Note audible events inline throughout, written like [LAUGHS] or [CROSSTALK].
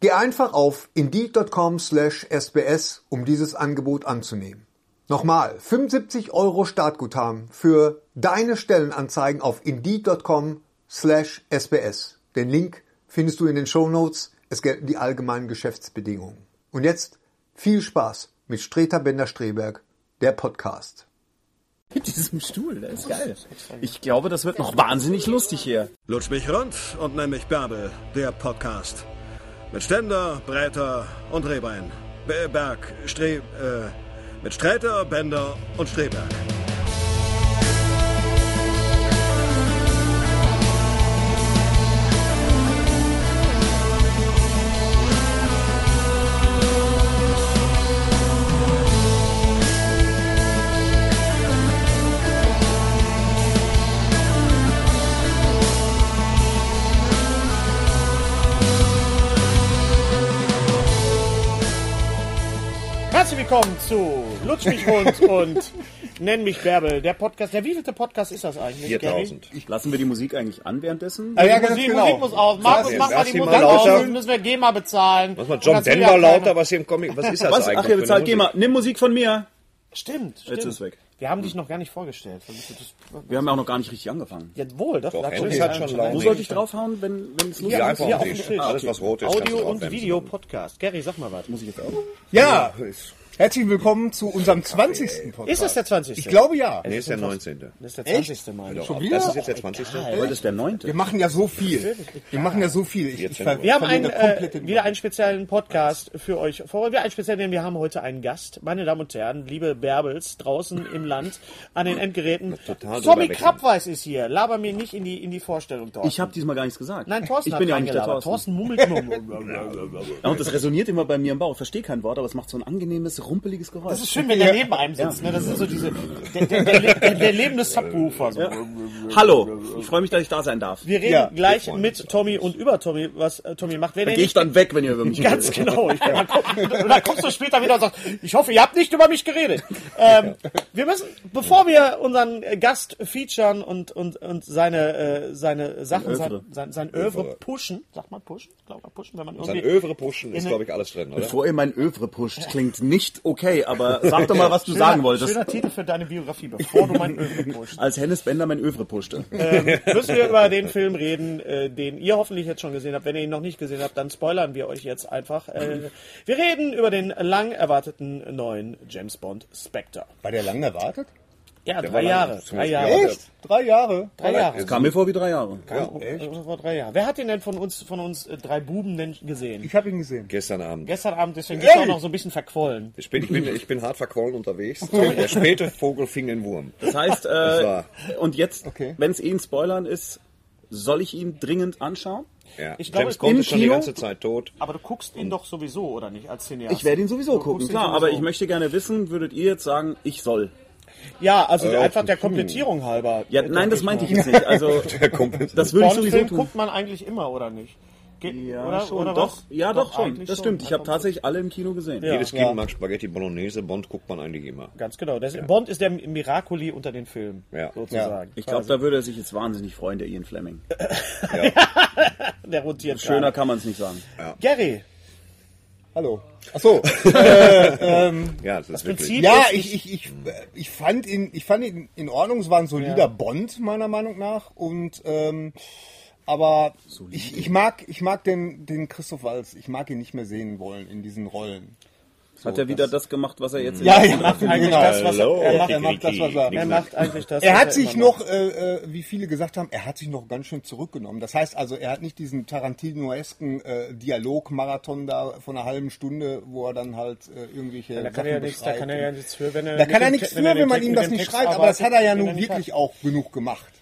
Geh einfach auf indeed.com slash sbs, um dieses Angebot anzunehmen. Nochmal, 75 Euro Startguthaben für deine Stellenanzeigen auf indeed.com slash sbs. Den Link findest du in den Show Notes. Es gelten die allgemeinen Geschäftsbedingungen. Und jetzt viel Spaß mit Streter Bender-Streberg, der Podcast. Mit diesem Stuhl, der ist geil. Ich glaube, das wird noch wahnsinnig lustig hier. Lutsch mich rund und nenn mich Bärbel, der Podcast. Mit Ständer, Breiter und Rehbein. Be- Berg, Stre... Äh, mit Sträter, Bender und Streberg. Willkommen zu Lutsch mich rund [LAUGHS] und nenn mich Bärbel. Der Podcast, der wievielte Podcast ist das eigentlich? 4000. Lassen wir die Musik eigentlich an währenddessen? Gary? ja, Die Musik, genau. Musik muss aus. Markus, mach mal die Musik aus, müssen wir GEMA bezahlen. Was mal Und John Denver lauter, was hier im Comic, was ist das Was? eigentlich? Ach, ihr bezahlt GEMA. Nimm Musik von mir. Stimmt, stimmt. Jetzt ist es weg. Wir haben dich noch gar nicht vorgestellt. Wir haben ja auch noch gar nicht richtig angefangen. ja, wohl, doch. Doch, schon- hat schon lange- Wo sollte ich draufhauen, wenn, wenn es lustig Ja, einfach hier auf dem Tisch. Schild. Alles, was rot ist, Audio und draufbremsen. Video Podcast. Gary, sag mal was. Muss ich jetzt auch? Ja, herzlich willkommen zu unserem 20. Podcast. Ist das der 20.? Ich glaube ja. Nee, ist der 19. Das ist der 20. meine ich. Schon wieder? Das ist jetzt der 20. Heute ist der neunte. Wir machen ja so viel. Wir machen ja so viel. Ich, ich Wir haben einen, äh, wieder einen speziellen Podcast für euch vor. Wir einen speziellen, denn wir haben heute einen Gast. Meine Damen und Herren, liebe Bärbels draußen im Land an den Endgeräten. Total Tommy. Krabweis ist hier. Laber mir nicht in die, in die Vorstellung, Thorsten. Ich habe diesmal gar nichts gesagt. Nein, Thorsten Ich hat bin ja nicht der. Thorsten. Thorsten mummelt nur. [LAUGHS] Ja, und das resoniert immer bei mir im Bauch. Ich verstehe kein Wort, aber es macht so ein angenehmes, rumpeliges Geräusch. Das ist schön, wenn der neben einem sitzt. Ne? Das sind so diese, der, der, der, der, lebende Subwoofer. So. Hallo, ich freue mich, dass ich da sein darf. Wir reden Ja, gleich mit Tommy und über Tommy, was äh, Tommy macht. Wenn Dann ihr gehe ich dann weg, wenn ihr über mich [LAUGHS] Ganz redet. genau. Ich, dann komm- und dann kommst du später wieder und sagst, ich hoffe, ihr habt nicht über mich geredet. Ähm, wir müssen, bevor wir unseren Gast featuren und, und, und seine, äh, seine Sachen, Övre. sein, sein, sein Övre pushen, sagt man pushen? Glaube man pushen, wenn man Sein irgendwie... Övre pushen ist, glaube ich, alles drin, oder? Bevor ihr mein Övre pusht, klingt nicht okay, aber sag doch mal, was du Schöner- sagen wolltest. Schöner Titel für deine Biografie, bevor du mein Övre [LAUGHS] pushst. Als Hennes Bender mein Övre pushte. ähm, müssen wir über den Film reden, äh, den ihr hoffentlich jetzt schon gesehen habt. Wenn ihr ihn noch nicht gesehen habt, dann spoilern wir euch jetzt einfach. Äh, wir reden über den lang erwarteten neuen James Bond Spectre. War der lang erwartet? Ja, drei Jahre. Drei Jahre. Echt? Drei Jahre? Drei Jahre. Kam mir vor wie drei Jahre. Äh, Vor drei Jahren. Wer hat den denn von uns, von uns äh, drei Buben denn gesehen? Ich habe ihn gesehen. Gestern Abend. Gestern Abend, deswegen bist du auch noch so ein bisschen verquollen. Ich bin, ich bin, ich bin hart verquollen unterwegs. [LAUGHS] Der späte Vogel fing den Wurm. Das heißt, Das äh, war- und jetzt, Okay. wenn es ein Spoilern ist, soll ich ihn dringend anschauen? Ja. Ich glaube, James Bond ist schon die Kino- ganze Zeit tot. Aber du guckst ihn doch sowieso, oder nicht, als Cineast? Ich werde ihn sowieso Du gucken, ihn klar, sowieso. aber ich möchte gerne wissen, würdet ihr jetzt sagen, ich soll? Ja, also Ja, einfach der hm. Komplettierung halber. Ja, Äh, nein, das meinte ich jetzt nicht. Also, [LAUGHS] das würde ich sowieso tun. guckt man eigentlich immer, oder nicht? Ge Ja, oder, schon, oder doch. was? Ja, doch, schon. eigentlich Das stimmt. Ich habe tatsächlich alle im Kino gesehen. Jedes Kind Ja. mag Spaghetti Bolognese. Bond guckt man eigentlich immer. Ganz genau. Das, Bond ist der Miracoli unter den Filmen, Ja. sozusagen. Ich glaube, da würde er sich jetzt wahnsinnig freuen, der Ian Fleming. [LAUGHS] [LAUGHS] der rotiert Schöner gerade. kann man es nicht sagen. Gary, Hallo. Achso. [LAUGHS] Ja, das ist wirklich. Prinzip Ja, ich, ich, ich, ich fand ihn, ich fand ihn in Ordnung. Es war ein solider Bond, meiner Meinung nach. Und, ähm, aber ich, ich mag, ich mag den, den Christoph Waltz. Ich mag ihn nicht mehr sehen wollen in diesen Rollen. Hat er wieder das gemacht, was er jetzt Ja, in ja, macht eigentlich genau. das, was er, er, macht, Er macht das, was er. er macht eigentlich das, Er hat sich noch, äh, äh, wie viele gesagt haben, er hat sich noch ganz schön zurückgenommen. Das heißt also, er hat nicht diesen Tarantinoesken äh, Dialogmarathon da von einer halben Stunde, wo er dann halt äh, irgendwelche Da kann Sachen er ja nichts, da kann er ja nichts für, wenn er Da kann er nichts für, er wenn den man ihm das nicht schreibt, aber das hat er ja nun wirklich hat. auch genug gemacht.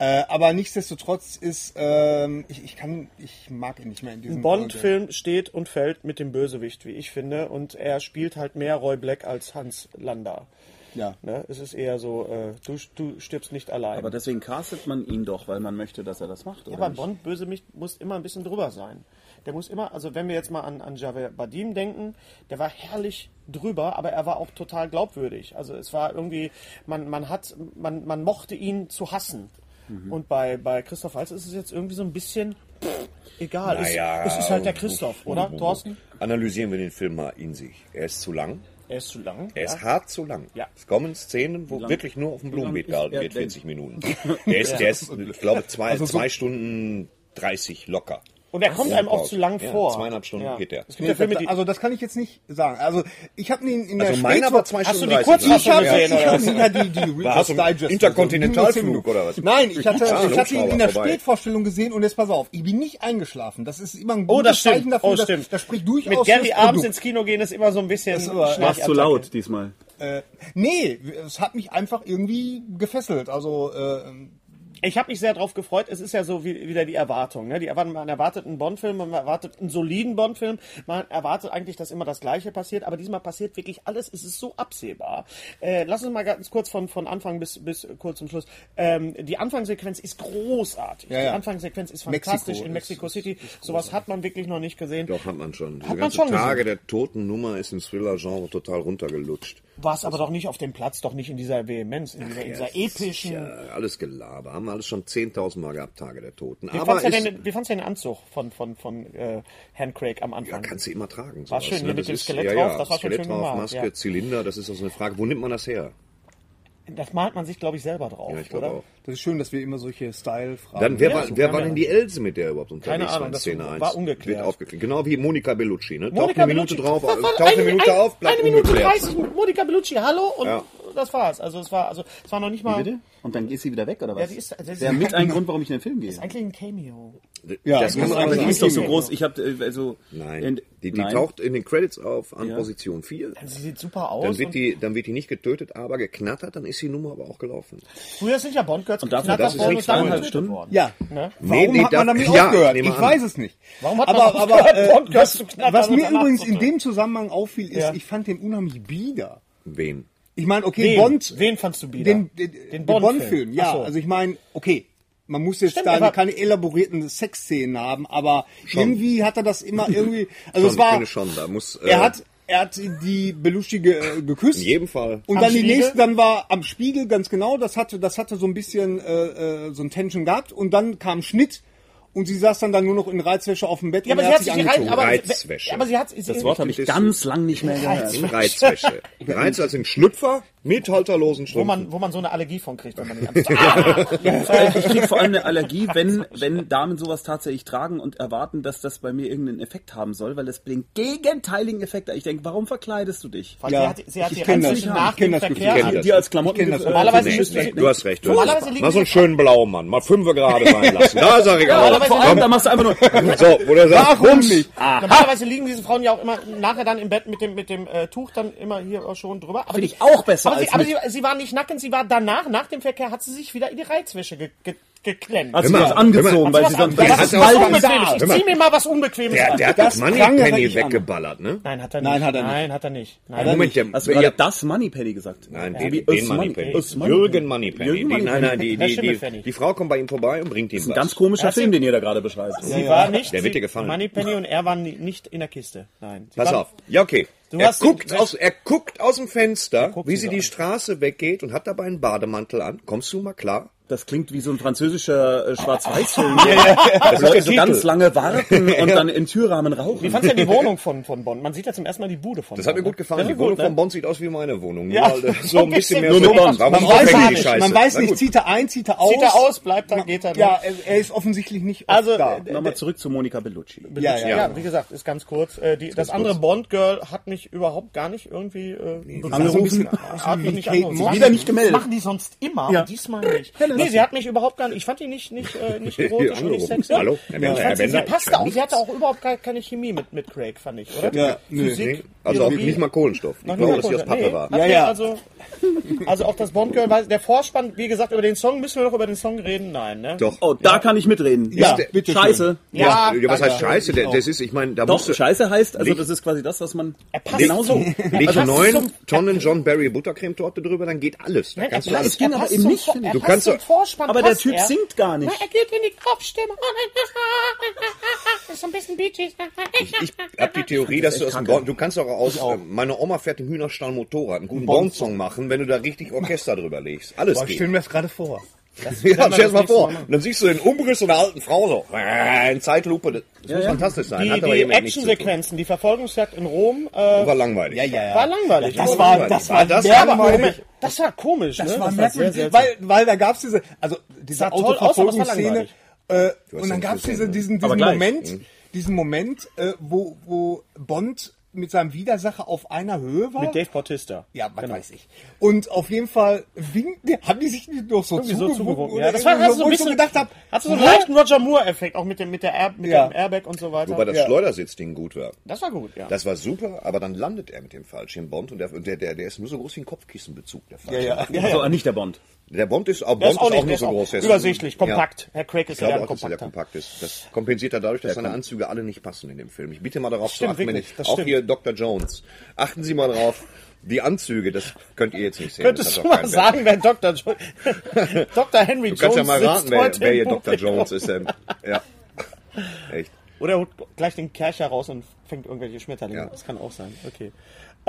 Äh, aber nichtsdestotrotz ist, ähm, ich, ich kann, ich mag ihn nicht mehr in diesem Ein Bond-Film steht und fällt mit dem Bösewicht, wie ich finde, und er spielt halt mehr Roy Black als Hans Landa. Ja. Ne? Es ist eher so, äh, du, du stirbst nicht allein. Aber deswegen castet man ihn doch, weil man möchte, dass er das macht, oder? Ja, aber? Bond-Bösewicht muss immer ein bisschen drüber sein. Der muss immer, also wenn wir jetzt mal an, an Javier Badim denken, der war herrlich drüber, aber er war auch total glaubwürdig. Also es war irgendwie, man, man hat, man, man mochte ihn zu hassen. Mhm. Und bei, bei Christoph Waltz ist es jetzt irgendwie so ein bisschen pff, egal. Naja, es, es ist halt der Christoph, oder, Thorsten? Analysieren wir den Film mal in sich. Er ist zu lang. Er ist zu lang. Er ist ja. hart zu lang. Ja. Es kommen Szenen, wo wirklich nur auf dem Blumenbeet ist gehalten wird, denn? 40 Minuten. [LAUGHS] Der ist, der ist ich glaube, zwei, Also so- zwei Stunden 30 locker. Und er kommt Ja, einem auch zu lang Ja, vor. zweieinhalb Stunden geht der. Es gibt ja Filme, die, also das kann ich jetzt nicht sagen. Also ich habe ihn in der Also meiner war zwei Hast du Stunden die 30. Kurzfassung Ich habe gesehen, ich hab was? ja die, die Reader's Digest Interkontinentalflug oder was? Nein, ich hatte, Ah, ich hatte ihn in der vorbei. Spätvorstellung gesehen und jetzt pass auf, ich bin nicht eingeschlafen. Das ist immer ein Oh, gutes das stimmt. Zeichen dafür, oh, dass, stimmt. das spricht durchaus Mit Gary abends ins Kino gehen ist immer so ein bisschen War's Schnarchattacke. zu laut diesmal. Äh, nee, es hat mich einfach irgendwie gefesselt. Also äh, Ich habe mich sehr drauf gefreut. Es ist ja so wie, wieder die Erwartung. Ne? Die erwarten, man erwartet einen Bond-Film, man erwartet einen soliden Bond-Film. Man erwartet eigentlich, dass immer das Gleiche passiert. Aber diesmal passiert wirklich alles. Es ist so absehbar. Äh, lass uns mal ganz kurz von, von Anfang bis, bis kurz zum Schluss. Ähm, die Anfangssequenz ist großartig. Ja, Die ja. Anfangssequenz ist Mexiko fantastisch in ist- Mexico City. Sowas hat man wirklich noch nicht gesehen. Doch, hat man schon. Diese man schon Tage gesehen. der toten Nummer ist im Thriller-Genre total runtergelutscht. War es aber doch nicht auf dem Platz, doch nicht in dieser Vehemenz, in dieser, in dieser epischen. Ja, alles Gelaber. Haben wir alles schon 10.000 Mal gehabt, Tage der Toten. Wie Aber fandst du du den Anzug von, von, von äh, Herrn Craig am ja, Anfang? kannst du immer tragen. War sowas, schön, hier ne? mit Das dem ist- Skelett ja, drauf, ja, das war schon Skelett schön drauf, gemalt, Maske, ja. Zylinder, das ist auch so eine Frage. Wo nimmt man das her? Das malt man sich, glaube ich, selber drauf, Ja, ich oder? auch. das ist schön, dass wir immer solche Style-Fragen Dann, wer Ja, war, so wer war denn die Else, mit der er überhaupt unterwegs Keine Ahnung, war in das Szene war 1? ungeklärt. Wird aufgeklärt. Genau wie Monika Bellucci, ne? Taucht Monika eine Minute Bellucci. drauf, Was war- taucht eine Minute ein- auf, bleibt Eine Minute ungeklärt. 30, Monika Bellucci, hallo, und Ja. Das war's. Also es war, also es war noch nicht mal. Bitte? Und dann ist sie wieder weg, oder was? Ja, die ist- das ist- Wäre mit ein Grund, warum ich in den Film gehe. ist eigentlich ein Cameo. Ja, das muss man Aber aber die ist doch so groß. Ich habe also Nein, in- die, die nein. taucht in den Credits auf an Ja. Position 4. Sie sieht super aus. Dann wird, die, dann wird die nicht getötet, aber geknattert, dann ist die Nummer aber auch gelaufen. früher sind ja Bond-Girls Und dafür- geknattert das ist worden nicht und dann zweieinhalb getötet Stunden? worden. Ja. Ne? Warum nee, hat man damit [LAUGHS] ja, aufgehört? Ich weiß es nicht. Warum hat man aber, aber aufgehört, äh, was, zu knattern was mir übrigens in dem Zusammenhang auffiel, ist, Ja. ich fand den unheimlich bieder. Wen? Ich meine, okay, Wen? Bond. Wen fandst du bieder? Den, den, Den den Bond-Film. Bond-Film, ja. Ach so. Also ich meine, okay, man muss jetzt Stimmt, da keine elaborierten Sexszenen haben, aber Schon. irgendwie hat er das immer [CLEARS THROAT] irgendwie. Also Schon, es war. ich finde schon, da muss, äh, er hat, er hat die Belushi ge, äh, geküsst. In jedem Fall. Und Am dann die Spiegel? nächste, dann war am Spiegel, ganz genau, das hatte, das hatte so ein bisschen äh, äh, so ein Tension gehabt und dann kam Schnitt und sie saß dann, dann nur noch in Reizwäsche auf dem Bett Ja, und aber er sie hat sich angezogen. aber, Reizwäsche. aber sie hat Das Wort habe ich ganz lang nicht mehr gehört. Reizwäsche. Reiz als in Schlüpfer mit halterlosen wo Strümpfen. man, wo man so eine Allergie von kriegt, wenn man nicht [LAUGHS] anzieht. Ah! Ich kriege vor allem eine Allergie, wenn, wenn Damen sowas tatsächlich tragen und erwarten, dass das bei mir irgendeinen Effekt haben soll, weil es den gegenteiligen Effekt hat. Ich denke, warum verkleidest du dich? Weil Ja, sie hat, sie hat ich die das. Ich nach dem das. Verkehr das. Dir als Klamotten. Das. Normalerweise Nee, müsste nee, du hast recht. Du hast, liegen mal so einen die- schönen blauen Mann. Mal fünf gerade sein [LAUGHS] lassen. Da sag ich auch. Vor allem, da machst du einfach nur. So, wo der sagt, Warum nicht? Normalerweise liegen diese Frauen ja auch immer nachher dann im Bett mit dem, mit dem äh, Tuch dann immer hier auch schon drüber. Aber Finde die- ich auch besser sie, aber sie, sie war nicht nackend, sie war danach, nach dem Verkehr, hat sie sich wieder in die Reizwäsche ge, ge, geklemmt. Hat sie was angezogen, weil was sie hat das ist. Unbequemes. Ich zieh mir mal was Unbequemes der, an. der hat Das das Money prangere Penny ich an. weggeballert, ne? Nein, hat er nicht. Nein, hat er nicht. Nein, hat er nicht. Nein, Moment, der, Hast du gerade das Moneypenny gesagt? Nein, Ja, den, Moneypenny. Jürgen Moneypenny. Nein, Moneypenny. nein, die, Herr die, die, Schimmelpfennig. die Frau kommt bei ihm vorbei und bringt ihm Ein was. ganz komischer Film, den ihr da gerade beschreibt. Sie war nicht. Der wird dir gefallen. Moneypenny und er waren ni- nicht in der Kiste. Nein. Pass auf. Ja, okay. Er guckt, aus, er guckt aus dem Fenster, wie sie die an. Straße weggeht und hat dabei einen Bademantel an. Kommst du mal klar? Das klingt wie so ein französischer äh, Schwarz-Weiß-Film. [LAUGHS] Dass Leute so ganz lange warten [LAUGHS] und dann in Türrahmen rauchen. Wie fandst du denn die Wohnung von, von Bonn? Man sieht ja zum ersten Mal die Bude von Das hat mir Bonn, gut gefallen. ne? Die Wohnung gut, von ne? Bonn sieht aus wie meine Wohnung. Ja. Nur, so ein bisschen mehr Nur so. Bonn. Warum Man weiß, die nicht, Scheiße? man weiß nicht, zieht er ein, zieht er aus. Zieht er aus, bleibt er, geht er nicht. Ja, er, ist offensichtlich nicht oft Also, da. äh, Nochmal zurück zu Monika Bellucci. Ja, Ja, ja. ja, wie gesagt, ist ganz kurz. Äh, die, das andere Bond-Girl hat mich überhaupt gar nicht irgendwie äh, ein bisschen hat mich nicht angerufen. Wieder nicht gemeldet. Das machen die sonst immer, Ja. diesmal nicht. Nee, sie hat mich überhaupt gar nicht, ich fand die nicht, nicht, äh, nicht [LAUGHS] erotisch und nicht sexy. Hallo, Herr ich Bender, fand Herr sie, sie passte ich auch, sie hatte auch überhaupt gar keine Chemie mit, mit Craig, fand ich, oder? Ja, nö. Physik, Also auch nicht mal Kohlenstoff. Ich glaube, dass sie aus. Pappe Nee, war. Ja, ja. Also, also auch das Bond-Girl, weiß- der Vorspann, wie gesagt, über den Song, müssen wir noch über den Song reden? Nein, ne? Doch. Oh, da kann ich mitreden. Ja, bitte Scheiße. Ja, Ja, ja, was heißt. Scheiße? Ich das ist, ich meine, da Doch. Scheiße heißt, also das ist quasi das, was man Er passt genauso. so. Leg passt neun Tonnen John Barry Buttercreme-Torte drüber, dann geht alles. Da Nein, kannst du alles... Es ging aber eben nicht, ich. Du kannst doch- Vorspann Aber der Typ er. singt gar nicht. Na, er geht in die Kopfstimme. Das [LAUGHS] ist so ein bisschen Bee Gees. Ich habe die Theorie, dass du aus dem Bond, du kannst auch aus, äh, meine Oma fährt im Hühnerstall Motorrad, einen guten Bond-Song machen, wenn du da richtig Orchester drüber legst. Alles Boah, ich stelle geht. mir das gerade vor. [LAUGHS] Ja, stell dir das das mal vor. Mal. Und dann siehst du den Umriss einer alten Frau so, äh, in Zeitlupe. Das muss fantastisch sein. Die, Hat die. Actionsequenzen, die Verfolgungsjagd in Rom, äh, War langweilig. Ja, ja, ja. war langweilig. Das Aber- war, das war, das war langweilig. Das war komisch, Das ne? war sehr merkwürdig, weil, weil da gab's diese, also diese Autoverfolgungsszene, äh, und ja dann gab's diese, diesen, diesen. Moment, diesen Moment, äh, wo, wo Bond mit seinem Widersacher auf einer Höhe war. Mit Dave Bautista. ja, was weiß ich. Und auf jeden Fall winken, haben die sich nicht noch so Irgendwie so zugewunken? zugewunken. Ja, das war, hast du so wo ein ich so bisschen, gedacht hab, hast du so einen leichten Roger Moore-Effekt, auch mit dem, mit der Air, mit Ja. dem Airbag und so weiter. Wobei das Ja. Schleudersitzding gut war. das war gut, ja. Das war super, aber dann landet er mit dem Fallschirm Bond und der, der, der, der ist nur so groß wie ein Kopfkissenbezug, der Fallschirm. ja. Also nicht der Bond. Der Bond ist, auch Der Bond ist auch nicht, der nicht ist so auch groß. ist- übersichtlich, kompakt. Herr Craig ist Ich ja glaube auch, dass er der kompakt ist. Das kompensiert er dadurch, dass seine Anzüge alle nicht passen in dem Film. Ich bitte mal darauf Stimmt, zu achten, wirklich, ich, auch stimmt. hier Dr. Jones. Achten Sie mal drauf, die Anzüge, das könnt ihr jetzt nicht sehen. Könntest du auch mal sagen, wer Dr. Jo [LAUGHS] Dr. Henry Du Jones kannst ja mal raten, wer, wer hier Dr. Jones ist. Ähm, ja. [LAUGHS] Echt. Oder er holt gleich den Kercher raus und fängt irgendwelche Schmetterlinge. Ja. Das kann auch sein. Okay.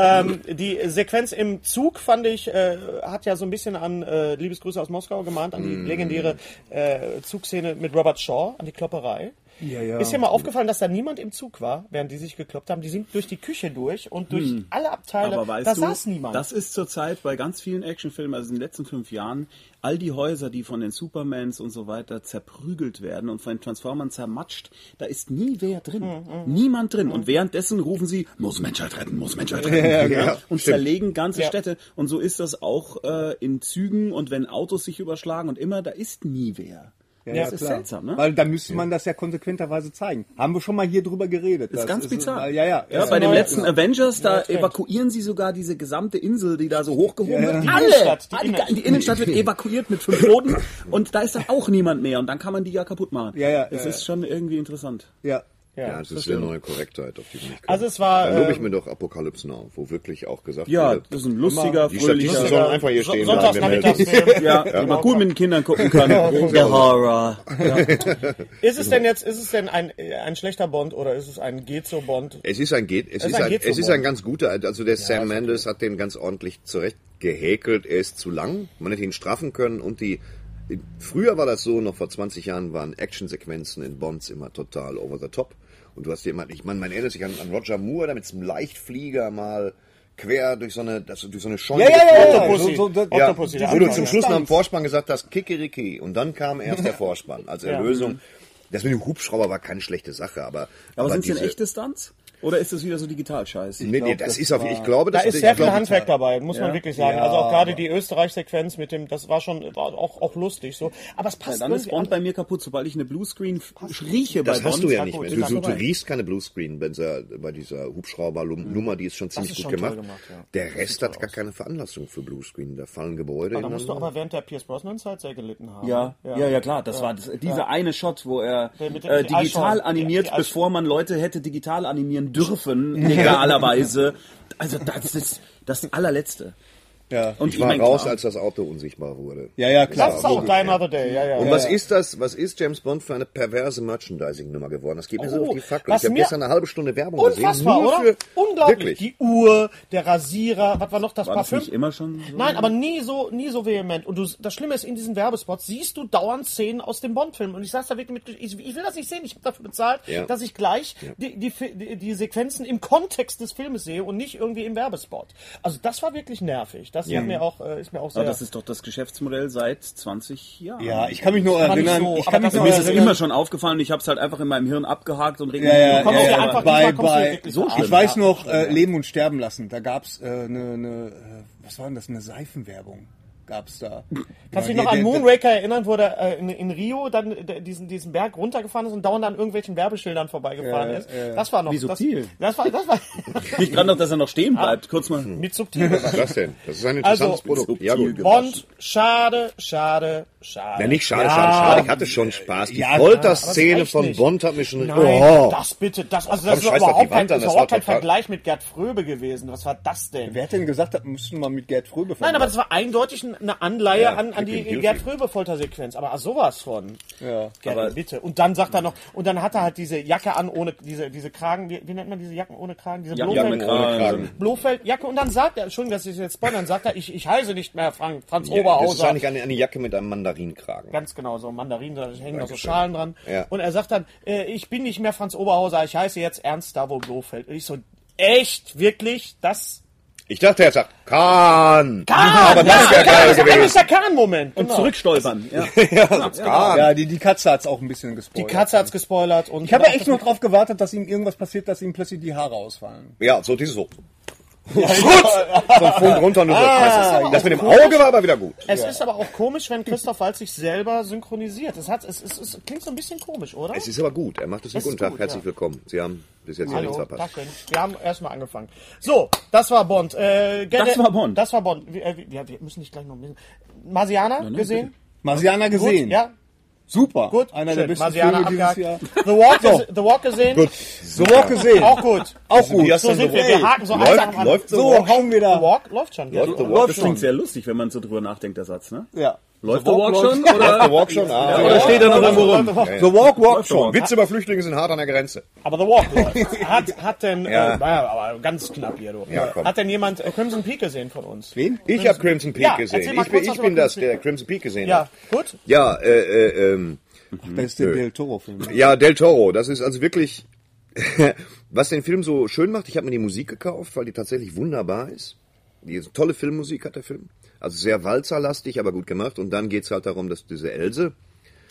Ähm, die Sequenz im Zug fand ich, äh, hat ja so ein bisschen an äh, Liebesgrüße aus Moskau gemahnt, an die Mm. legendäre äh, Zugszene mit Robert Shaw, an die Klopperei. Ja, ja. Ist dir mal aufgefallen, dass da niemand im Zug war, während die sich gekloppt haben? Die sind durch die Küche durch und durch alle Abteile. Aber weißt da du, saß niemand. das ist zurzeit bei ganz vielen Actionfilmen, also in den letzten fünf Jahren, all die Häuser, die von den Supermans und so weiter zerprügelt werden und von den Transformern zermatscht, da ist nie wer drin. Mhm, Niemand drin. Und währenddessen rufen sie, muss Menschheit retten, muss Menschheit retten. [LAUGHS] genau. Und Stimmt. zerlegen ganze Ja. Städte. Und so ist das auch äh, in Zügen und wenn Autos sich überschlagen und immer, da ist nie wer. Ja, das ist klar. seltsam, ne? Weil dann müsste man das ja konsequenterweise zeigen. Haben wir schon mal hier drüber geredet. Das ist ganz bizarr. weil- Ja, ja. Ja, bei dem letzten. Avengers, da evakuieren sie sogar diese gesamte Insel, die da so hochgehoben Ja, ja. wird. Die Alle! Innenstadt, die Die, Innenstadt. die Innenstadt wird evakuiert mit fünf Toten und da ist dann auch niemand mehr und dann kann man die ja kaputt machen. Ja, ja, Es ja, ist schon irgendwie interessant. ja. Ja, das ist eine neue Korrektheit, auf die ich Also es war, Dann lobe ich ähm, mir doch Apocalypse Now, wo wirklich auch gesagt Ja, wurde, das ist ein lustiger, die fröhlicher... Statisten sollen einfach hier stehen bleiben. [LAUGHS] Ja, den man gut mit den Kindern gucken [LAUGHS] kann. Der Horror. Ist es denn jetzt, ist es denn ein, ein schlechter Bond oder ist es ein Gezo-Bond? Es ist ein geht, es ist ein es ist ein ganz guter, also der Sam Mendes hat den ganz ordentlich zurecht gehäkelt. Er ist zu lang, man hätte ihn straffen können. Und die früher war das so, noch vor 20 Jahren waren Actionsequenzen in Bonds immer total over the top und du hast dir immer, ich meine, man erinnert sich an, an Roger Moore, der mit so einem Leichtflieger mal quer durch so eine, das, durch so eine Scheune Ja, ja, ja, ja. Octopussy. So, so, ja, Octopussy, der wo du zum ja. Schluss nach dem Vorspann gesagt hast, Kikeriki. Und dann kam erst der Vorspann als [LAUGHS] Erlösung. Das mit dem Hubschrauber war keine schlechte Sache, aber. Aber sind es denn echte Stunts? Oder ist das wieder so Digital-Scheiß? Nee, nee, das, ist auf, ich glaube, Da das ist sehr viel Handwerk dabei, muss man Ja. wirklich sagen. also auch gerade die Österreich-Sequenz mit dem, das war schon war auch, auch lustig so. Aber es Ja, passt dann ist Bond bei mir kaputt, sobald ich eine Bluescreen rieche bei Das hast Bond. du ja nicht mehr. Du, das du, du riechst keine Bluescreen bei dieser, bei dieser Hubschrauber-Nummer, die ist schon ziemlich ist gut schon gemacht. gemacht, ja. Der Rest hat gar keine Veranlassung für Bluescreen. Da fallen Gebäude Da musst du aber während der Pierce Brosnan-Zeit sehr gelitten haben. Ja, ja, ja, klar. Das war das, dieser eine Shot, wo er äh, digital animiert, bevor man Leute hätte digital animieren dürfen, legalerweise. Also das ist das allerletzte. Ja. Und Ich war raus, klar, als das Auto unsichtbar wurde. Ja, ja, klar. Das ist auch Die Another Day, ja, ja. Und was ist das, was ist James Bond für eine perverse Merchandising-Nummer geworden? Das geht mir so Oh, auf die Fackel. Ich habe gestern eine halbe Stunde Werbung Unfassbar, gesehen. Nur oder? Für, Unglaublich. Wirklich. Die Uhr, der Rasierer, was war noch das war das Parfüm? nicht immer schon so? Nein, aber nie so, nie so vehement. Und du, das Schlimme ist, in diesen Werbespots siehst du dauernd Szenen aus dem Bond-Film. Und ich sag's da wirklich mit, ich, ich will das nicht sehen. Ich habe dafür bezahlt, Ja. dass ich gleich die, die, die, die Sequenzen im Kontext des Filmes sehe und nicht irgendwie im Werbespot. Also das war wirklich nervig. Das hat mir auch, äh, ist mir auch sehr. Aber das ist doch das Geschäftsmodell seit 20 Jahren. Ja, ich kann mich nur erinnern. so, ich kann mich nur Mir ist es immer schon aufgefallen, ich habe es halt einfach in meinem Hirn abgehakt und reg Ja, ja, ja, ja. bei, bei, so ich weiß Ja. noch, äh, Leben und Sterben lassen. Da gab's äh, eine, eine äh, was war denn das, eine Seifenwerbung. Gab's da. [LAUGHS] Kannst du dich Ja, noch an Moonraker erinnern, wo der äh, in, in Rio dann äh, diesen, diesen Berg runtergefahren ist und dauernd an irgendwelchen Werbeschildern vorbeigefahren Ja, ist? ja. Das war noch Wie subtil. Das, das war, das war [LAUGHS] nicht dran noch, dass er noch stehen bleibt. Kurz mal. mit subtil. Was ist das denn? Das ist ein interessantes Also, Produkt. Ja, gut. Bond, schade, schade, schade. Ja, nicht schade, Ja. schade, schade. Ich hatte schon Spaß. Die Ja, Folterszene von nicht. Bond hat mich schon... Nein, oh. das bitte, das, also Komm, das ist überhaupt kein, das war kein Vergleich mit Gerd Fröbe gewesen. Was war das denn? Wer hat denn gesagt, das müsste man mit Gerd Fröbe Nein, aber das war eindeutig eine Anleihe Ja, an, an die Gerd Beauty. Fröbe Foltersequenz. Aber sowas von. Ja. Gerd, Aber- bitte. Und dann sagt er noch, und dann hat er halt diese Jacke an ohne, diese, diese Kragen, wie, wie nennt man diese Jacken ohne Kragen? Diese Blofeld- Kragen. Blofeldjacke. Und dann sagt er, Entschuldigung, dass ich jetzt spoilern, sagt er, ich, ich heiße nicht mehr Frank, Franz Ja, das ist Oberhauser. eigentlich eine, eine Jacke mit einem Mandarinkragen. Ganz genau, so Mandarinen, da hängen noch so. Schalen dran. Ja. Und er sagt dann, äh, ich bin nicht mehr Franz Oberhauser, ich heiße jetzt Ernst Davo Blofeld. Und ich so, echt, wirklich, das... Ich dachte, er sagt Kahn. Kahn! Aber das wäre geil das ist der Kahn-Moment. Und genau. zurückstolpern. [LAUGHS] Ja. Ja, die, die Katze hat's auch ein bisschen Die gespoilert. Katze hat's gespoilert. Und Ich habe ja echt noch drauf gewartet, dass ihm irgendwas passiert, dass ihm plötzlich die Haare ausfallen. Ja, so dieses so. Von Funk runter und so. aber das mit dem komisch. Auge war aber wieder gut. Es ist aber auch komisch, wenn Christoph Waltz sich selber synchronisiert. Es, hat, es, es, es klingt so ein bisschen komisch, oder? Es ist aber gut. Er macht es einen Es guten Tag. gut, Herzlich ja. willkommen. Sie haben bis jetzt ja nichts Hallo, verpasst. Tag, wir haben erstmal angefangen. So, das war Bond. Äh, Das war Bond. Das war Bond. Wir, äh, wir- ja, wir müssen nicht gleich noch ein bisschen. Marsianer gesehen? Marsianer gesehen. Gut, ja, Super. gut. Einer Schön. der besten Filme dieses Jahr. The Walk, ges- The Walk gesehen? Gut. The Walk gesehen. Auch gut. Auch gut. Wie hast So du sind wir. Wir haken so Läuft- anderen. läuft So, Walk? hauen wir The da. Walk läuft schon. Läuft. The Walk Das schon? klingt sehr lustig, wenn man so drüber nachdenkt, der Satz, ne? Ja. Läuft The der Walk Walk schon? läuft- Oder? Läuft The Walk schon? Ah, Oder steht er noch irgendwo rum? The Walk walkt schon. Witze über Flüchtlinge sind hart an der Grenze. Aber The Walk läuft. [LAUGHS] Hat, hat denn, Ja. äh, naja, aber ganz knapp hier, du. Ja, komm. Hat denn jemand äh, Crimson Peak gesehen von uns? Wen? Ich habe Crimson Peak Ja, gesehen. Ich bin, ich bin das, der. Crimson Peak gesehen Ja, hat. gut. Ja, äh, äh, ähm, Das ist der Del Toro-Film. ja, Del Toro. Das ist also wirklich, [LAUGHS] was den Film so schön macht. Ich habe mir die Musik gekauft, weil die tatsächlich wunderbar ist. Die tolle Filmmusik hat der Film. Also sehr walzerlastig, aber gut gemacht. Und dann geht's halt darum, dass diese Else,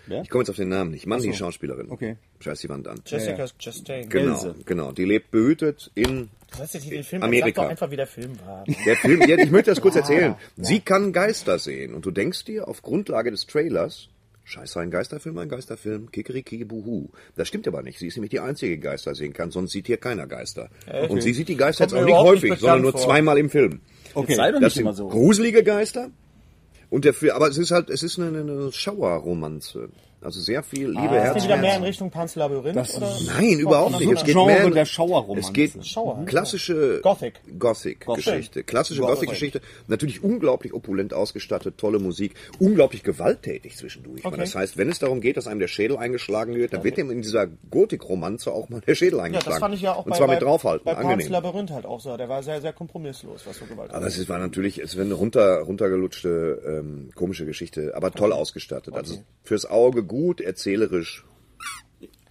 Wer? ich komme jetzt auf den Namen nicht, Mann, die Schauspielerin. Okay. Scheiß die Wand an. Jessica Chastain. Genau, Else. genau. Die lebt behütet in Das heißt jetzt den Film, Amerika. Sag doch einfach, wie der Film war. Der Film, ja, ich möchte das kurz [LAUGHS] erzählen. Sie kann Geister sehen. Und du denkst dir auf Grundlage des Trailers, scheiße, ein Geisterfilm, ein Geisterfilm, kikeriki, buhu. Das stimmt aber nicht. Sie ist nämlich die einzige, die Geister sehen kann, sonst sieht hier keiner Geister. Und sie sieht die Geister jetzt auch nicht häufig, nicht sondern nur vor. zweimal im Film. Okay. Sei doch Das sind so. gruselige Geister. Und der Film, aber es ist halt, es ist eine, eine Schauerromanze. Also sehr viel Liebe, Ist Herz, der wieder mehr in. Richtung Pans Labyrinth? Das oder? Nein, überhaupt nicht. Es geht Genre mehr in, der Schauerromanze. Es geht Schauer. klassische Gothic. Gothic-Geschichte. Klassische Gothic. Gothic-Geschichte. Natürlich unglaublich opulent ausgestattet, tolle Musik, unglaublich gewalttätig zwischendurch. Okay. Das heißt, wenn es darum geht, dass einem der Schädel eingeschlagen wird, dann wird dem in dieser Gotik-Romanze auch mal der Schädel Ja, eingeschlagen. das fand ich ja auch Und bei, zwar bei, mit draufhalten, bei Pans angenehm. Labyrinth halt auch so. Der war sehr, sehr kompromisslos, was so Gewalt Aber es ist- war natürlich, es war eine runter, runtergelutschte, ähm, komische Geschichte, aber toll ausgestattet. Also fürs Auge gut, erzählerisch.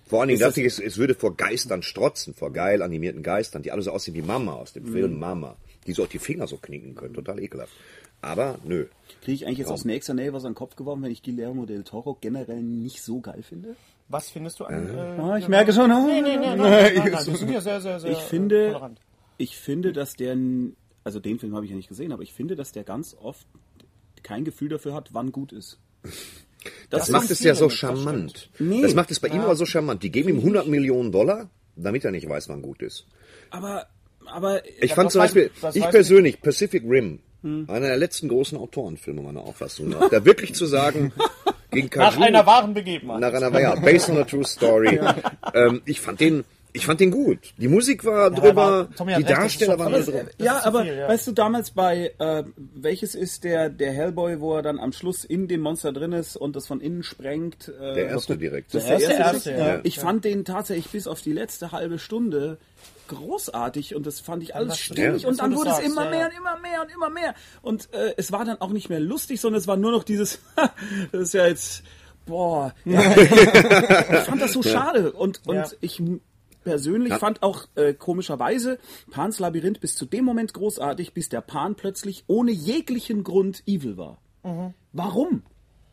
Vor allen Dingen dachte ich, es, es würde vor Geistern strotzen, vor geil animierten Geistern, die alle so aussehen wie Mama aus dem Mhm. Film Mama, die so auf die Finger so knicken können, total ekelhaft. Aber nö. Kriege ich eigentlich jetzt aus nächster Nähe was an den Kopf geworfen, wenn ich Guillermo del Toro generell nicht so geil finde? Was findest du an... Äh, Ah, ich merke schon. nee, nee, nee, [LAUGHS] nein, nein, nein, nein, wir sind ja sehr, sehr, sehr Ich finde, tolerant. ich finde, dass der, also den Film habe ich ja nicht gesehen, aber ich finde, dass der ganz oft kein Gefühl dafür hat, wann gut ist. Das, machen macht es ja so das charmant. Nee. Das macht es bei ihm aber so charmant. Die geben ihm 100 Millionen Dollar, damit er nicht weiß, wann gut ist. Aber, aber Ich Ja, fand das zum Beispiel, das ich persönlich, Pacific Rim, Hm. einer der letzten großen Autorenfilme meiner Auffassung nach, [LAUGHS] da wirklich zu sagen, gegen Nach Kaju, einer wahren Begebenheit. nach einer, ja, based on a true story. [LAUGHS] ähm, ich fand den, Ich fand den gut. Die Musik war drüber, aber Tommy hat die Darsteller waren drüber. Ja, aber viel, ja. weißt du, damals bei, äh, welches ist der, der Hellboy, wo er dann am Schluss in dem Monster drin ist und das von innen sprengt? Äh, Der erste direkt. Das ist Der der erste, erste, Trick? ja. Ich fand den tatsächlich bis auf die letzte halbe Stunde großartig und das fand ich alles stimmig Ja. und dann wurde es immer ja, mehr ja. und immer mehr und immer mehr und äh, es war dann auch nicht mehr lustig, sondern es war nur noch dieses, [LAUGHS] das ist ja jetzt, boah, ja, [LAUGHS] ich fand das so schade und, und Ja. ich persönlich fand auch äh, komischerweise Pans Labyrinth bis zu dem Moment großartig, bis der Pan plötzlich ohne jeglichen Grund evil war. Warum?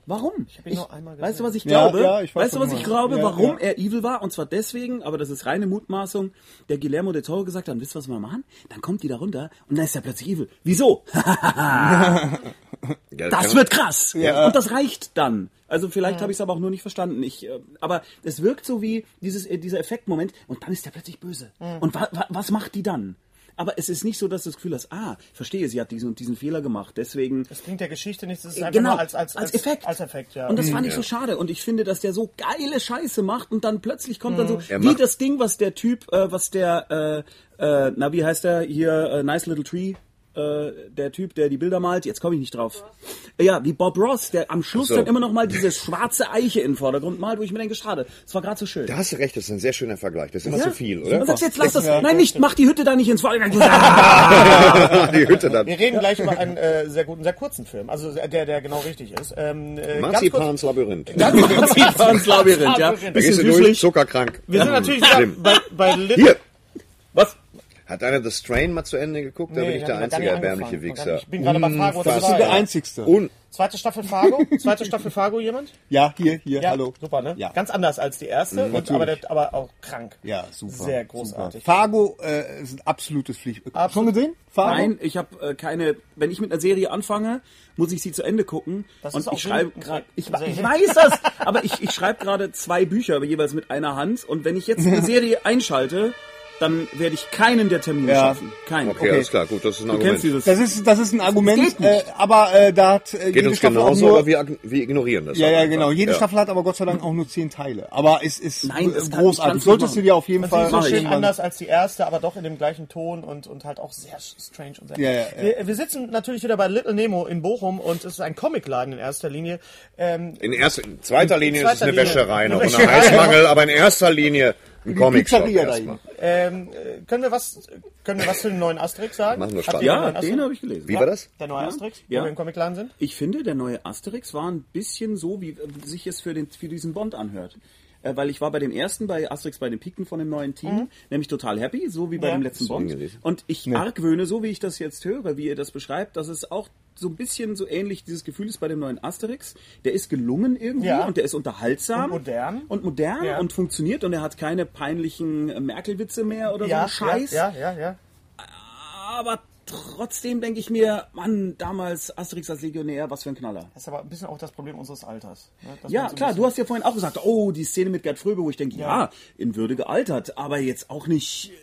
Warum? Ich hab ihn nur einmal weißt du, was ich Ja, glaube? ja, ich weiß, weißt du, was du ich glaube, Ja, warum ja. er evil war? Und zwar deswegen, aber das ist reine Mutmaßung, der Guillermo del Toro gesagt hat, wisst ihr, was wir machen? Dann kommt die da runter und dann ist er plötzlich evil. Wieso? [LAUGHS] Ja, Das wird krass. Und das reicht dann. Also vielleicht habe ich es aber auch nur nicht verstanden. Ich, äh, aber es wirkt so wie dieses, äh, dieser Effektmoment und dann ist er plötzlich böse. Und wa wa was macht die dann? Aber es ist nicht so, dass du das Gefühl hast, ah, ich verstehe, sie hat diesen und diesen Fehler gemacht, deswegen... Das bringt der Geschichte nichts, das ist einfach Genau, nur als, als, als Effekt. Als Effekt, ja. Und das fand ich so schade. Und ich finde, dass der so geile Scheiße macht und dann plötzlich kommt dann so, Er wie das Ding, was der Typ, äh, was der, äh, äh, na, wie heißt der hier, äh, Nice Little Tree, äh, der Typ, der die Bilder malt, jetzt komme ich nicht drauf. Ja, wie Bob Ross, der am Schluss so. dann immer noch mal diese schwarze Eiche in den Vordergrund malt, wo ich mir denke, schade, das war gerade so schön. Da hast du recht, das ist ein sehr schöner Vergleich. Das ist immer Ja? zu viel, Man oder? sagt jetzt, lass das, nein, nicht, mach die Hütte da nicht ins Vordergrund. [LAUGHS] [LAUGHS] Die Hütte dann. Wir reden gleich über einen äh, sehr guten, sehr kurzen Film, also der, der genau richtig ist. Ähm, äh, Marzipans Labyrinth. [LAUGHS] Marzipans Labyrinth, ja. Da gehst du durch, süßlich. zuckerkrank. wir sind natürlich bei, bei Little... Hier, Was? Hat einer The Strain mal zu Ende geguckt? da bin ich der einzige erbärmliche. Wichser. Ich bin gerade bei Fargo Das ist 2. der einzigste. Und Zweite Staffel Fargo? Zweite Staffel Fargo jemand? Ja, hier, hier, Ja, hallo. super, ne? Ja. Ganz anders als die erste, und, aber, der, aber auch krank. Ja, super. Sehr großartig. Super. Fargo äh, ist ein absolutes Pflicht. Schon gesehen? Fargo? Nein, ich habe äh, keine. Wenn ich mit einer Serie anfange, muss ich sie zu Ende gucken. Das und ist auch ich schreibe gerade. Ich, ich weiß das, aber ich, ich schreibe gerade zwei Bücher, aber jeweils mit einer Hand. Und wenn ich jetzt eine [LAUGHS] Serie einschalte, dann werde ich keinen der Termine Ja. schaffen. Keinen. okay, alles klar, gut, das ist ein Du Argument. kennst dieses. Das ist, das ist ein Argument, äh, aber äh, da hat äh, Geht jede uns Staffel auch genauso, nur... aber wir, wir ignorieren das. ja, ja, genau. Jede Ja. Staffel hat aber Gott sei Dank auch nur zehn Teile. Aber es ist Nein, das ich großartig. Solltest du dir auf jeden sie Fall ist so schön anders als die erste, aber doch in dem gleichen Ton und, und halt auch sehr strange und sehr. Ja, ja, ja. Wir, wir sitzen natürlich wieder bei Little Nemo in Bochum und es ist ein Comicladen in erster Linie. Ähm, In, erster, in zweiter Linie In ist es zweiter eine Linie. Wäscherei noch Eine und ein. Heißmangel, aber in erster Linie ein Comic-Shop Pizzeria da ähm, äh, können wir was, können wir was zu dem neuen Asterix sagen? Machen wir Spaß. ja, den habe ich gelesen. Wie war das? Der neue Asterix, Ja. wo wir im Comicladen sind? Ich finde, der neue Asterix war ein bisschen so, wie äh, sich es für, den, für diesen Bond anhört. Äh, weil ich war bei dem ersten, bei Asterix bei den Piken von dem neuen Team, nämlich total happy, so wie bei Ja. dem letzten Bond. Und ich argwöhne, so wie ich das jetzt höre, wie ihr das beschreibt, dass es auch so ein bisschen so ähnlich dieses Gefühl ist bei dem neuen Asterix. Der ist gelungen irgendwie Ja. und der ist unterhaltsam. Und modern. Und modern Ja. und funktioniert und er hat keine peinlichen äh, Merkel-Witze mehr oder so Ja, einen Scheiß. ja, ja, ja, ja. Aber trotzdem denke ich mir, Mann, damals Asterix als Legionär, was für ein Knaller. Das ist aber ein bisschen auch das Problem unseres Alters. ne? Ja, so klar, du hast ja vorhin auch gesagt, oh, die Szene mit Gerd Fröbe, wo ich denke, ja, in Würde gealtert, aber jetzt auch nicht äh,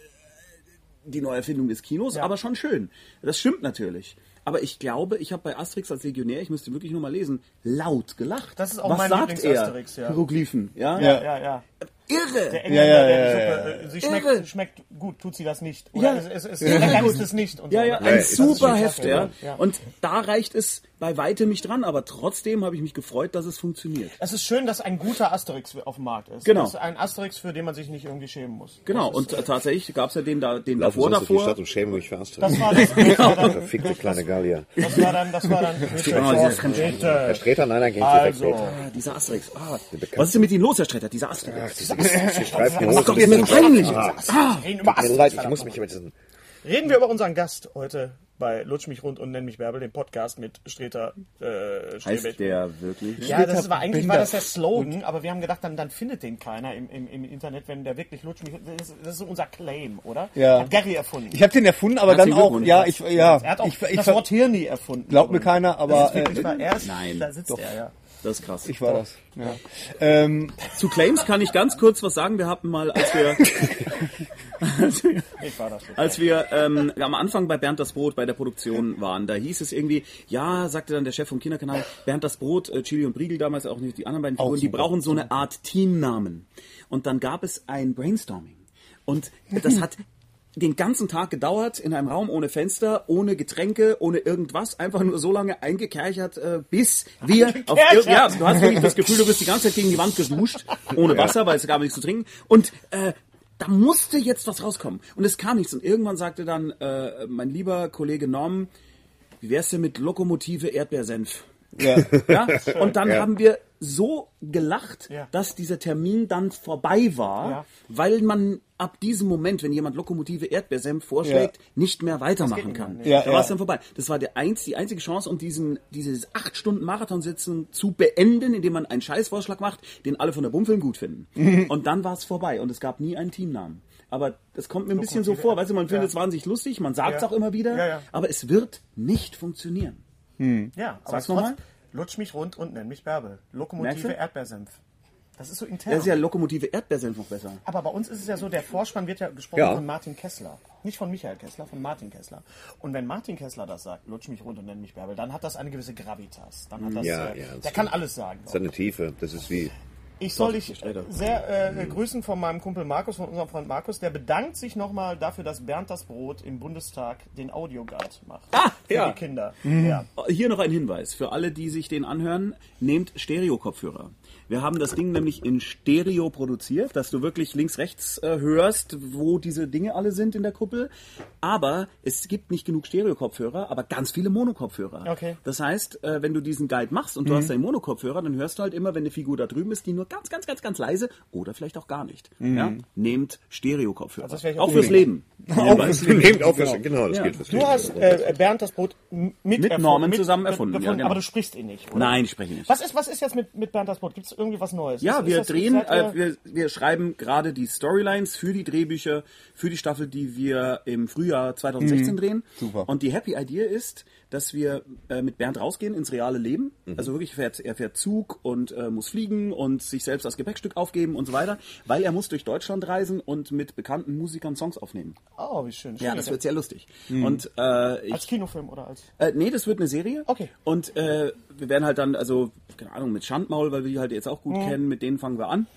die Neuerfindung des Kinos, aber schon schön. Das stimmt natürlich. Aber ich glaube, ich habe bei Asterix als Legionär, ich müsste wirklich nur mal lesen, laut gelacht. Das ist auch Was mein sagt er? Lieblings-Asterix, ja. Hieroglyphen, ja? Ja, ja, ja. Irre! Der Engländer, Ja, ja, der ja, die ja, Suppe, sie Irre. schmeckt, schmeckt gut, tut sie das nicht. Oder Ja. es, es, es, lecker ist es nicht. Und Ja, so, ja, ein das super Heft, ja. ja. Und da reicht es bei weitem nicht dran, aber trotzdem habe ich mich gefreut, dass es funktioniert. Es ist schön, dass ein guter Asterix auf dem Markt ist. Genau. Das ist ein Asterix, für den man sich nicht irgendwie schämen muss. Genau, Das ist, und äh, tatsächlich gab es ja den, da, den Laufen davor, durch die davor. Stadt und schämen mich für Asterix. das war das, das, war dann, Verfickte kleine Gallier. das war dann, das war dann, [LAUGHS] Herr. Streter, nein, nein, geht Also, weg. Ah, dieser Asterix. Ah, was ist denn mit Ihnen los, Herr Streiter? Dieser Asterix. [LAUGHS] Ist hoch. doch jetzt mir peinlich. Ah, Tut mir leid, ich muss mich über diesen... Reden wir über unseren Gast heute bei Lutsch mich rund und nenn mich Bärbel, dem Podcast mit Streter äh, heißt Strebech. der wirklich? Ja, das war eigentlich war das der Slogan, aber wir haben gedacht, dann, dann findet den keiner im, im, im Internet, wenn der wirklich Lutsch mich. Das ist, das ist unser Claim, oder? Ja. Hat Gary erfunden. Ich habe den erfunden, aber dann auch, ja, ich, ja, er hat auch ich, ich, das Wort Hirni erfunden. glaubt mir keiner, aber Das ist wirklich äh, wahr. Er ist, Nein. da sitzt er, ja. Das ist krass. ich war das. Ja. Ähm, Zu Claims kann ich ganz kurz was sagen. Wir hatten mal, als wir, [LAUGHS] war das. als wir ähm, am Anfang bei Bernd das Brot bei der Produktion waren, da hieß es irgendwie, ja, sagte dann der Chef vom Kinderkanal, Bernd das Brot, äh, Chili und Briegel damals auch nicht die anderen beiden Figuren, die brauchen so eine Art Teamnamen. Und dann gab es ein Brainstorming. Und das hat den ganzen Tag gedauert in einem Raum ohne Fenster, ohne Getränke, ohne irgendwas, einfach nur so lange eingekerchert, äh, bis wir auf ja, du hast wirklich das Gefühl, du bist die ganze Zeit gegen die Wand geduscht, ohne Wasser, weil es gab nichts zu trinken. Und äh, da musste jetzt was rauskommen. Und es kam nichts. Und irgendwann sagte dann äh, mein lieber Kollege Norm, wie wär's denn mit Lokomotive Erdbeersenf? Ja. Ja? [LAUGHS] Und dann Ja. haben wir so gelacht, Ja. dass dieser Termin dann vorbei war, Ja. weil man ab diesem Moment, wenn jemand Lokomotive Erdbeersenf vorschlägt, Ja. nicht mehr weitermachen kann. Ja, da war es dann vorbei. Das war der einz, die einzige Chance, um diesen, dieses acht Stunden Marathonsitzen zu beenden, indem man einen Scheißvorschlag macht, den alle von der Bumfilm gut finden. Mhm. [LAUGHS] Und dann war es vorbei und es gab nie einen Teamnamen. Aber das kommt mir ein bisschen so vor, weißt du, man findet es wahnsinnig lustig, man sagt es Ja. auch immer wieder, Ja, ja. aber es wird nicht funktionieren. Ja, aber Sag's es noch trotz- mal. Lutsch mich rund und nenn mich Bärbel. Lokomotive? Erdbeersenf. Das ist so intern. Das ist ja Lokomotive Erdbeersenf noch besser. Aber bei uns ist es ja so, der Vorspann wird ja gesprochen Ja. von Martin Kessler. Nicht von Michael Kessler, von Martin Kessler. Und wenn Martin Kessler das sagt, lutsch mich rund und nenn mich Bärbel, dann hat das eine gewisse Gravitas. Dann hat das, Ja, äh, ja, der kann alles sagen. Das hat eine Tiefe. Das ist wie. Ich soll dich sehr äh, grüßen von meinem Kumpel Markus, von unserem Freund Markus. Der bedankt sich nochmal dafür, dass Bernd das Brot im Bundestag den Audioguide macht. Ah, für ja. die Kinder. Mhm. Ja. Hier noch ein Hinweis für alle, die sich den anhören. Nehmt Stereo-Kopfhörer. Wir haben das Ding nämlich in Stereo produziert, dass du wirklich links-rechts äh, hörst, wo diese Dinge alle sind in der Kuppel. Aber es gibt nicht genug Stereo-Kopfhörer, aber ganz viele Monokopfhörer. Okay. Das heißt, äh, wenn du diesen Guide machst und du hast deinen Monokopfhörer, dann hörst du halt immer, wenn eine Figur da drüben ist, die nur ganz, ganz, ganz, ganz leise oder vielleicht auch gar nicht. Ja? Nehmt Stereo-Kopfhörer. Also auch [LAUGHS] auch fürs Leben. Hinweis. Nehmt auf, das, genau, das gilt fürs Du Leben. hast äh, Bernd das Brot mit, Mit Norman zusammen erfunden, erfunden ja, genau. Aber du sprichst ihn nicht, oder? Nein, ich spreche nicht. Was ist, was ist jetzt mit, mit Bernd das Brot? Gibt es irgendwie was Neues? Ja, ist, wir ist drehen, äh, wir, wir schreiben gerade die Storylines für die Drehbücher, für die Staffel, die wir im Frühjahr 2016 drehen. super. Und die Happy Idea ist, dass wir äh, mit Bernd rausgehen ins reale Leben. Also wirklich, fährt, er fährt Zug und äh, muss fliegen und sich selbst als Gepäckstück aufgeben und so weiter, weil er muss durch Deutschland reisen und mit bekannten Musikern Songs aufnehmen. Oh, wie schön. Ja, Schön. das wird sehr lustig. Und äh, ich, Als Kinofilm oder als... äh, nee, das wird eine Serie. Okay. Und äh, wir werden halt dann, also, keine Ahnung, mit Schandmaul, weil wir die halt jetzt auch gut Mhm. kennen, mit denen fangen wir an.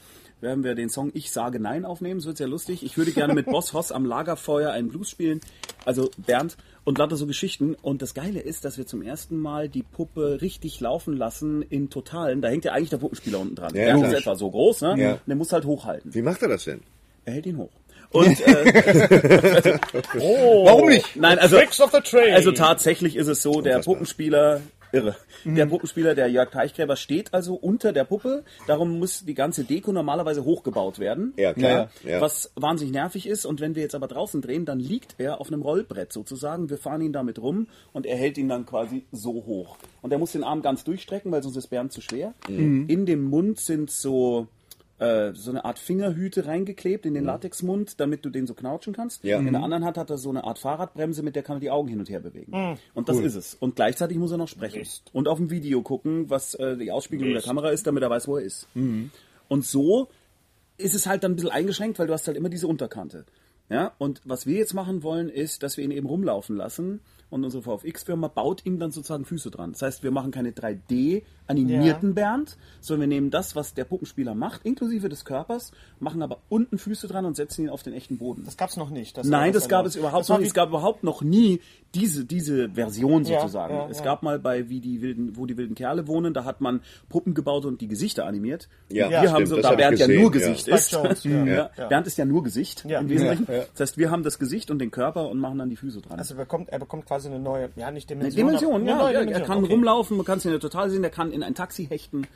Werden wir den Song Ich sage Nein aufnehmen, das wird sehr lustig. Ich würde gerne mit Boss Hoss am Lagerfeuer einen Blues spielen, also Bernd, und lauter so Geschichten. Und das Geile ist, dass wir zum ersten Mal die Puppe richtig laufen lassen in Totalen. Da hängt ja eigentlich der Puppenspieler unten dran. Ja, der ist etwa so groß, ne? Ja. Und der muss halt hochhalten. Wie macht er das denn? Er hält ihn hoch. Und äh, [LAUGHS] Warum nicht? Nein, also, also tatsächlich ist es so, der. Puppenspieler, irre. Mhm. Der Puppenspieler, der Jörg Teichgräber, steht also unter der Puppe. Darum muss die ganze Deko normalerweise hochgebaut werden. Ja, klar. Ja. Was wahnsinnig nervig ist. Und wenn wir jetzt aber draußen drehen, dann liegt er auf einem Rollbrett sozusagen. Wir fahren ihn damit rum und er hält ihn dann quasi so hoch. Und er muss den Arm ganz durchstrecken, weil sonst ist Bernd zu schwer. Mhm. In dem Mund sind so äh, so eine Art Fingerhüte reingeklebt in den Latexmund, damit du den so knautschen kannst. Ja. In Mhm. der anderen Hand hat er so eine Art Fahrradbremse, mit der kann er die Augen hin und her bewegen. Und das ist es. Und gleichzeitig muss er noch sprechen. Und auf dem Video gucken, was äh, die Ausspiegelung der Kamera ist, damit er weiß, wo er ist. Mhm. Und so ist es halt dann ein bisschen eingeschränkt, weil du hast halt immer diese Unterkante. Ja, und was wir jetzt machen wollen, ist, dass wir ihn eben rumlaufen lassen und unsere VFX-Firma baut ihm dann sozusagen Füße dran. Das heißt, wir machen keine 3D-animierten Bernd, sondern wir nehmen das, was der Puppenspieler macht, inklusive des Körpers, machen aber unten Füße dran und setzen ihn auf den echten Boden. Das gab's noch nicht. Das Nein, das gab es überhaupt noch nicht. Es gab überhaupt noch nie diese, diese Version Ja, sozusagen. ja, es ja. gab mal bei wie die wilden, wo die wilden Kerle wohnen, da hat man Puppen gebaut und die Gesichter animiert. Ja, wir haben so, das da hab Bernd ja nur ja. Gesicht ist. Jones, [LAUGHS] ja. ja. Ja. Bernd ist ja nur Gesicht Ja. im Wesentlichen. Ja, ja. Das heißt, wir haben das Gesicht und den Körper und machen dann die Füße dran. Also er bekommt, er bekommt quasi eine neue, ja nicht Eine Dimension. Dimension, aber- ja. eine neue ja er Dimension, kann okay. rumlaufen, man kann es in der Total sehen, der kann in ein Taxi hechten.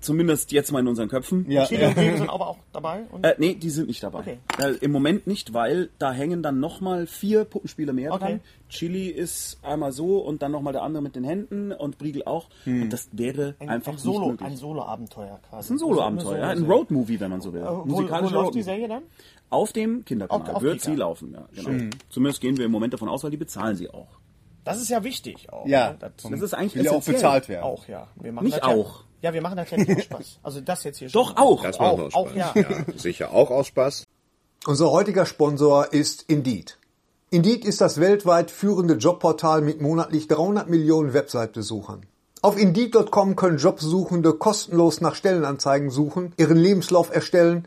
Zumindest jetzt mal in unseren Köpfen. Ja. Chili und Regen sind aber auch dabei. Und Äh, nee, die sind nicht dabei. Okay. Äh, Im Moment nicht, weil da hängen dann nochmal vier Puppenspieler mehr Okay. dran. Chili ist einmal so und dann nochmal der andere mit den Händen und Briegel auch. Und das wäre ein, einfach ein Solo, nicht möglich. ein Solo-Abenteuer quasi. das ist ein Solo-Abenteuer, ja, ein. Roadmovie, wenn man so will. Äh, Wo, wo läuft die. Serie dann? Auf dem Kinderkanal Auf- auf wird Kika. sie laufen, ja. Genau. Zumindest gehen wir im Moment davon aus, weil die bezahlen sie auch. Das ist ja wichtig auch. Ja. ne? Das, Das ist eigentlich Will ja auch bezahlt werden. auch, ja. Wir machen Nicht das ja, auch. Ja, wir machen das ja nicht aus Spaß. Also das jetzt hier schon. Doch, auch. Das Auch, Spaß. auch, ja. Sicher auch aus Spaß. Unser heutiger Sponsor ist Indeed. Indeed ist das weltweit führende Jobportal mit monatlich 300 Millionen Website-Besuchern. Auf Indeed.com können Jobsuchende kostenlos nach Stellenanzeigen suchen, ihren Lebenslauf erstellen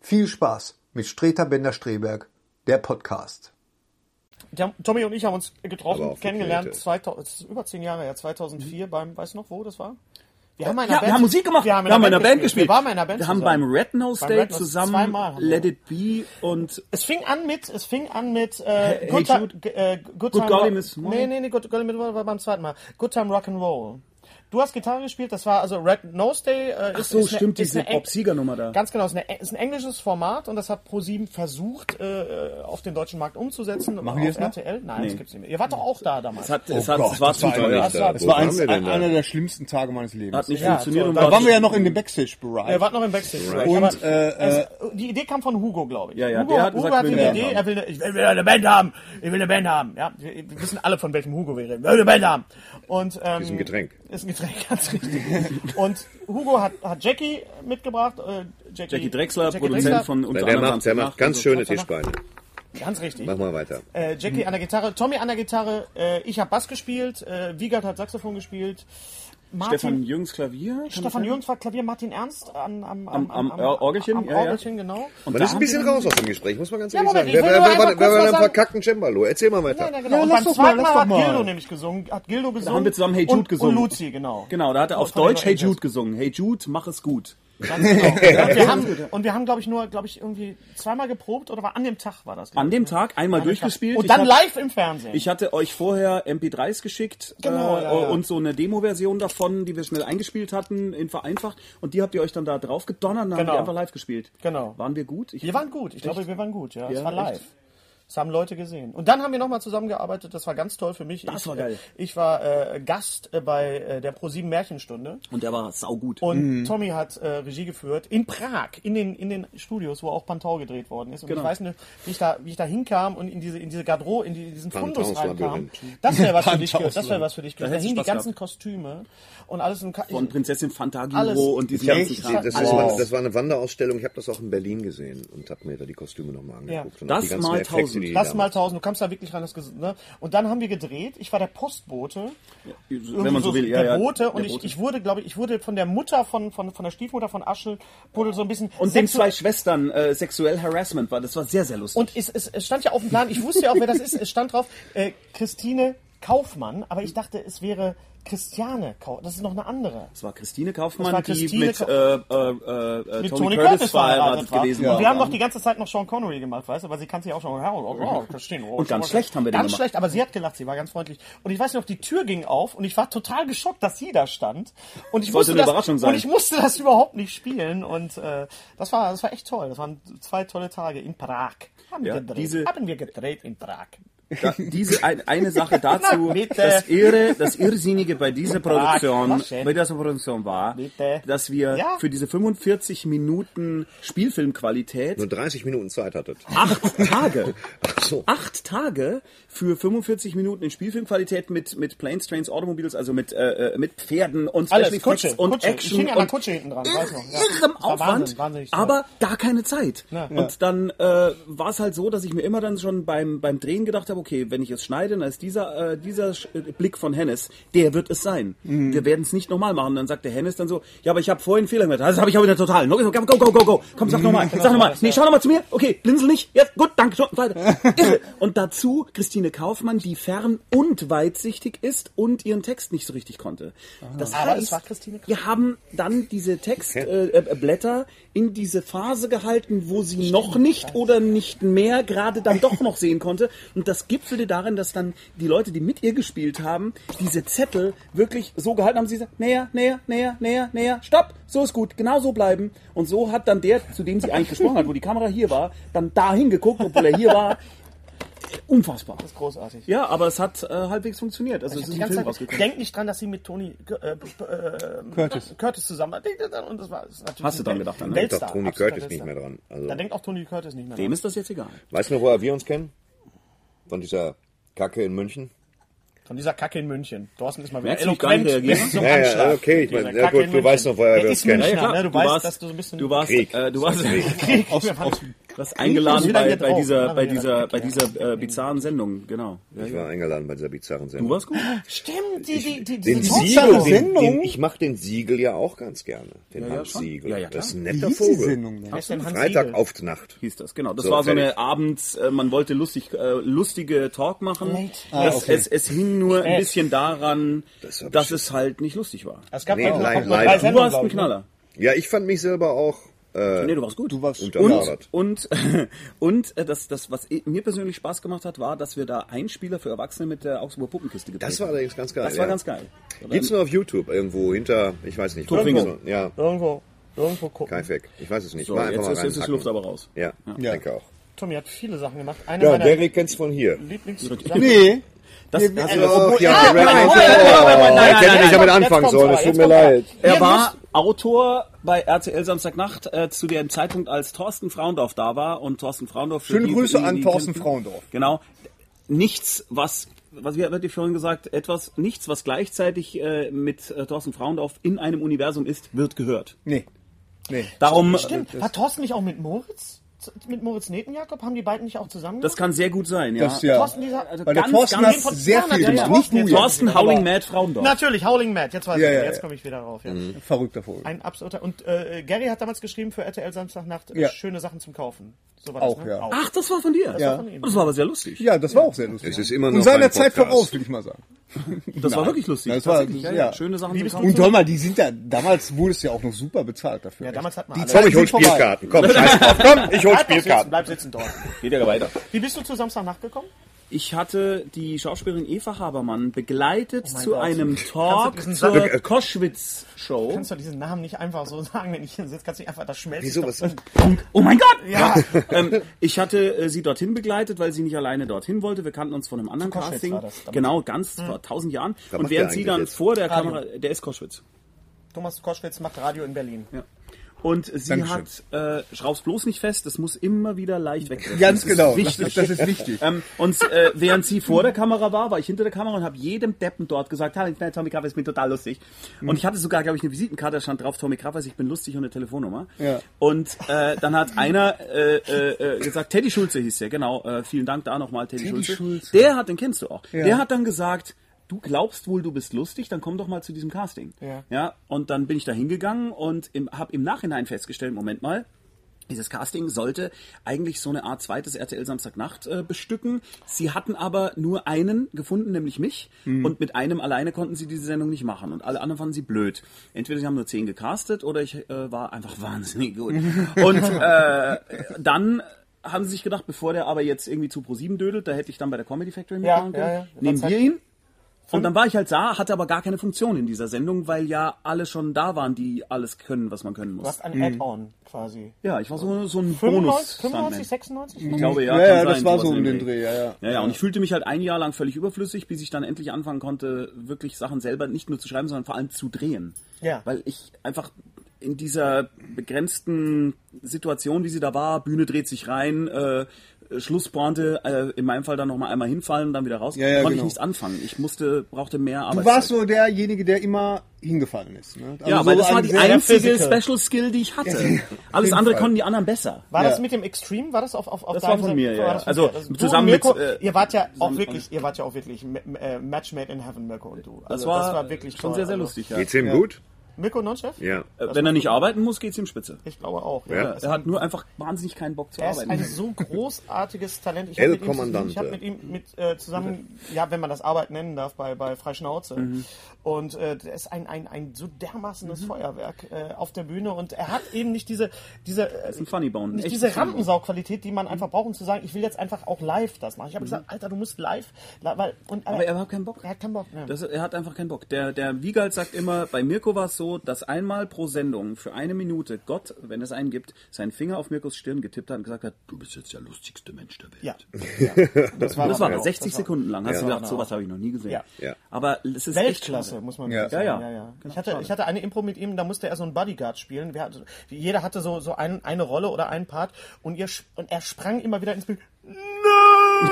viel Spaß mit Streter Bender-Streberg, der Podcast. Der, Tommy und ich haben uns getroffen, kennengelernt, Kälte. 2000, das ist über zehn Jahre her, 2004 Mhm. beim, weißt du noch, wo das war? Wir haben, in Ja, einer wir haben Musik gemacht. Wir haben in wir einer in einer Band gespielt. Wir waren in einer Band Wir haben zusammen. beim Red Nose Day zusammen. Let It Be und Es fing an mit, es fing an mit äh, Hey Good, Time, Jude. g- äh, Good, Good Time Golly Rock- Miss Nee, nee, nee, Good Golly Miss war beim zweiten Mal. Good Time Rock and Roll. Du hast Gitarre gespielt, das war also Red Nose Day. Äh, Ach ist, so, ist eine- stimmt, ist diese eine Eng- Bob Seger Nummer da. Ganz genau, ist, eine, ist ein englisches Format und das hat ProSieben versucht, äh, auf den deutschen Markt umzusetzen. Machen das noch? RTL? Nein, das gibt's nicht mehr. Ihr wart doch auch da damals. es hat, es, Oh hat, Gott, es war das zu war teuer. Das war- eins, wir da? einer der schlimmsten Tage meines Lebens. Hat nicht Ja, funktioniert. toll. und da war- waren wir ja noch in dem Backstage-Bereich. Ihr wart noch im Backstage. Und, Aber äh, es, die Idee kam von Hugo, glaube ich. Ja, ja, Hugo, der hat Hugo gesagt, hatte die eine Idee, er will, eine, ich will eine Band haben. Ich will eine Band haben. Ja, wir, wir wissen alle, von welchem Hugo wir reden. Wir will eine Band haben. Und, ähm, ein Getränk. Ist ein Getränk, [LAUGHS] ganz richtig. Und Hugo hat, hat Jackie mitgebracht. Äh, Jackie, Jackie Drexler, Jackie Produzent Drexler. von unter Der anderem macht, der macht ganz schöne. Tischbeine. Ganz richtig. Mach mal weiter. Äh, Jackie an der Gitarre, Tommy an der Gitarre, äh, ich habe Bass gespielt, äh, Wiegald hat Saxophon gespielt. Martin, Stefan Jürgens Klavier. Stefan? Jürgens war Klavier, Martin Ernst an, am, Am- am Orgelchen, Am ja, ja. Orgelchen, genau. Und Man da ist ein bisschen raus aus dem Gespräch, muss man ganz Ja, ehrlich Moment, sagen. Wer, war denn sagen- verkackten Cembalo? Erzähl mal weiter. Ja, ja, genau. Ja, und lass beim zweiten lass Mal hat mal. Gildo nämlich gesungen, hat Gildo gesungen. haben wir zusammen Hey Jude und, gesungen. Und Luzi, genau. Genau, da hat er auf Deutsch Hey. Jude gesungen. Hey Jude, mach es gut. Ganz genau. [LAUGHS] und wir haben, und wir haben glaube ich, nur, glaube ich, irgendwie zweimal geprobt oder war an dem Tag war das? glaub An dem ne? Tag einmal An dem Tag. durchgespielt. Und dann hab- live im Fernsehen. Ich hatte euch vorher MP3s geschickt Genau, äh, ja, ja. und so eine Demo-Version davon, die wir schnell eingespielt hatten, in vereinfacht. Und die habt ihr euch dann da drauf gedonnert und dann Genau. habt ihr einfach live gespielt. Genau. Waren wir gut? Ich, wir waren gut. Ich glaube, wir waren gut. Ja, es war live. echt? Das haben Leute gesehen. Und dann haben wir nochmal zusammengearbeitet. Das war ganz toll für mich. Das ich, war geil. äh, Ich war äh, Gast äh, bei äh, der Pro7 Märchenstunde. und der war saugut. Und Tommy hat äh, Regie geführt in Prag, in den, in den Studios, wo auch Pantau gedreht worden ist. Und Genau. ich weiß nicht, wie ich da, wie ich da hinkam und in diese, in diese Garderobe, in, die, in diesen Fundus reinkam. Das wäre was für dich, Panthaus ge- das wäre was für dich. gewesen. Da hingen die ganzen Kostüme und alles im Ka Von Prinzessin Fantagiro und diesen ganzen Kram. Das, mal- das war eine Wanderausstellung. Ich habe das auch in Berlin gesehen und habe mir da die Kostüme nochmal angeguckt. Und auch Das die ganzen mal tausend. Das da mal tausend, du kamst da wirklich rein, das, ne? Und dann haben wir gedreht. Ich war der Postbote. Wenn man so will, ja, der ja. Bote. Und der ich, Bote. ich wurde, glaube ich, ich wurde von der Mutter von, von, von der Stiefmutter von Aschel, wurde so ein bisschen. Und den zwei Schwestern äh, sexuell Harassment war, das war sehr, sehr lustig. Und es, es, es stand ja auf dem Plan, ich wusste ja auch, wer das ist. Es stand drauf, äh, Christine Kaufmann, aber ich dachte, es wäre Christiane Kaufmann. Das ist noch eine andere. das war Christine Kaufmann, war die Christine mit Ka- äh, äh, äh, Mit Tony, Curtis, verheiratet verheiratet war. gewesen Und war. wir haben doch die ganze Zeit noch Sean Connery gemacht, weißt du, weil sie kannte ja auch schon. Oh, oh, Christine, oh, Und ganz schlecht haben wir den Ganz gemacht. schlecht, aber sie hat gelacht, sie war ganz freundlich. Und ich weiß noch, die Tür ging auf und ich war total geschockt, dass sie da stand. Und ich Sollte musste eine das, Überraschung sein. Und ich musste das [LAUGHS] überhaupt nicht spielen. Und äh, das war, das war echt toll. Das waren zwei tolle Tage in Prag. Haben, Ja, wir gedreht. diese- haben wir gedreht in Prag. Da, diese ein, eine Sache [LAUGHS] dazu, Na, das Irre, das Irrsinnige bei dieser Produktion, was denn? bei dieser Produktion war, Bitte. dass wir Ja. für diese 45 Minuten Spielfilmqualität nur 30 Minuten Zeit hattet. acht Tage, [LAUGHS] Ach so. acht Tage für 45 Minuten in Spielfilmqualität mit mit Planes, Trains, Automobiles, also mit äh, äh, mit Pferden und Alles, Special Effects Kutsche, und Kutsche. Ich Action hing an der und Kutsche hinten dran, weiß noch, ja. irrem Aufwand, Wahnsinn, aber gar keine Zeit. Ja. Und dann äh, war es halt so, dass ich mir immer dann schon beim beim Drehen gedacht habe, okay, wenn ich es schneide, dann ist dieser, äh, dieser Sch- äh, Blick von Hennes, der wird es sein. Mhm. Wir werden es nicht nochmal machen. Dann sagt der Hennes dann so, ja, aber ich habe vorhin einen Fehler gemacht. Das habe ich aber wieder total. Go, go, go, go, go. Komm, sag nochmal. Sag nochmal. Nee, schau nochmal zu mir. Okay, blinzel nicht. Ja, gut, danke. Schon, weiter. [LAUGHS] Und dazu Christine Kaufmann, die fern und weitsichtig ist und ihren Text nicht so richtig konnte. Das Aber heißt, es war Christine Kaufmann. wir haben dann diese Textblätter äh, Blätter in diese Phase gehalten, wo sie noch nicht oder nicht mehr gerade dann doch noch sehen konnte. Und das gipfelte darin, dass dann die Leute, die mit ihr gespielt haben, diese Zettel wirklich so gehalten haben, sie sagt, näher, näher, näher, näher, näher, stopp, so ist gut, genau so bleiben. Und so hat dann der, zu dem sie eigentlich gesprochen hat, wo die Kamera hier war, dann dahin geguckt, obwohl er hier war. Unfassbar. Das ist großartig. Ja, aber es hat äh, halbwegs funktioniert. Also es ist ein Film rausgekommen. denk nicht dran, dass sie mit Tony äh, äh, Curtis. Curtis zusammen Und das war das ist natürlich Hast du dran gedacht, ne? Denkt doch Tony Curtis nicht mehr dran. Also, Da denkt auch Tony Curtis nicht mehr Dem dran. ist das jetzt egal. weißt du noch, woher wir uns kennen? Von dieser Kacke in München? Von dieser Kacke in München. Thorsten ist mal wieder bis zum Ja, ja, okay, ich meine, ja gut, du weißt noch, woher wir uns ist kennen. Münchner, Ja, ne? Du, Du weißt, warst- dass du so ein bisschen... Du warst, Krieg. äh, du warst, [LAUGHS] Aus, aus, du warst eingeladen bei, bei dieser, bei dieser, bei dieser äh, bizarren Sendung, genau. Ja, Ich ja. war eingeladen bei dieser bizarren Sendung. Du warst gut. Stimmt, die, die, die, diese Siegel, Talkshow- den, Sendung? den, ich mache den Siegel ja auch ganz gerne. Den ja, Hans. Siegel. Ja, ja, das ist ein wie netter die Vogel. Sendung Freitag Siegel? auf die Nacht. Hieß das, genau. Das So, war so eine abends, äh, man wollte lustig, äh, lustige Talk machen. Ah, es, okay. es, es hing nur ein bisschen daran, Das dass es halt nicht lustig war. Es gab Nee, doch noch leider-. Du warst ein ne? Knaller. Ja, ich fand mich selber auch äh, Nee, du warst gut. Du warst unterfordert. Und, [LAUGHS] und äh, das, das, was mir persönlich Spaß gemacht hat, war, dass wir da Einspieler für Erwachsene mit der Augsburger Puppenkiste gedreht Das war haben. allerdings ganz geil. Das war ja. ganz geil. Gibt's nur auf YouTube irgendwo hinter, ich weiß nicht. So- Ja, Irgendwo, irgendwo gucken. Kaifek. Ich weiß es nicht. So, Mal einfach jetzt mal ist, jetzt ist. Luft aber raus. Ja, Ja. denke auch. Tommy hat viele Sachen gemacht. Eine Ja, Derek kennt's von hier. Lieblings... Nee. Das, Nee, also, Ach, ja, Ja, nein, nein, nein, nein, nein, ich hätte nein, nicht damit anfangen sollen, es tut mir er. leid. Er Ihr war Autor bei RTL Samstagnacht äh, zu dem Zeitpunkt, als Thorsten Frauendorf da war und Thorsten Frauendorf. für Schöne die- Grüße die- an die Thorsten kennen- Frauendorf. Genau. Nichts, was was wir wird vorhin gesagt, etwas nichts, was gleichzeitig äh, mit äh, Thorsten Frauendorf in einem Universum ist, wird gehört. Nee. Nee. Darum Stimmt. War Thorsten nicht auch mit Moritz? Mit Moritz Netenjakob? Haben die beiden nicht auch zusammen? das kann sehr gut sein, ja. Das ja. Thorsten, dieser, also Weil der ganz, Thorsten ganz hat sehr viel ja, gemacht. Nicht du. Thorsten Howling Mad Frauendorf. Natürlich, Howling Mad. Jetzt weiß Ja, ich, ja, jetzt ja. komme ich wieder rauf. Ja. Verrückter Vogel. Ein absoluter. Und äh, Gary hat damals geschrieben für RTL Samstagnacht Ja. schöne Sachen zum Kaufen. So war Auch, das, ne? ja. Ach, das war von dir. Ja. war von ihm. Das war aber sehr lustig. Ja, das war auch sehr lustig. Es ist immer noch Und seiner ein Zeit voraus, will ich mal sagen. Das war wirklich lustig. Das war- ja. Schöne Sachen. Zum Kaufen. Und hör mal, die sind ja, damals wurde es ja auch noch super bezahlt dafür. Ja, damals hat man Die Komm, ich hol. Spielkarten. Komm, [LAUGHS] scheiß drauf. Komm, ich hol Bleib doch sitzen, Spielkarten. bleib sitzen dort. Geht ja weiter. Wie bist du zu Samstagnacht gekommen? Ich hatte die Schauspielerin Eva Habermann begleitet Oh zu Gott. einem Kannst Talk du zur Koschwitz-Show. Kannst du diesen Namen nicht einfach so sagen, wenn ich hier sitze, kannst du nicht einfach das schmelzen. Wieso, was- Oh mein Gott! Ja. [LAUGHS] ähm, ich hatte äh, sie dorthin begleitet, weil sie nicht alleine dorthin wollte. Wir kannten uns von einem anderen Koschwitz Casting. war das. Genau, ganz vor tausend Jahren. Und während sie dann jetzt? vor der Radio. Kamera, der ist Koschwitz. Thomas Koschwitz macht Radio in Berlin. Ja. Und sie Dankeschön. hat, äh, schraub's bloß nicht fest, das muss immer wieder leicht weg. Ganz das ist genau. Das Wichtig. ist, das ist wichtig. [LAUGHS] Ähm, und äh, während sie vor der Kamera war, war ich hinter der Kamera und habe jedem Deppen dort gesagt, "Hallo, ich bin Tommy Kraffers, ich bin total lustig. Und ich hatte sogar, glaube ich, eine Visitenkarte, da stand drauf, Tommy Kraffers, ich bin lustig und eine Telefonnummer. Ja. Und äh, dann hat einer äh, äh, äh, gesagt, Teddy Schulze hieß der, genau, äh, vielen Dank da nochmal, Teddy, Teddy Schulze. Schulze. Der hat, den kennst du auch, Ja. der hat dann gesagt, du glaubst wohl, du bist lustig, dann komm doch mal zu diesem Casting. Ja. ja und dann bin ich da hingegangen und habe im Nachhinein festgestellt, Moment mal, dieses Casting sollte eigentlich so eine Art zweites RTL Samstagnacht äh, bestücken. Sie hatten aber nur einen gefunden, nämlich mich. Und mit einem alleine konnten sie diese Sendung nicht machen. Und alle anderen fanden sie blöd. Entweder sie haben nur zehn gecastet oder ich äh, war einfach wahnsinnig gut. [LAUGHS] Und äh, dann haben sie sich gedacht, bevor der aber jetzt irgendwie zu Pro7 dödelt, da hätte ich dann bei der Comedy Factory Ja, mitmachen ja, können. ja. Nehmen Zeit- wir ihn. Und dann war ich halt da, hatte aber gar keine Funktion in dieser Sendung, weil ja alle schon da waren, die alles können, was man können Du muss. hast ein Add-on quasi. Ja, ich war so, so ein 95, Bonus. 95, 96? Ich glaube, ja. Ja, ja, das sein, war so um in den dem Dreh, ja, ja. Ja, ja, und ich fühlte mich halt ein Jahr lang völlig überflüssig, bis ich dann endlich anfangen konnte, wirklich Sachen selber nicht nur zu schreiben, sondern vor allem zu drehen. Ja. Weil ich einfach in dieser begrenzten Situation, wie sie da war, Bühne dreht sich rein, äh, Schlusspointe, äh, in meinem Fall dann nochmal einmal hinfallen, dann wieder raus, Ja, ja, konnte genau. ich nichts anfangen. Ich musste, brauchte mehr Du Arbeit. warst so derjenige, der immer hingefallen ist. Ne? Also ja, so weil das war die einzige physical. Special Skill, die ich hatte. [LAUGHS] Ja, Alles andere Fall. konnten die anderen besser. War Ja. das mit dem Extreme? War das auf, auf, auf Das war von Seite? mir, ja, War ja. das von Also, du zusammen und Mirko, mit, äh, ihr wart ja auch wirklich, ihr wart ja auch wirklich äh, Match made in heaven, Mirko und du. Also, Das war, wirklich schon toll. sehr, sehr also, lustig, ja. Geht's ihm gut? Mirko Nonchef? Ja. Äh, Wenn er nicht arbeiten muss, geht's ihm spitze. Ich glaube auch. Ja. Ja. Das Er hat nur einfach wahnsinnig keinen Bock zu Er ist arbeiten. ein so großartiges Talent. Ich habe mit, ihm- Kommandante. ich hab mit ihm mit, äh, zusammen, ja, wenn man das Arbeit nennen darf, bei, bei Freischnauze. Mhm. Und äh, der ist ein, ein, ein so dermaßenes Feuerwerk äh, auf der Bühne und er hat eben nicht diese, diese, äh, Bone. nicht diese. Rampensaugqualität, die man einfach braucht, um zu sagen, ich will jetzt einfach auch live das machen. Ich habe gesagt, Alter, du musst live, li- weil, und, Aber er hat keinen Bock. Er hat keinen Bock. Ne. Das, er hat einfach keinen Bock. Der, der Wiegald sagt immer, bei Mirko war es so, dass einmal pro Sendung für eine Minute Gott, wenn es einen gibt, seinen Finger auf Mirkos Stirn getippt hat und gesagt hat, du bist jetzt der lustigste Mensch der Welt. ja. [LAUGHS] ja. Das war, Das war genau. 60 Das war- Sekunden lang. Hast Ja. du gedacht, sowas habe ich noch nie gesehen. Ja. Ja. Aber es ist echt Weltklasse, muss man Ja. sagen. Ja, Ja, ja. ja. Genau, Ich, hatte, ich hatte eine Impro mit ihm, da musste er so einen Bodyguard spielen. Wir hatten, jeder hatte so, so ein, eine Rolle oder einen Part und, ihr, und er sprang immer wieder ins Bild. Nein!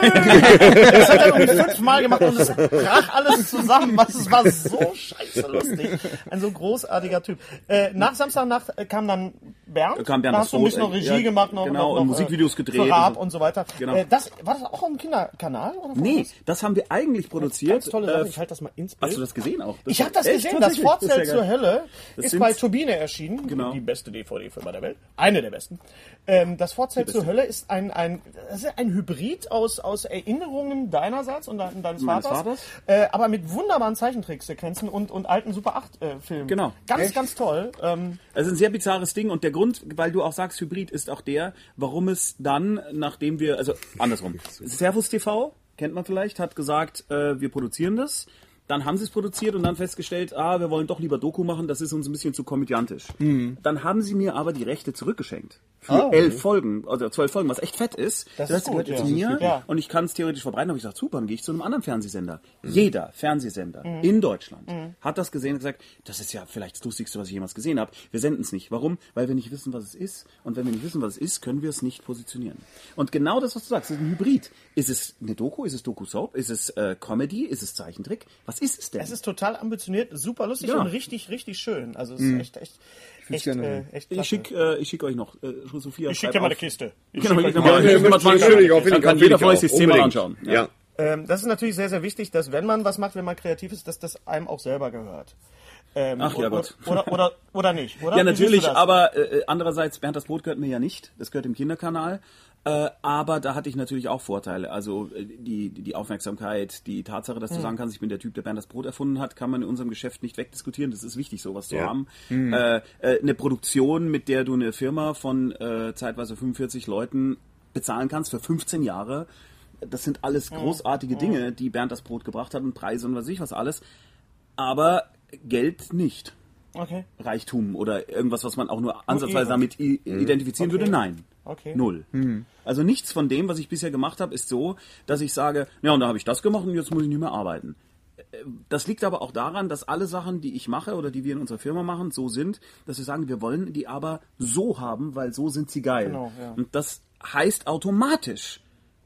Das hat er irgendwie fünfmal gemacht und es brach alles zusammen. Was, es war so scheiße lustig. Ein so großartiger Typ. Äh, nach Samstagnacht äh, kam dann Bernd. Kam Bernd da das hast du ein bisschen noch äh, Regie ja, gemacht. Noch, genau, noch, noch, und äh, Musikvideos gedreht Raab und so. weiter. Genau. Äh, das, war das auch ein Kinderkanal? Oder Nee, das? das haben wir eigentlich produziert. Ganz tolle Sache. Äh, Ich halte das mal ins Bild. Hast du das gesehen auch? Ich habe das Echt? gesehen, das ja zur. Hölle Das ist bei Turbine erschienen. Genau. Die beste DVD-Firma der Welt. Eine der besten. Ähm, das Fortzelt zur Hölle ist ein, ein, das ist ein Hybrid aus, aus Erinnerungen deinerseits und de- deines Meines Vaters, Vaters. Äh, aber mit wunderbaren Zeichentricksequenzen und, und alten Super 8-Filmen. Genau. Ganz, ganz toll. Ähm, Es ist ein sehr bizarres Ding und der Grund, weil du auch sagst Hybrid, ist auch der, warum es dann, nachdem wir, also andersrum, Servus TV, kennt man vielleicht, hat gesagt, äh, wir produzieren das. Dann haben sie es produziert und dann festgestellt, ah, wir wollen doch lieber Doku machen, das ist uns ein bisschen zu komödiantisch. Dann haben sie mir aber die Rechte zurückgeschenkt. Für Oh. elf Folgen, also zwölf Folgen, was echt fett ist. Das das ist gut, gehört jetzt ja. mir Ja. und ich kann es theoretisch verbreiten. habe ich gesagt, super, dann gehe ich zu einem anderen Fernsehsender. Mhm. Jeder Fernsehsender in Deutschland hat das gesehen und gesagt, das ist ja vielleicht das Lustigste, was ich jemals gesehen habe. Wir senden es nicht. Warum? Weil wir nicht wissen, was es ist. Und wenn wir nicht wissen, was es ist, können wir es nicht positionieren. Und genau das, was du sagst, ist ein Hybrid. Ist es eine Doku? Ist es Doku-Soap? Ist es äh, Comedy? Ist es Zeichentrick? Was ist es denn? es ist total ambitioniert, super lustig Ja. und richtig, richtig schön. Also es ist echt, echt, echt, gerne. äh, echt ich schicke äh, ich schick euch noch. Äh, Sophia, Ich schicke dir mal eine. Kiste. Ich Genau, schick ich euch mal, mal- ich mal Finde ich auch, 20 finde ich Dann kann jeder ich von euch sich zehnmal Unbedingt. anschauen. Ja. Ähm, das ist natürlich sehr, sehr wichtig, dass wenn man was macht, wenn man kreativ ist, dass das einem auch selber gehört. Ähm, Ach ja, oder, Gott. Oder, oder, oder nicht, oder? Ja, natürlich, das? aber äh, andererseits, Bernd das Brot gehört mir ja nicht. Das gehört dem Kinderkanal. Äh, aber da hatte ich natürlich auch Vorteile. Also äh, die, die Aufmerksamkeit, die Tatsache, dass du sagen kannst, ich bin der Typ, der Bernd das Brot erfunden hat, kann man in unserem Geschäft nicht wegdiskutieren. Das ist wichtig, sowas zu Ja. haben. Äh, äh, eine Produktion, mit der du eine Firma von äh, zeitweise 45 Leuten bezahlen kannst für 15 Jahre. Das sind alles großartige Dinge, die Bernd das Brot gebracht hat und Preise und was weiß ich was alles. Aber Geld nicht. Okay. Reichtum oder irgendwas, was man auch nur ansatzweise Ehre. damit i- identifizieren Okay. würde? Nein. Okay. Null. Also nichts von dem, was ich bisher gemacht habe, ist so, dass ich sage, ja, und da habe ich das gemacht und jetzt muss ich nicht mehr arbeiten. Äh, Das liegt aber auch daran, dass alle Sachen, die ich mache oder die wir in unserer Firma machen, so sind, dass wir sagen, wir wollen die aber so haben, weil so sind sie geil. Genau, ja. Und das heißt automatisch,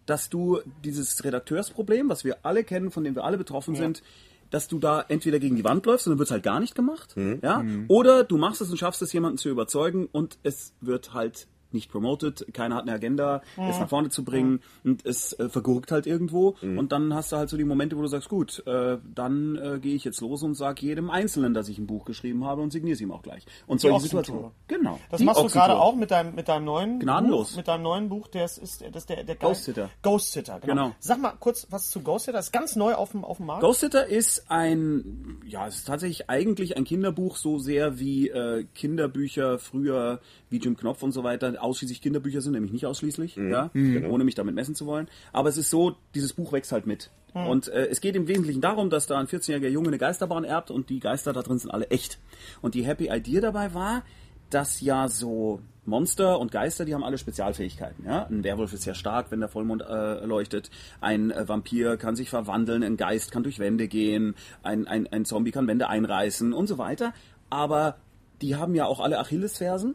dass du dieses Redakteursproblem, was wir alle kennen, von dem wir alle betroffen sind, dass du da entweder gegen die Wand läufst und dann wird es halt gar nicht gemacht, ja, oder du machst es und schaffst es, jemanden zu überzeugen und es wird halt nicht promoted, keiner hat eine Agenda, es nach vorne zu bringen und es äh, vergurkt halt irgendwo und dann hast du halt so die Momente, wo du sagst, gut, äh, dann äh, gehe ich jetzt los und sag jedem Einzelnen, dass ich ein Buch geschrieben habe und signiere es ihm auch gleich. Und solche. Situationen. Genau. Das Die machst du gerade auch mit deinem, mit deinem neuen Gnadenlos. Buch. Mit deinem neuen Buch, der ist, ist das ist der, der Ghost Sitter. Ghost Sitter, genau. Genau. Sag mal kurz was zu Ghost Sitter. Das ist ganz neu auf dem, auf dem Markt. Ghost Sitter ist ein, ja, es ist tatsächlich eigentlich ein Kinderbuch, so sehr wie äh, Kinderbücher früher, wie Jim Knopf und so weiter, ausschließlich Kinderbücher sind, nämlich nicht ausschließlich, ja, ohne mich damit messen zu wollen. Aber es ist so, dieses Buch wächst halt mit. Und äh, es geht im Wesentlichen darum, dass da ein 14-jähriger Junge eine Geisterbahn erbt und die Geister da drin sind alle echt. Und die Happy Idea dabei war, dass ja so Monster und Geister, die haben alle Spezialfähigkeiten. Ja? Ein Werwolf ist sehr stark, wenn der Vollmond äh, leuchtet. Ein äh, Vampir kann sich verwandeln, ein Geist kann durch Wände gehen, ein, ein, ein Zombie kann Wände einreißen und so weiter. Aber die haben ja auch alle Achillesfersen.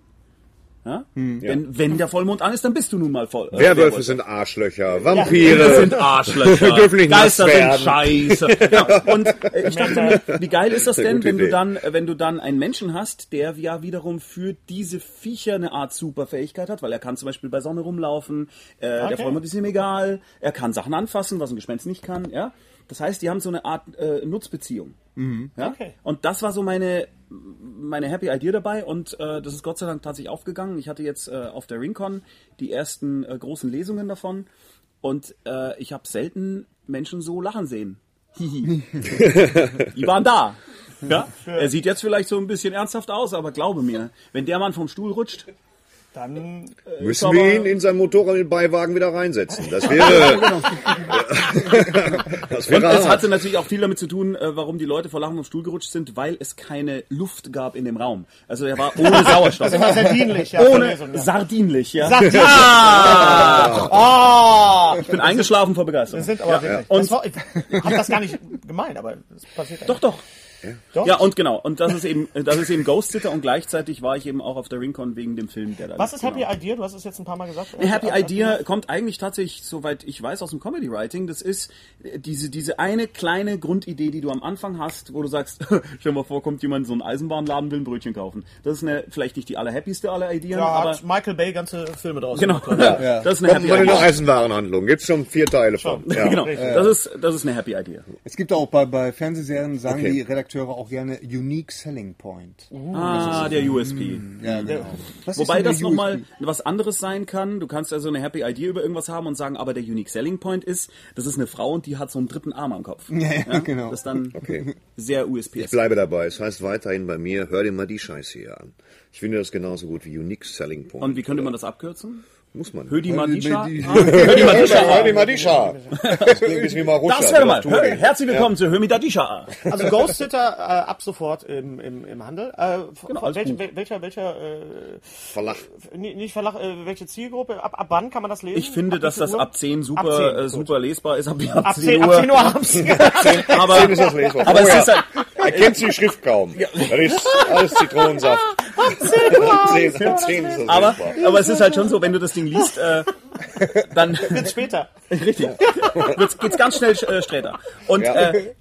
Ja? Denn wenn der Vollmond an ist, dann bist du nun mal voll. äh, Werwölfe sind Arschlöcher, Vampire. sind Arschlöcher. [LAUGHS] Dürfen nicht Geister nass sind scheiße. [LAUGHS] Ja, und äh, ich dachte mir, wie geil ist das Sehr denn, wenn du Idee. dann, äh, wenn du dann einen Menschen hast, der ja wiederum für diese Viecher eine Art Superfähigkeit hat, weil er kann zum Beispiel bei Sonne rumlaufen, äh, der Okay. Vollmond ist ihm egal, er kann Sachen anfassen, was ein Gespenst nicht kann, ja. Das heißt, die haben so eine Art äh, Nutzbeziehung. Ja? Okay. Und das war so meine, meine Happy Idea dabei und äh, das ist Gott sei Dank tatsächlich aufgegangen. Ich hatte jetzt äh, auf der Ringcon die ersten äh, großen Lesungen davon und äh, ich habe selten Menschen so lachen sehen. Hihi. [LAUGHS] die waren da. Ja? Er sieht jetzt vielleicht so ein bisschen ernsthaft aus, aber glaube mir, wenn der Mann vom Stuhl rutscht, Dann Müssen aber- wir ihn in sein Motorrad mit Beiwagen wieder reinsetzen. Das wäre. [LAUGHS] [LAUGHS] das Und wäre es hart. hatte natürlich auch viel damit zu tun, äh, warum die Leute vor Lachen vom Stuhl gerutscht sind, weil es keine Luft gab in dem Raum. Also er war ohne [LAUGHS] Sauerstoff. das war sehr dienlich. Ja, ohne ja. sardinlich, ja. Ja! Ah! Ich bin eingeschlafen vor Begeisterung. Das sind aber wirklich. Und- das war, ich hab das gar nicht gemeint, aber das passiert Doch, doch. Doch? Ja, und genau. Und das ist eben, das ist eben Ghost Sitter und gleichzeitig war ich eben auch auf der Ringcon wegen dem Film, der da Was ist genau. Happy Idea? Du hast es jetzt ein paar Mal gesagt. Eine Happy Idea kommt eigentlich tatsächlich, soweit ich weiß, aus dem Comedy Writing. Das ist äh, diese, diese eine kleine Grundidee, die du am Anfang hast, wo du sagst, [LAUGHS] stell mal vor, kommt jemand in so einen Eisenbahnladen, will ein Brötchen kaufen. Das ist eine, vielleicht nicht die allerhappieste aller Ideen, Ja, aber hat Michael Bay ganze Filme draus genau. gemacht. [LAUGHS] Ja. Das ist eine Kommt Happy Idea. eine Eisenwarenhandlung. Gibt's schon vier Teile von. Ja. [LAUGHS] Genau. Das ist, das ist eine Happy Idea. Es gibt auch bei, bei Fernsehserien, sagen Okay. die Redakteure auch gerne Unique Selling Point. Ah, der USP. Ja, genau. Was Wobei das nochmal was anderes sein kann. Du kannst also eine Happy Idea über irgendwas haben und sagen, aber der Unique Selling Point ist, das ist eine Frau und die hat so einen dritten Arm am Kopf. [LAUGHS] Ja, ja, genau. Das ist dann Okay. sehr USP. Ich bleibe dabei. Es heißt weiterhin bei mir, hör dir mal die Scheiße hier an. Ich finde das genauso gut wie Unique Selling Point. Und wie könnte man das abkürzen? Muss man. Hödi Madisha? die- Hödi Madisha. Hör die ein bisschen wie Maruscha. Das wäre mal. Hör, herzlich willkommen zu Hömi Dadisha. Also Ghost Sitter äh, ab sofort im, im, im Handel. Äh, Genau, von alles welche, gut. wel- welcher, welcher, äh, Verlach. nie- nicht Verlag, äh, welche Zielgruppe? Ab, ab wann kann man das lesen? Ich finde, ab dass das Uhr? ab 10 super, Ab 10, äh, super lesbar ist. Ab, ab, Ab 10 10, ab 10 Uhr abends. Aber, ist das lesbar. aber es Vorher. ist halt, Erkennst du die Schrift kaum. Das ist alles Zitronensaft. Aber, aber es ist halt schon so, wenn du das Ding liest, äh, dann [LAUGHS] Wird später. [LAUGHS] Richtig. Jetzt geht's ganz schnell äh, Sträter. Und Ja. äh,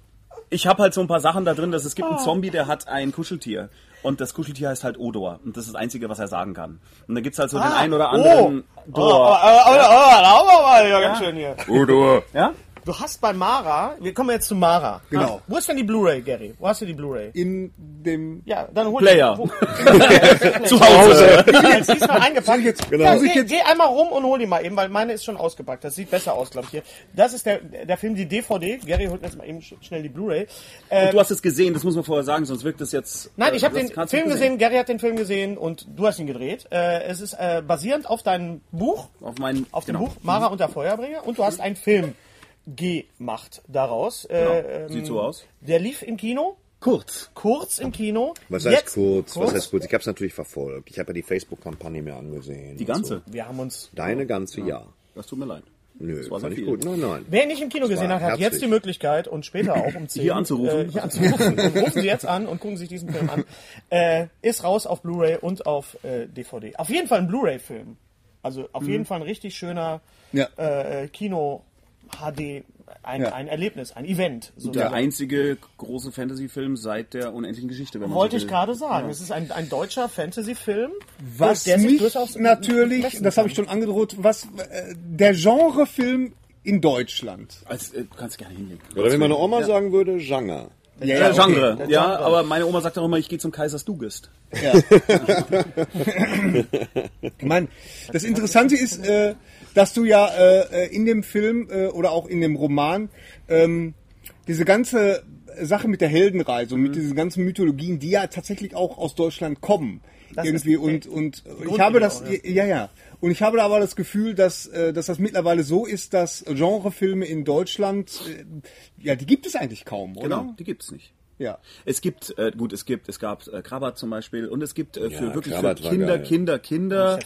ich habe halt so ein paar Sachen da drin, dass es gibt einen Zombie, der hat ein Kuscheltier. Und das Kuscheltier heißt halt Odor. Und das ist das Einzige, was er sagen kann. Und da gibt's halt so den einen oder anderen Oh, Dor. oh, oh, oh, da haben wir mal ja, ganz schön hier. Odor. Ja? Du hast bei Mara, wir kommen jetzt zu Mara. Genau. Wo ist denn die Blu-ray, Gary? Wo hast du die Blu-ray? In dem Ja, dann hol Player. Wo, [LAUGHS] Zu Hause. die ist jetzt diesmal eingepackt. Genau. Ja, geh, jetzt- geh einmal rum und hol die mal eben, weil meine ist schon ausgepackt. Das sieht besser aus, glaube ich. Hier. Das ist der, der Film, die DVD. Gary holt jetzt mal eben sch- schnell die Bluray. Äh, Du hast es gesehen, das muss man vorher sagen, sonst wirkt es jetzt... Nein, äh, ich habe das den Film nicht gesehen, Gary hat den Film gesehen und du hast ihn gedreht. Äh, es ist äh, basierend auf deinem Buch, Auf mein... auf dem genau. Buch Mara und der Feuerbringer und du hast einen Film gemacht daraus. Äh, ähm, Sieht so aus. Der lief im Kino, Kurz. kurz im Kino. Was heißt Jetzt- kurz? Was heißt kurz? Ich habe es natürlich verfolgt. Ich habe ja die Facebook-Kampagne mir angesehen. Die ganze. Wir haben uns Deine ganze Jahr. Das tut mir leid. Nö, Das war sehr fand ich viel. gut. Nein, nein. Wer ihn nicht im Kino gesehen hat, hat herzlich. jetzt die Möglichkeit und später auch um 10 Hier anzurufen. Äh, hier anzurufen. [LAUGHS] Rufen Sie jetzt an und gucken sich diesen Film an. Äh, ist raus auf Blu-ray und auf äh, DVD. Auf jeden Fall ein Blu-ray-Film. Also auf jeden Fall ein richtig schöner Ja. äh, Kino HD, ein, Ja. ein Erlebnis, ein Event. Der sozusagen. einzige große Fantasy-Film seit der unendlichen Geschichte, wenn man Wollte so ich gerade sagen. Es ist ein, ein deutscher Fantasy-Film. Was der mich durchaus natürlich, das habe ich schon angedroht, was äh, der Genrefilm in Deutschland. Also, äh, du kannst gerne hinlegen. Oder wie meine Oma sagen würde, Genre. Ja, okay. Genre. Ja, aber meine Oma sagt auch immer, ich gehe zum Kaisers Dugest. [LAUGHS] Ich meine, das Interessante ist, äh, dass du ja äh, in dem Film äh, oder auch in dem Roman ähm, diese ganze Sache mit der Heldenreise und mit Mhm. diesen ganzen Mythologien, die ja tatsächlich auch aus Deutschland kommen, Das irgendwie ist und und ich habe das auch, ja. ja ja und ich habe da aber das Gefühl, dass äh, dass das mittlerweile so ist, dass Genrefilme in Deutschland äh, ja die gibt es eigentlich kaum, oder? Genau, die gibt's nicht. Ja. Es gibt, äh, gut, es gibt, es gab äh, Krabat zum Beispiel und es gibt äh, für wirklich Krabat für Kinder, geil. Kinder, Kinder,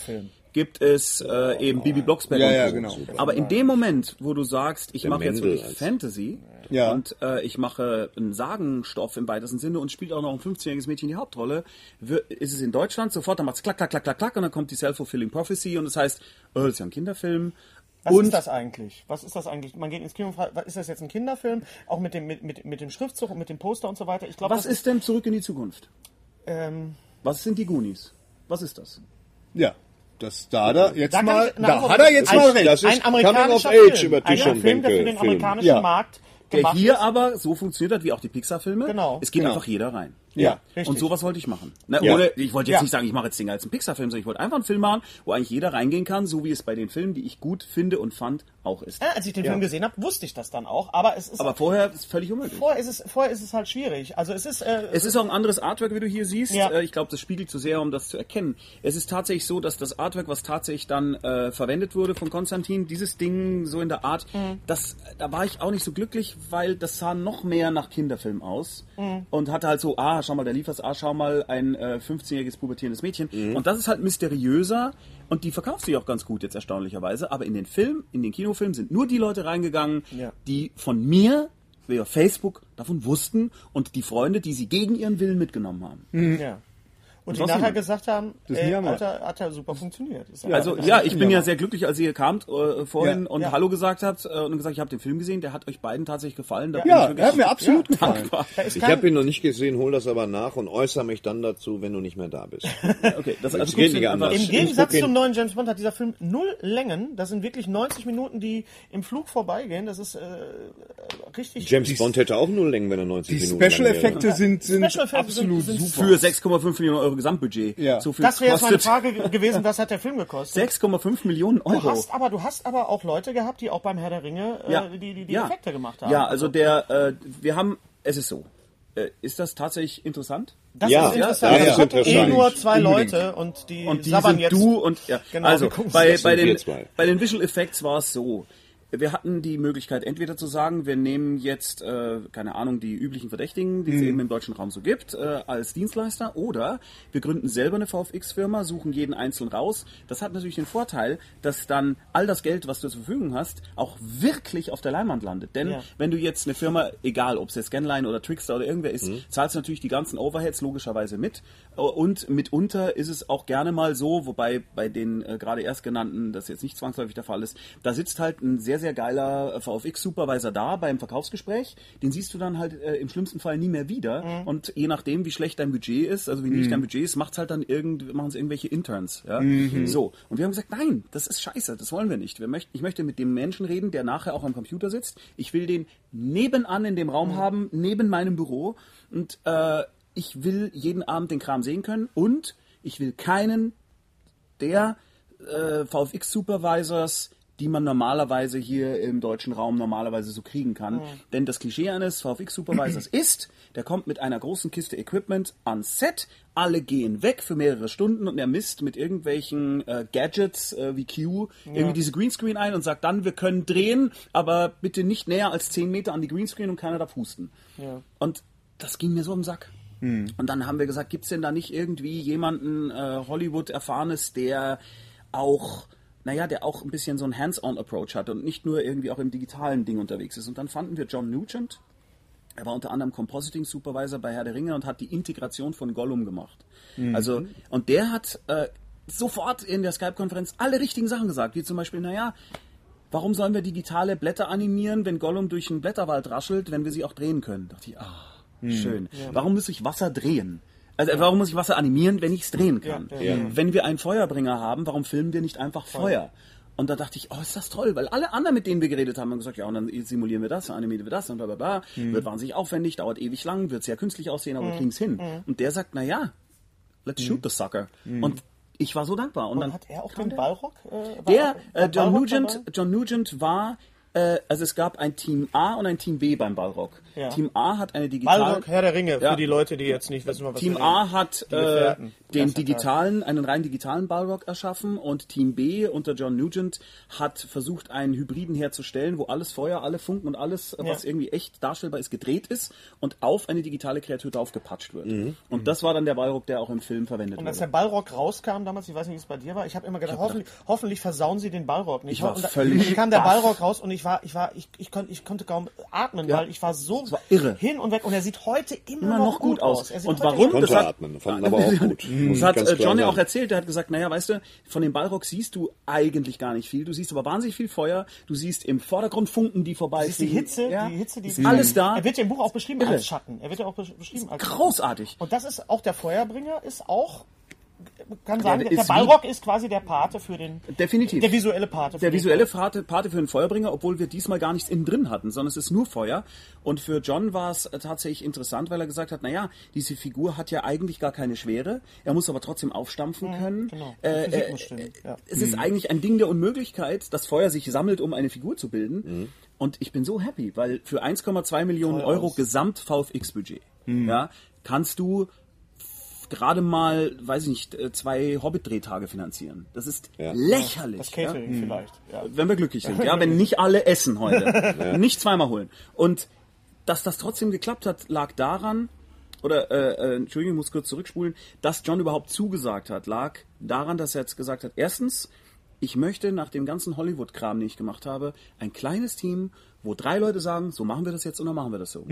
gibt es äh, eben Bibi Blocksberg Ja, ja, genau. Aber in dem Moment, wo du sagst, ich mache jetzt wirklich Fantasy Ja. und äh, ich mache einen Sagenstoff im weitesten Sinne und spielt auch noch ein 15-jähriges Mädchen die Hauptrolle, ist es in Deutschland sofort, dann macht's klack, klack, klack, klack, klack und dann kommt die Self-Fulfilling Prophecy und das heißt, oh, das ist ja ein Kinderfilm. Was und ist das eigentlich? Was ist das eigentlich? Man geht ins Kino und fragt, was ist das jetzt ein Kinderfilm? Auch mit dem, mit, mit, mit dem Schriftzug und mit dem Poster und so weiter. Ich glaube, was ist denn zurück in die Zukunft? ähm, Was sind die Goonies? Was ist das? Ja, das da, da jetzt Da mal, ich- da hat er jetzt mal recht. Das ist ein amerikanischer Coming of Age Film. über Tisch ein und Film, der für Bänke den Film. amerikanischen Ja. Markt Der hier ist. aber so funktioniert hat wie auch die Pixar-Filme. Genau. Es geht Genau. einfach jeder rein. Ja, richtig. Und sowas wollte ich machen. Na, Ja. ohne, ich wollte jetzt Ja. nicht sagen, ich mache jetzt den als einen Pixar-Film, sondern ich wollte einfach einen Film machen, wo eigentlich jeder reingehen kann, so wie es bei den Filmen, die ich gut finde und fand, auch ist. Ja, als ich den Film gesehen habe, wusste ich das dann auch. Aber es ist Aber vorher ist es völlig unmöglich. vorher ist es vorher ist es halt schwierig. Also es ist äh, Es ist auch ein anderes Artwork, wie du hier siehst. Äh, Ich glaube, das spiegelt zu sehr, um das zu erkennen. Es ist tatsächlich so, dass das Artwork, was tatsächlich dann äh, verwendet wurde von Konstantin, dieses Ding so in der Art, das, da war ich auch nicht so glücklich, weil das sah noch mehr nach Kinderfilm aus und hatte halt so, ah, schau mal, der liefert ah, schau mal, ein äh, 15-jähriges pubertierendes Mädchen. Und das ist halt mysteriöser und die verkauft sich auch ganz gut jetzt erstaunlicherweise. Aber in den Film, in den Kinofilm sind nur die Leute reingegangen, Ja. die von mir via Facebook davon wussten und die Freunde, die sie gegen ihren Willen mitgenommen haben. ja. Und die was nachher gesagt haben, ey, einmal. Alter, hat ja super funktioniert. Ist Also ja, ich bin ja sehr glücklich, als ihr kamt äh, vorhin Ja. und Ja. Hallo gesagt habt äh, und gesagt, ich habe den Film gesehen, der hat euch beiden tatsächlich gefallen. Da Ja, er hat mir absolut gefallen. Ich habe ihn noch nicht gesehen, hol das aber nach und äußere mich dann dazu, wenn du nicht mehr da bist. [LAUGHS] Okay, das also geht nicht anders. Im Gegensatz zum neuen James Bond hat dieser Film null Längen. Das sind wirklich 90 Minuten, die im Flug vorbeigehen. Das ist äh, richtig. James Bond hätte auch nur Längen, wenn er 90 Die Minuten Special lang wäre. Effekte sind, sind Special Effekte sind- absolut sind super. für 6,5 Millionen Euro Gesamtbudget. Ja. So viel Das wäre jetzt meine Frage ge- gewesen, was hat der Film gekostet? 6,5 Millionen Du Euro. hast aber, du hast aber auch Leute gehabt, die auch beim Herr der Ringe äh, ja. die, die, die ja. Effekte gemacht haben. Ja, also der, äh, wir haben, es ist so. Äh, ist das tatsächlich interessant? das Ja, ist interessant. ja, das ja. gucken eh interessant. nur zwei Unbedingt. Leute und die, und die sind jetzt. du und ja. Genau, also bei, bei, den, bei den Visual Effects war es so. Wir hatten die Möglichkeit, entweder zu sagen, wir nehmen jetzt, äh, keine Ahnung, die üblichen Verdächtigen, die es eben im deutschen Raum so gibt, äh, als Dienstleister, oder wir gründen selber eine VFX-Firma, suchen jeden einzeln raus. Das hat natürlich den Vorteil, dass dann all das Geld, was du zur Verfügung hast, auch wirklich auf der Leinwand landet. Denn Ja. wenn du jetzt eine Firma, egal ob es jetzt Scanline oder Trickster oder irgendwer ist, zahlst du natürlich die ganzen Overheads logischerweise mit. Und mitunter ist es auch gerne mal so, wobei bei den äh, gerade erst genannten das jetzt nicht zwangsläufig der Fall ist, da sitzt halt ein sehr, sehr geiler VFX-Supervisor da beim Verkaufsgespräch. Den siehst du dann halt äh, im schlimmsten Fall nie mehr wieder. Und je nachdem, wie schlecht dein Budget ist, also wie niedrig dein Budget ist, macht's halt dann irgend, machen es irgendwelche Interns. Ja? So. Und wir haben gesagt, nein, das ist scheiße, das wollen wir nicht. Wir möchten, ich möchte mit dem Menschen reden, der nachher auch am Computer sitzt. Ich will den nebenan in dem Raum haben, neben meinem Büro. Und äh, ich will jeden Abend den Kram sehen können. Und ich will keinen der äh, VFX-Supervisors, die man normalerweise hier im deutschen Raum normalerweise so kriegen kann. Denn das Klischee eines VFX-Supervisors [CLEARS THROAT] ist, der kommt mit einer großen Kiste Equipment ans Set, alle gehen weg für mehrere Stunden und er misst mit irgendwelchen äh, Gadgets äh, wie Q irgendwie diese Greenscreen ein und sagt dann, wir können drehen, aber bitte nicht näher als 10 Meter an die Greenscreen und keiner darf husten. Und das ging mir so im Sack. Und dann haben wir gesagt, gibt's denn da nicht irgendwie jemanden äh, Hollywood-Erfahrenes, der auch, naja, der auch ein bisschen so einen Hands-on-Approach hat und nicht nur irgendwie auch im digitalen Ding unterwegs ist. Und dann fanden wir John Nugent. Er war unter anderem Compositing Supervisor bei Herr der Ringe und hat die Integration von Gollum gemacht. Also, und der hat äh, sofort in der Skype-Konferenz alle richtigen Sachen gesagt, wie zum Beispiel, naja, warum sollen wir digitale Blätter animieren, wenn Gollum durch einen Blätterwald raschelt, wenn wir sie auch drehen können? Da dachte ich, ah, schön. Warum muss ich Wasser drehen? Also warum muss ich Wasser animieren, wenn ich es drehen kann? Wenn wir einen Feuerbringer haben, warum filmen wir nicht einfach Feuer? Und da dachte ich, oh, ist das toll, weil alle anderen, mit denen wir geredet haben, haben gesagt, ja, und dann simulieren wir das, dann animieren wir das und bla bla bla. Wird wahnsinnig aufwendig, dauert ewig lang, wird sehr künstlich aussehen, aber wir kriegen es hin. Und der sagt, na ja, let's shoot the sucker. Und ich war so dankbar. Und, dann Und hat er auch den der. Ballrock? Äh, war- Der, äh, John, Ballrock Nugent? John Nugent war Äh, also es gab ein Team A und ein Team B beim Ballrock. Ja. Team A hat eine digitale... Balrog, Herr der Ringe, Ja. für die Leute, die jetzt nicht wissen, was Team A hat äh, den digitalen, einen rein digitalen Balrog erschaffen und Team B unter John Nugent hat versucht, einen Hybriden herzustellen, wo alles Feuer, alle Funken und alles, äh, was Ja. irgendwie echt darstellbar ist, gedreht ist und auf eine digitale Kreatur draufgepatscht wird. Mhm. Und das war dann der Balrog, der auch im Film verwendet Und als wurde. der Ballrock rauskam damals, ich weiß nicht, wie es bei dir war, ich habe immer gedacht, hoffentlich, hoffentlich versauen sie den Ballrock nicht. Ich war und da, völlig Dann [LAUGHS] kam der. Ballrock raus und ich war, ich war, ich, ich, konnte, ich konnte kaum atmen, Ja. weil ich war so war irre. hin und weg und er sieht heute immer, immer noch gut aus. Er sieht Und warum? Das hat- atmen, fanden aber [LAUGHS] auch gut. Das hat äh, klar John ja sagen. auch erzählt. Der hat gesagt, naja, weißt du, von dem Ballrock siehst du eigentlich gar nicht viel. Du siehst aber wahnsinnig viel Feuer. Du siehst im Vordergrund Funken, die vorbei Das ist die Hitze, ja. die Hitze, die ist alles da. Er wird ja im Buch auch beschrieben Irre. als Schatten. Er wird ja auch besch- beschrieben als Schatten. großartig. Und das ist auch der Feuerbringer, ist auch, kann Ja, sagen, der der, ist Ballrock ist quasi der Pate für den, Definitiv. der visuelle Pate. Für der den visuelle Pate, Pate für den Feuerbringer, obwohl wir diesmal gar nichts innen drin hatten, sondern es ist nur Feuer. Und für John war es äh, tatsächlich interessant, weil er gesagt hat, naja, diese Figur hat ja eigentlich gar keine Schwere, er muss aber trotzdem aufstampfen können. genau. Die Äh, äh, stimmen, ja. Es ist eigentlich ein Ding der Unmöglichkeit, dass Feuer sich sammelt, um eine Figur zu bilden. Und ich bin so happy, weil für 1,2 Millionen Toll Euro aus. Gesamt-VFX-Budget ja, kannst du gerade mal, weiß ich nicht, äh, zwei Hobbit-Drehtage finanzieren. Das ist Ja. lächerlich. Das ja? Catering vielleicht. Ja. wenn wir glücklich sind, ja, wenn [LAUGHS] nicht alle essen heute, nicht zweimal holen. Und dass das trotzdem geklappt hat, lag daran, oder äh, äh, Entschuldigung, ich muss kurz zurückspulen, dass John überhaupt zugesagt hat, lag daran, dass er jetzt gesagt hat, erstens, ich möchte nach dem ganzen Hollywood-Kram, den ich gemacht habe, ein kleines Team, wo drei Leute sagen, so machen wir das jetzt und dann machen wir das so.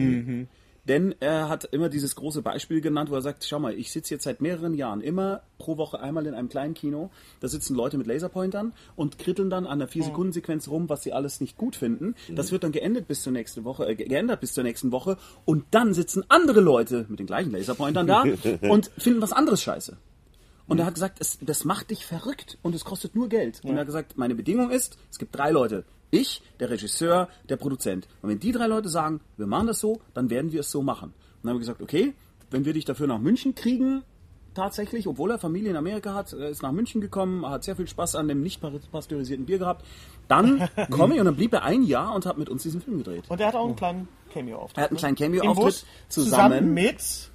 Denn er hat immer dieses große Beispiel genannt, wo er sagt, schau mal, ich sitze jetzt seit mehreren Jahren immer pro Woche einmal in einem kleinen Kino, da sitzen Leute mit Laserpointern und kritteln dann an der 4-Sekunden-Sequenz rum, was sie alles nicht gut finden. Das wird dann geendet bis zur nächsten Woche, äh, geändert bis zur nächsten Woche und dann sitzen andere Leute mit den gleichen Laserpointern da [LAUGHS] und finden was anderes scheiße. Und er hat gesagt, es, das macht dich verrückt und es kostet nur Geld. Und er hat gesagt, meine Bedingung ist, es gibt drei Leute. Ich, der Regisseur, der Produzent. Und wenn die drei Leute sagen, wir machen das so, dann werden wir es so machen. Und dann haben wir gesagt, okay, wenn wir dich dafür nach München kriegen, tatsächlich, obwohl er Familie in Amerika hat, er ist nach München gekommen, hat sehr viel Spaß an dem nicht pasteurisierten Bier gehabt, dann [LAUGHS] komme ich und dann blieb er ein Jahr und hat mit uns diesen Film gedreht. Und er hat auch einen kleinen Cameo-Auftritt. Er hat einen kleinen Im Cameo-Auftritt Bus zusammen. mit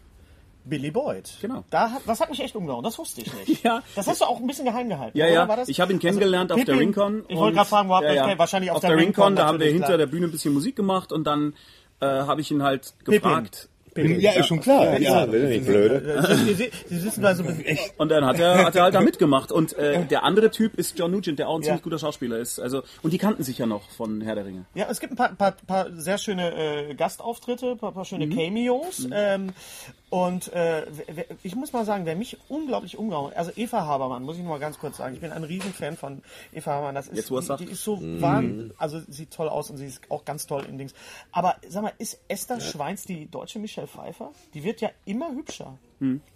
Billy Boyd. Genau. Da hat, das hat mich echt umgehauen. Das wusste ich nicht. [LAUGHS] Ja. Das hast du auch ein bisschen geheim gehalten. Ja, ja. War das? Ich habe ihn kennengelernt Also, auf der Pippin- Rincon. Ich wollte gerade fragen, wo habt ihr ja, euch ja. Wahrscheinlich auf, der, Rincon. Da haben wir hinter klar. der Bühne ein bisschen Musik gemacht und dann äh, habe ich ihn halt gefragt. Ja, ist schon klar. Ja. Ja, ja nicht blöde. Sie, Sie, Sie sitzen da so echt. Und dann hat er, hat er halt da [LAUGHS] mitgemacht. Und äh, der andere Typ ist John Nugent, der auch ein Ja. ziemlich guter Schauspieler ist. Also und die kannten sich ja noch von Herr der Ringe. Ja, es gibt ein paar, paar, paar sehr schöne äh, Gastauftritte, ein paar, paar schöne Mhm. Cameos. Ähm, und äh, ich muss mal sagen, wer mich unglaublich umgehauen also Eva Habermann, muss ich nur mal ganz kurz sagen. Ich bin ein Riesenfan von Eva Habermann. Das ist, Jetzt, die, die ist so wahn, also sieht toll aus und sie ist auch ganz toll in Dings. Aber sag mal, ist Esther Schweins die deutsche Michelle Pfeiffer? Die wird ja immer hübscher.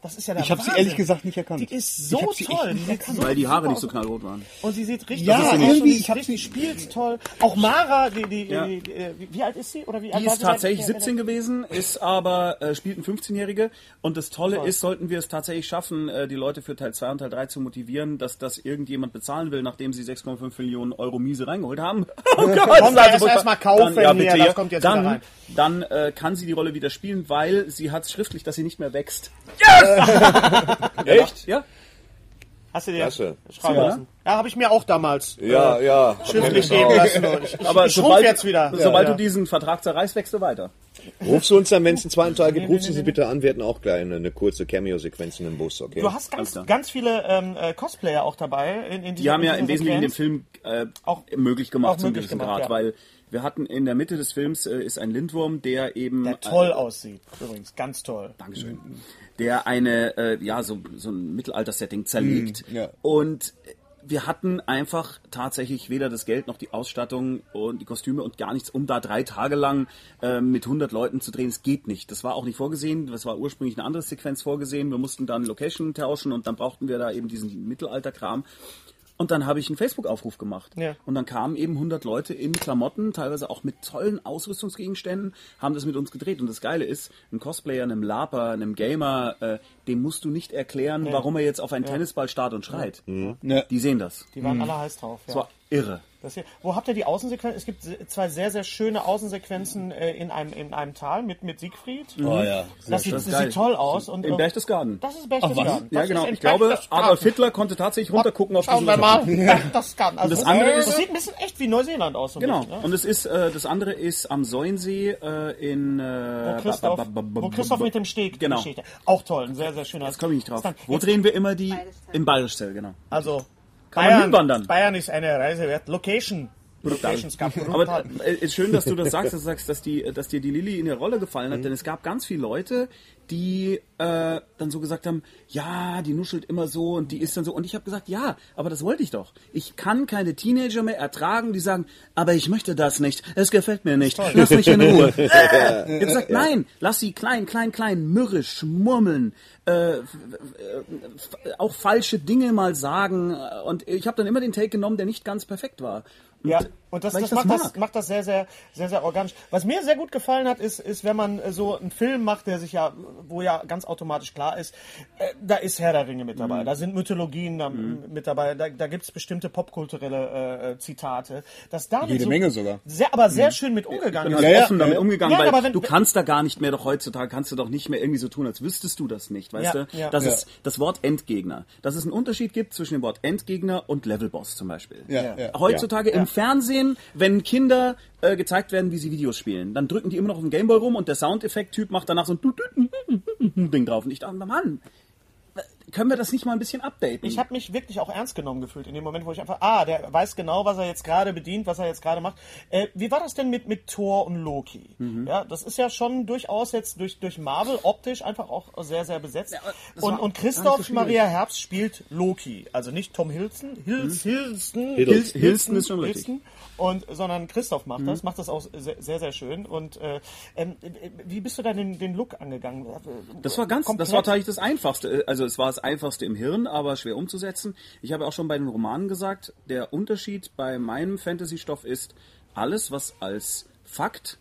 Das ist ja der Ich habe sie ehrlich gesagt nicht erkannt. Die ist so sie toll. Die sieht so Weil die Haare nicht so knallrot waren. Und sie sieht richtig Ja, aus. und irgendwie, sie ich hab richtig spielt toll. Auch Mara, die, die, Ja. die, die, wie, alt ist sie? Oder wie alt Die ist sie? tatsächlich Wer- wer- 17 gewesen, ist aber äh, spielt ein 15-Jährige. Und das Tolle ist, sollten wir es tatsächlich schaffen, äh, die Leute für Teil 2 und Teil 3 zu motivieren, dass das irgendjemand bezahlen will, nachdem sie 6,5 Millionen Euro miese reingeholt haben. [LAUGHS] Oh Gott, Komm, das ist erst- furchtbar. erst mal kaufen dann, ja, hier, bitte, das ja. kommt jetzt wieder dann, rein. Dann äh, kann sie die Rolle wieder spielen, weil sie hat schriftlich, dass sie nicht mehr wächst. [LAUGHS] Echt? Ja? Hast du dir Klasse. schreiben Ja. lassen? Ja, habe ich mir auch damals Ja, ja. schriftlich geben lassen. Ich, ich, Aber ich sobald, jetzt wieder. sobald ja. du diesen Vertrag zerreißt, wächst du weiter. Rufst du uns dann, wenn es einen zweiten Teil gibt, rufst du sie bitte an. Wir hätten auch gleich eine, eine kurze Cameo-Sequenz in dem Bus, okay? Du hast ganz, ganz viele ähm, äh, Cosplayer auch dabei. In, in Die haben ja im Wesentlichen den Film äh, Auch- möglich gemacht zum gewissen gemacht, Grad, ja. weil wir hatten in der Mitte des Films äh, ist ein Lindwurm, der eben Der toll aussieht. Übrigens, ganz toll. Dankeschön. Der eine, äh, ja, so, so ein Mittelalter-Setting zerlegt. ja. Und wir hatten einfach tatsächlich weder das Geld noch die Ausstattung und die Kostüme und gar nichts, um da drei Tage lang äh, mit 100 Leuten zu drehen. Es geht nicht. Das war auch nicht vorgesehen. Das war ursprünglich eine andere Sequenz vorgesehen. Wir mussten dann Location tauschen und dann brauchten wir da eben diesen Mittelalter-Kram. Und dann habe ich einen Facebook-Aufruf gemacht. Ja. Und dann kamen eben 100 Leute in Klamotten, teilweise auch mit tollen Ausrüstungsgegenständen, haben das mit uns gedreht. Und das Geile ist, ein Cosplayer, einem Laper, einem Gamer, äh, dem musst du nicht erklären, warum er jetzt auf einen Tennisball starrt und schreit. Ja. Die sehen das. Die waren alle heiß drauf. Das Ja. war irre. Das hier, wo habt ihr die Außensequenzen? Es gibt zwei sehr, sehr schöne Außensequenzen äh, in, einem, in einem Tal mit, mit Siegfried. Oh ja. Das sieht, Das das sieht toll aus. Und, In äh, Berchtesgaden. Das ist Ach, was? Berchtesgaden. Ja, Das genau. Ich glaube. Adolf Hitler konnte tatsächlich runtergucken auf Schauen diese wir mal. Berchtesgaden. [LAUGHS] Also, das andere das ist- sieht ein bisschen echt wie Neuseeland aus. So Genau. bisschen, ne? Und es ist, äh, das andere ist am Säuensee äh, in... Äh, Wo Christoph, ba- ba- ba- wo Christoph mit dem Steg Genau. Geschichte. Auch toll, ein sehr, sehr schöner. Jetzt komme ich nicht drauf. Wo drehen wir immer die? Im Bayerischzell, genau. Also, Kann man hinwandern. Bayern ist eine Reise wert. Location. Gab Aber brutal. äh, ist schön, dass du das [LAUGHS] sagst, dass du sagst, dass, die, dass dir die Lilly in der Rolle gefallen Mhm. hat, denn es gab ganz viele Leute, die äh, dann so gesagt haben, ja, die nuschelt immer so und die ist dann so. Und ich habe gesagt, ja, aber das wollte ich doch. Ich kann keine Teenager mehr ertragen, die sagen, aber ich möchte das nicht, es gefällt mir nicht, lass mich in Ruhe. [LAUGHS] äh, ich habe gesagt, nein, lass sie klein, klein, klein, mürrisch, murmeln, äh, auch falsche Dinge mal sagen. Und ich habe dann immer den Take genommen, der nicht ganz perfekt war. Ja, und das, das, macht, das macht das sehr, sehr, sehr, sehr organisch. Was mir sehr gut gefallen hat, ist, ist, wenn man äh, so einen Film macht, der sich ja, wo ja ganz automatisch klar ist, äh, da ist Herr der Ringe mit Mhm. dabei, da sind Mythologien da, mit dabei, da, da gibt's bestimmte popkulturelle äh, äh, Zitate. Dass damit Jede so Menge sogar. Sehr, aber sehr schön mit umgegangen ist. Ja, offen damit ja. umgegangen, Ja, weil wenn- du kannst da gar nicht mehr, doch heutzutage kannst du doch nicht mehr irgendwie so tun, als wüsstest du das nicht, weißt Ja, du? ja. Das ist das Wort Endgegner. Dass es einen Unterschied gibt zwischen dem Wort Endgegner und Levelboss zum Beispiel. Ja. Heutzutage im Fernsehen, wenn Kinder äh, gezeigt werden, wie sie Videos spielen, dann drücken die immer noch auf den Gameboy rum und der Soundeffekt-Typ macht danach so ein Ding drauf. Und ich dachte, Mann, können wir das nicht mal ein bisschen updaten? Ich habe mich wirklich auch ernst genommen gefühlt in dem Moment, wo ich einfach, ah, der weiß genau, was er jetzt gerade bedient, was er jetzt gerade macht. Äh, wie war das denn mit, mit Thor und Loki? Mhm. Ja, das ist ja schon durchaus jetzt durch, durch Marvel optisch einfach auch sehr, sehr besetzt. das und, und Christoph so. Maria Herbst spielt Loki. Also nicht Tom Hilton, Hils, Hilston, Hiddles- Hilston ist schon richtig. Hilston, und, sondern Christoph macht Mhm. das, macht das auch sehr, sehr, sehr schön. Und äh, ähm, wie bist du da den, den Look angegangen? Das war ganz, das Komplett- war tatsächlich das Einfachste. Also es war das Einfachste im Hirn, aber schwer umzusetzen. Ich habe auch schon bei den Romanen gesagt, der Unterschied bei meinem Fantasy-Stoff ist, alles, was als Fakt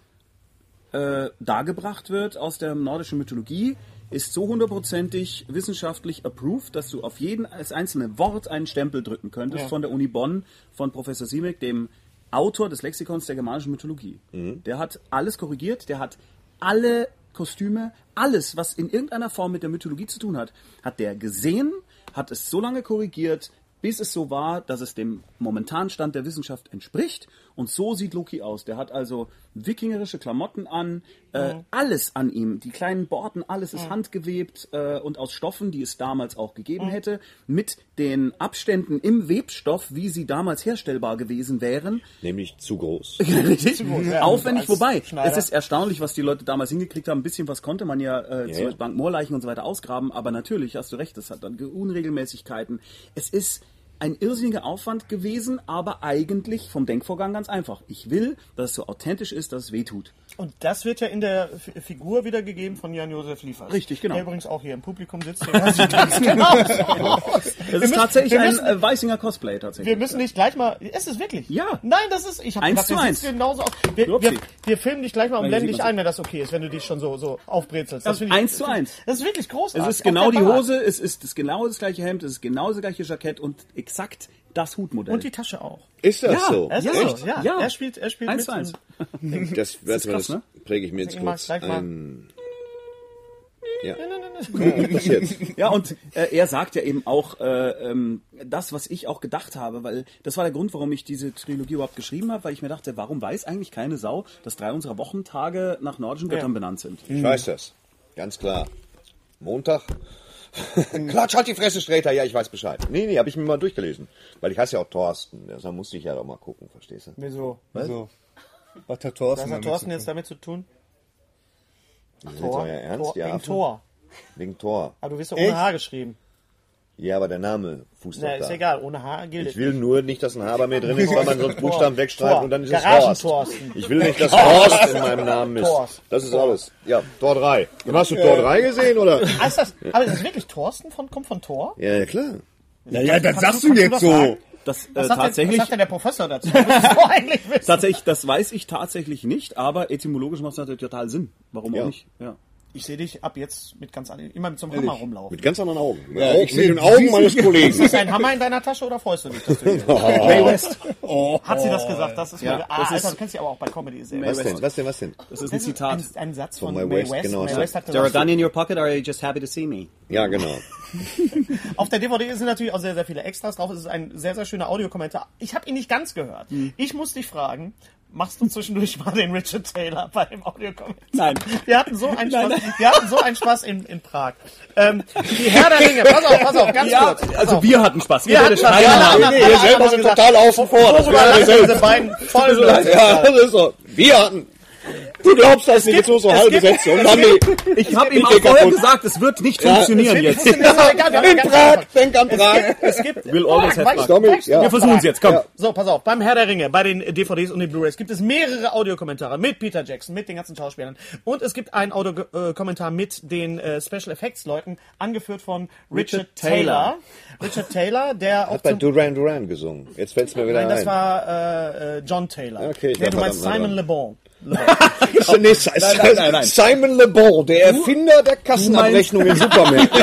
äh, dargebracht wird aus der nordischen Mythologie, ist so hundertprozentig wissenschaftlich approved, dass du auf jeden als einzelne Wort einen Stempel drücken könntest Ja. von der Uni Bonn, von Professor Siemek, dem Autor des Lexikons der germanischen Mythologie. Der hat alles korrigiert, der hat alle Kostüme, alles, was in irgendeiner Form mit der Mythologie zu tun hat, hat der gesehen, hat es so lange korrigiert, bis es so war, dass es dem momentanen Stand der Wissenschaft entspricht. Und so sieht Loki aus. Der hat also wikingerische Klamotten an, äh, alles an ihm, die kleinen Borten, alles ist handgewebt äh, und aus Stoffen, die es damals auch gegeben hätte, mit den Abständen im Webstoff, wie sie damals herstellbar gewesen wären. Nämlich zu groß. [LAUGHS] Richtig. ja. [LAUGHS] Aufwendig, wobei, Schneider. es ist erstaunlich, was die Leute damals hingekriegt haben. Ein bisschen was konnte man ja, äh, Ja, zum ja. Bank Moorleichen und so weiter ausgraben, aber natürlich, hast du recht, es hat dann Unregelmäßigkeiten. Es ist ein irrsinniger Aufwand gewesen, aber eigentlich vom Denkvorgang ganz einfach. Ich will, dass es so authentisch ist, dass es weh tut. Und das wird ja in der F Figur wiedergegeben von Jan-Josef Liefers. Richtig, genau. Der übrigens auch hier im Publikum sitzt. [LAUGHS] Der sieht ganz genau aus. Das ist müssen- tatsächlich wir ein müssen- äh, Weißinger Cosplay tatsächlich. Wir müssen dich gleich mal. Ist es wirklich? Ja. Nein, das ist. Ich habe Eins gedacht, zu eins. genauso aus. Wir, wir, wir filmen dich gleich mal und blenden dich ein, wenn das okay ist, wenn du dich schon so so aufbrezelst. Das Also finde ich- eins zu eins. Das ist wirklich großartig. es ist genau die. Hose, es ist das genau das gleiche Hemd, es ist genau das gleiche Jackett und exakt das Hutmodell. Und die Tasche auch. Ist das Ja, so? Er ist Ja. so, ja. Ja. Er spielt, er spielt Eins mit. eins. Das, [LAUGHS] mal, krass, das ne? präge ich mir jetzt kurz. mal. Ähm, ja. [LAUGHS] Ja, und äh, er sagt ja eben auch äh, ähm, das, was ich auch gedacht habe, weil das war der Grund, warum ich diese Trilogie überhaupt geschrieben habe, weil ich mir dachte, warum weiß eigentlich keine Sau, dass drei unserer Wochentage nach nordischen Göttern benannt sind? Ich weiß das. Ganz klar. Montag. [LAUGHS] Klatsch, halt die Fresse, Sträter. Ja, ich weiß Bescheid. Nee, nee, habe ich mir mal durchgelesen. Weil ich heiße ja auch Thorsten. Da musste ich ja doch mal gucken, verstehst du? Wieso? So. Was hat Was Thorsten hat damit Thorsten jetzt damit zu tun? Ist jetzt euer Ernst, Tor, wegen? Tor. Wegen Tor. Aber du wirst doch ohne? H geschrieben. Ja, aber der Name fußt Na, doch ist da. egal, ohne H gilt Ich will nur nicht, dass ein H bei mir drin ist, [LAUGHS] weil man sonst. Buchstaben wegstreicht Tor. und dann ist es Garagentorsten. Horst. Ich will nicht, dass Horst in meinem Namen ist. Torst. Das ist alles. Ja, Tor 3. Hast du Tor 3 gesehen, oder? [LAUGHS] Ah, ist das, aber ist das wirklich Thorsten von, kommt von Tor? Ja, ja, klar. Ja, ja, das Kannst sagst du- jetzt so. Das äh, Was sagt, denn, was tatsächlich, sagt denn der Professor dazu? Das musst du eigentlich wissen. tatsächlich, das weiß ich tatsächlich nicht, aber etymologisch macht es natürlich total Sinn. Warum Ja. auch nicht? Ja. Ich sehe dich ab jetzt mit ganz anderen, immer mit so einem Hammer rumlaufen. Mit ganz anderen Augen. Ja, ich mit seh- den Augen meines Kollegen. Ist ein Hammer in deiner Tasche oder freust du dich, dass du hier Mae West. Hat sie das gesagt? Das ist Ja, ah, das Alter, du kennst sie aber auch bei Comedy sehr. Was denn? Was denn? Was denn? Das ist ein Zitat. Ein, ein Satz von, Mae West, West. genau. Mae West hat Is there a gun in your pocket or are you just happy to see me? Ja, genau. [LAUGHS] auf der DVD sind natürlich auch sehr, sehr viele Extras drauf. Es ist ein sehr, sehr schöner Audiokommentar. Ich habe ihn nicht ganz gehört. Hm. Ich muss dich fragen, machst du zwischendurch mal den Richard Taylor bei dem Audiokommentar? Nein. Wir hatten so einen [LAUGHS] Spaß, wir hatten so einen Spaß in, in Prag. Ähm, die Herr der Ringe, pass auf, pass auf, ganz Ja, kurz. Also auf. wir hatten Spaß. Wir Ihr hatten Spaß. Haben. anderen- Nee, alle ihr selber sind total außen vor. Das Worüber lachen diese beiden voll [LAUGHS] Ja, das ist so. Wir hatten. Du glaubst das nicht, jetzt so so es halbe Sätze. Und dann die. Ich habe ihm Ich auch vorher gesagt, es wird nicht Ja, funktionieren Es jetzt. es wir haben In Prag, denk an Prag. Es gibt, Will always have Prag, ja. Wir versuchen es jetzt, komm. Ja. So, pass auf, beim Herr der Ringe, bei den DVDs und den Blu-rays gibt es mehrere Audiokommentare mit Peter Jackson, mit den ganzen Schauspielern. Und es gibt einen Audiokommentar mit den äh, Special Effects Leuten, angeführt von Richard, Taylor. Richard Taylor, der auch Hat bei Duran Duran gesungen. Jetzt fällt's mir wieder Nein, das ein. war äh, äh, John Taylor. Okay, nee, ja, du meinst Simon Le Bon. Nee, Si- nein, nein, nein. Simon Le Bon, der Erfinder der Kassenabrechnung in Superman. [LAUGHS]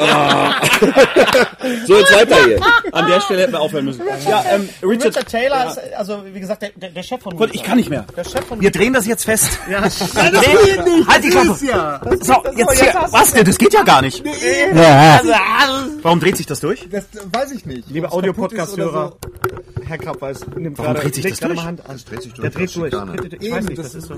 Ah. so, jetzt weiter hier. An der Stelle hätten wir aufhören müssen. Ja, ähm, Richard, Richard Taylor ist, äh, also wie gesagt, der, der, Chef von Gott, ich kann nicht mehr. Der Chef von Wir drehen das jetzt fest. ja. Halt die Klappe. Ja, So, jetzt hier. Was denn? Das geht ja gar nicht. Warum dreht sich das durch? das weiß ich nicht. Liebe ist Audio-Podcast-Hörer, Herr Krappweiß nimmt Warum gerade, dreht sich das durch? mal Hand an. dreht sich durch, Der dreht das durch. Weiß nicht, das ist so.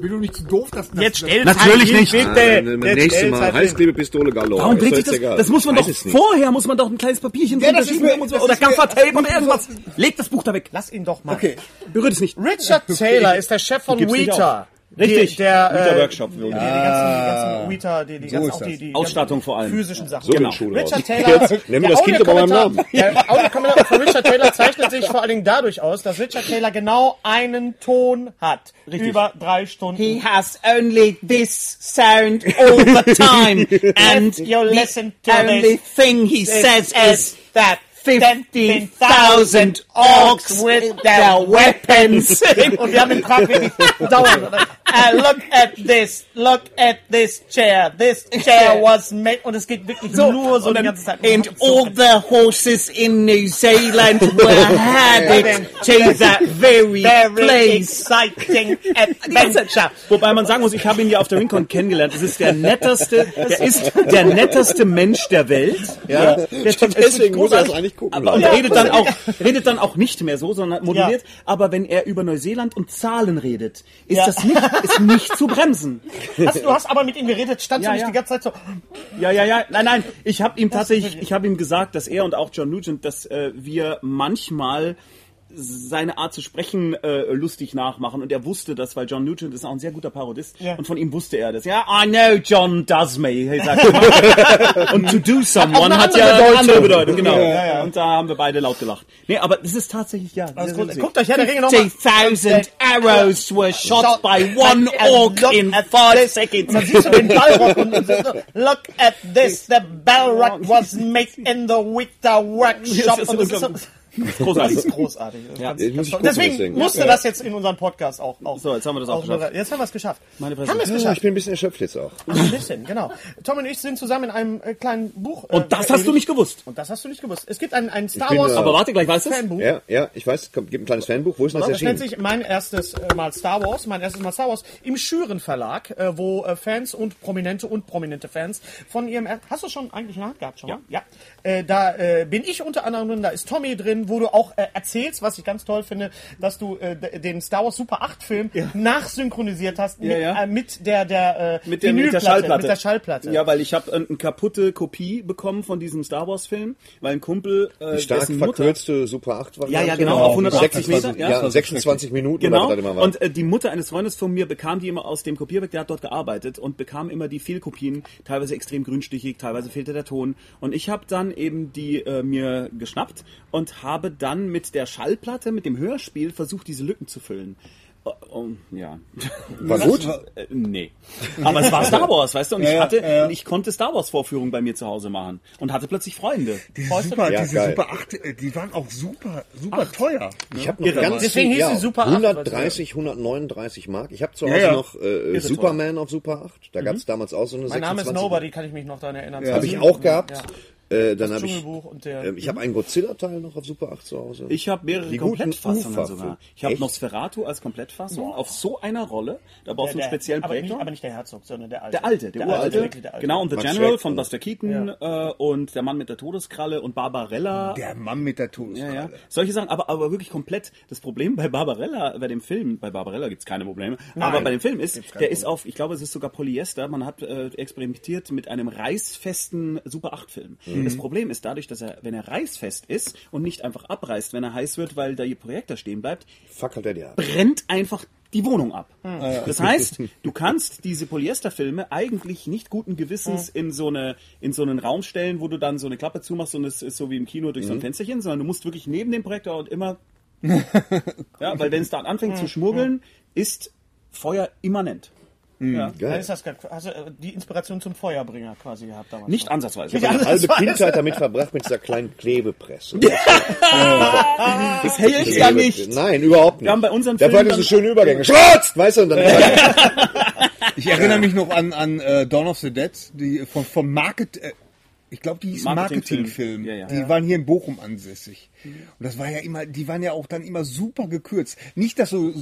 Bin du nicht zu doof, dass das Jetzt stell Natürlich nicht. Ah, dann das nächste Mal Heißklebepistole galore. Warum doch sich das? egal. Das muss man doch vorher muss man doch ein kleines Papierchen Ja, das ist schieben mir- und das oder Gaffertape oder [LAUGHS] irgendwas. Leg das Buch da weg. Lass ihn doch mal. Okay. Berührt es nicht. Richard [LAUGHS] Taylor ist der Chef von Weta. Richtig. Die, der, Weta äh, Workshop. Ja, die ganzen, die ganzen Weta, die, die So ganzen, ist auch die, die Ausstattung vor allem. physischen Sachen. So Genau. Richard. Taylor. Jetzt nennen wir der das Kind aber beim Namen. Der Audiokommentar von Richard Taylor [LAUGHS] zeichnet sich vor allen Dingen dadurch aus, dass Richard Taylor genau einen Ton hat. Über drei Stunden. He has only this sound all the time, [LAUGHS] and If you listen to only this, thing he says is that 50,000 orcs with their weapons. [LAUGHS] Und wir haben in Prag wirklich dauernd. Uh, look at this, look at this chair. This chair was made. Und es geht wirklich nur so die ganze Zeit. And all the horses in New Zealand were headed to that very very place. exciting [LAUGHS] adventure. Wobei man sagen muss, ich habe ihn ja auf der Rincon kennengelernt. Es ist der netteste, [LAUGHS] der ist der netteste Mensch der Welt. Ja, der Typ ist Deswegen muss er das großartig. Eigentlich gucken. Aber, und lassen. redet dann auch, [LAUGHS] redet dann auch nicht mehr so, sondern modelliert. Aber wenn er über Neuseeland und Zahlen redet, ist Ja. das nicht, ist nicht zu bremsen. [LAUGHS] Hast, du hast aber mit ihm geredet, standst Ja, du nicht ja. die ganze Zeit so. Ja, ja, ja. Nein, nein. Ich habe ihm tatsächlich, ich habe ihm gesagt, dass er und auch John Nugent, dass äh, wir manchmal seine Art zu sprechen äh, lustig nachmachen und er wusste das, weil John Nugent ist auch ein sehr guter Parodist Ja. und von ihm wusste er das. Ja, I know John does me, sagt [LAUGHS] und to do someone hat ja eine andere Bedeutung, genau. Ja, ja. Und da haben wir beide laut gelacht. Nee, aber das ist tatsächlich ja. Sehr, gut. Guckt euch Herr der Ringe nochmal. 50,000 arrows were shot by one orc look in at five this. seconds. Dann siehst du den Ballrock und so, look at this, the Ballrock [LAUGHS] was made in the Wither Workshop. Das ist. Großartig. Das ist großartig. Das ist ganz, ganz Deswegen musste das jetzt in unserem Podcast auch. auch So, jetzt haben wir das auch geschafft. Jetzt haben wir es geschafft. Meine haben wir es Ja, geschafft. ich bin ein bisschen erschöpft jetzt auch. Ein bisschen, genau. Tom und ich sind zusammen in einem äh, kleinen Buch. äh, Und das hast du nicht gewusst. Und das hast du nicht gewusst. Es gibt ein, ein Star bin, Wars äh, Aber warte, gleich weißt du es? Fanbuch. Ja, ja, ich weiß, kommt, gibt ein kleines Fanbuch. Wo ist denn das Das nennt erschienen? sich mein erstes äh, Mal Star Wars, mein erstes Mal Star Wars im Schüren Verlag, äh, wo äh, Fans und Prominente und prominente Fans von ihrem, er hast du schon eigentlich in der Hand gehabt schon? Ja. mal? ja. Äh, da äh, bin ich unter anderem drin, da ist Tommy drin, wo du auch äh, erzählst, was ich ganz toll finde, dass du äh, den Star Wars Super 8 Film nachsynchronisiert hast mit, ja. Äh, mit der der, äh, mit der, mit der Schallplatte. Mit der Schallplatte. Ja, weil ich habe eine kaputte Kopie bekommen von diesem Star Wars Film, weil ein Kumpel äh, Die stark verkürste Super 8 Variante. Ja, ja, genau, auf 180 26, Meter, Ja, ja. 26 Minuten Genau. oder was das immer war. Und äh, die Mutter eines Freundes von mir bekam die immer aus dem Kopierwerk, der hat dort gearbeitet und bekam immer die Fehlkopien, teilweise extrem grünstichig, teilweise fehlte der Ton. Und ich habe dann eben die äh, mir geschnappt und habe dann mit der Schallplatte, mit dem Hörspiel versucht, diese Lücken zu füllen. Oh, oh, ja. [LAUGHS] War gut? Äh, nee. Aber es war Star Wars, weißt du? Und ich Ja, ja, hatte, ja, ja. ich konnte Star Wars Vorführungen bei mir zu Hause machen und hatte plötzlich Freunde. Diese Super? Ja, diese geil. Super 8, äh, die waren auch super, super teuer. Ich habe noch Irre, ganz. Deswegen viel, hieß sie Super 8, 130, 139 Mark. Ich habe zu Ja, Hause ja. noch äh, Superman auf Super 8. Da gab es damals auch so eine Mein Name ist 26. Nobody, kann ich mich noch daran erinnern. Habe ich auch gehabt. Ja. Äh, dann habe ich, der- ähm, ich habe einen Godzilla-Teil noch auf Super 8 zu Hause. Ich habe mehrere Die Komplettfassungen Ufer- sogar. Ich habe? Nosferatu als Komplettfassung auf so einer Rolle. Da brauchst du einen Der- speziellen aber nicht, Projektor. aber nicht der Herzog, sondern der alte. Der alte, der, alte, uralte. wirklich der alte. Genau, und The Max General Schreck von Buster Keaton äh, und der Mann mit der Todeskralle und Barbarella. Der Mann mit der Ja, Todeskralle. ja. Solche Sachen, aber, aber wirklich komplett. Das Problem bei Barbarella, bei dem Film, bei Barbarella gibt's keine Probleme, aber bei dem Film ist, der ist auf, ich glaube, es ist sogar Polyester, man hat äh, experimentiert mit einem reißfesten Super 8 Film. Das Problem ist dadurch, dass er, wenn er reißfest ist und nicht einfach abreißt, wenn er heiß wird, weil da ihr Projektor stehen bleibt, Fackelt er die ab. brennt einfach die Wohnung ab. Das heißt, [LAUGHS] du kannst diese Polyesterfilme eigentlich nicht guten Gewissens in so eine in so einen Raum stellen, wo du dann so eine Klappe zumachst und es ist so wie im Kino durch so ein Fensterchen, sondern du musst wirklich neben dem Projektor und immer [LAUGHS] ja, weil wenn es dann anfängt zu schmuggeln, ist Feuer immanent. Ja. Dann Geil. ist das, hast du äh, die Inspiration zum Feuerbringer quasi gehabt damals. Nicht ansatzweise. Ich habe eine halbe Kindheit damit verbracht mit dieser kleinen Klebepresse. [LAUGHS] Das hält ja nicht. Nein, überhaupt nicht. Wir haben bei unseren hatte so dann- schöne Übergänge. Schrotzt! Weißt du, und dann [LAUGHS] [LAUGHS] Ich erinnere mich noch an, an äh, Dawn of the Dead, die von, vom Market, äh, ich glaube, die hieß Marketingfilm. Marketingfilm. Ja, ja. Die waren hier in Bochum ansässig. Und das war ja immer, die waren ja auch dann immer super gekürzt. Nicht, dass du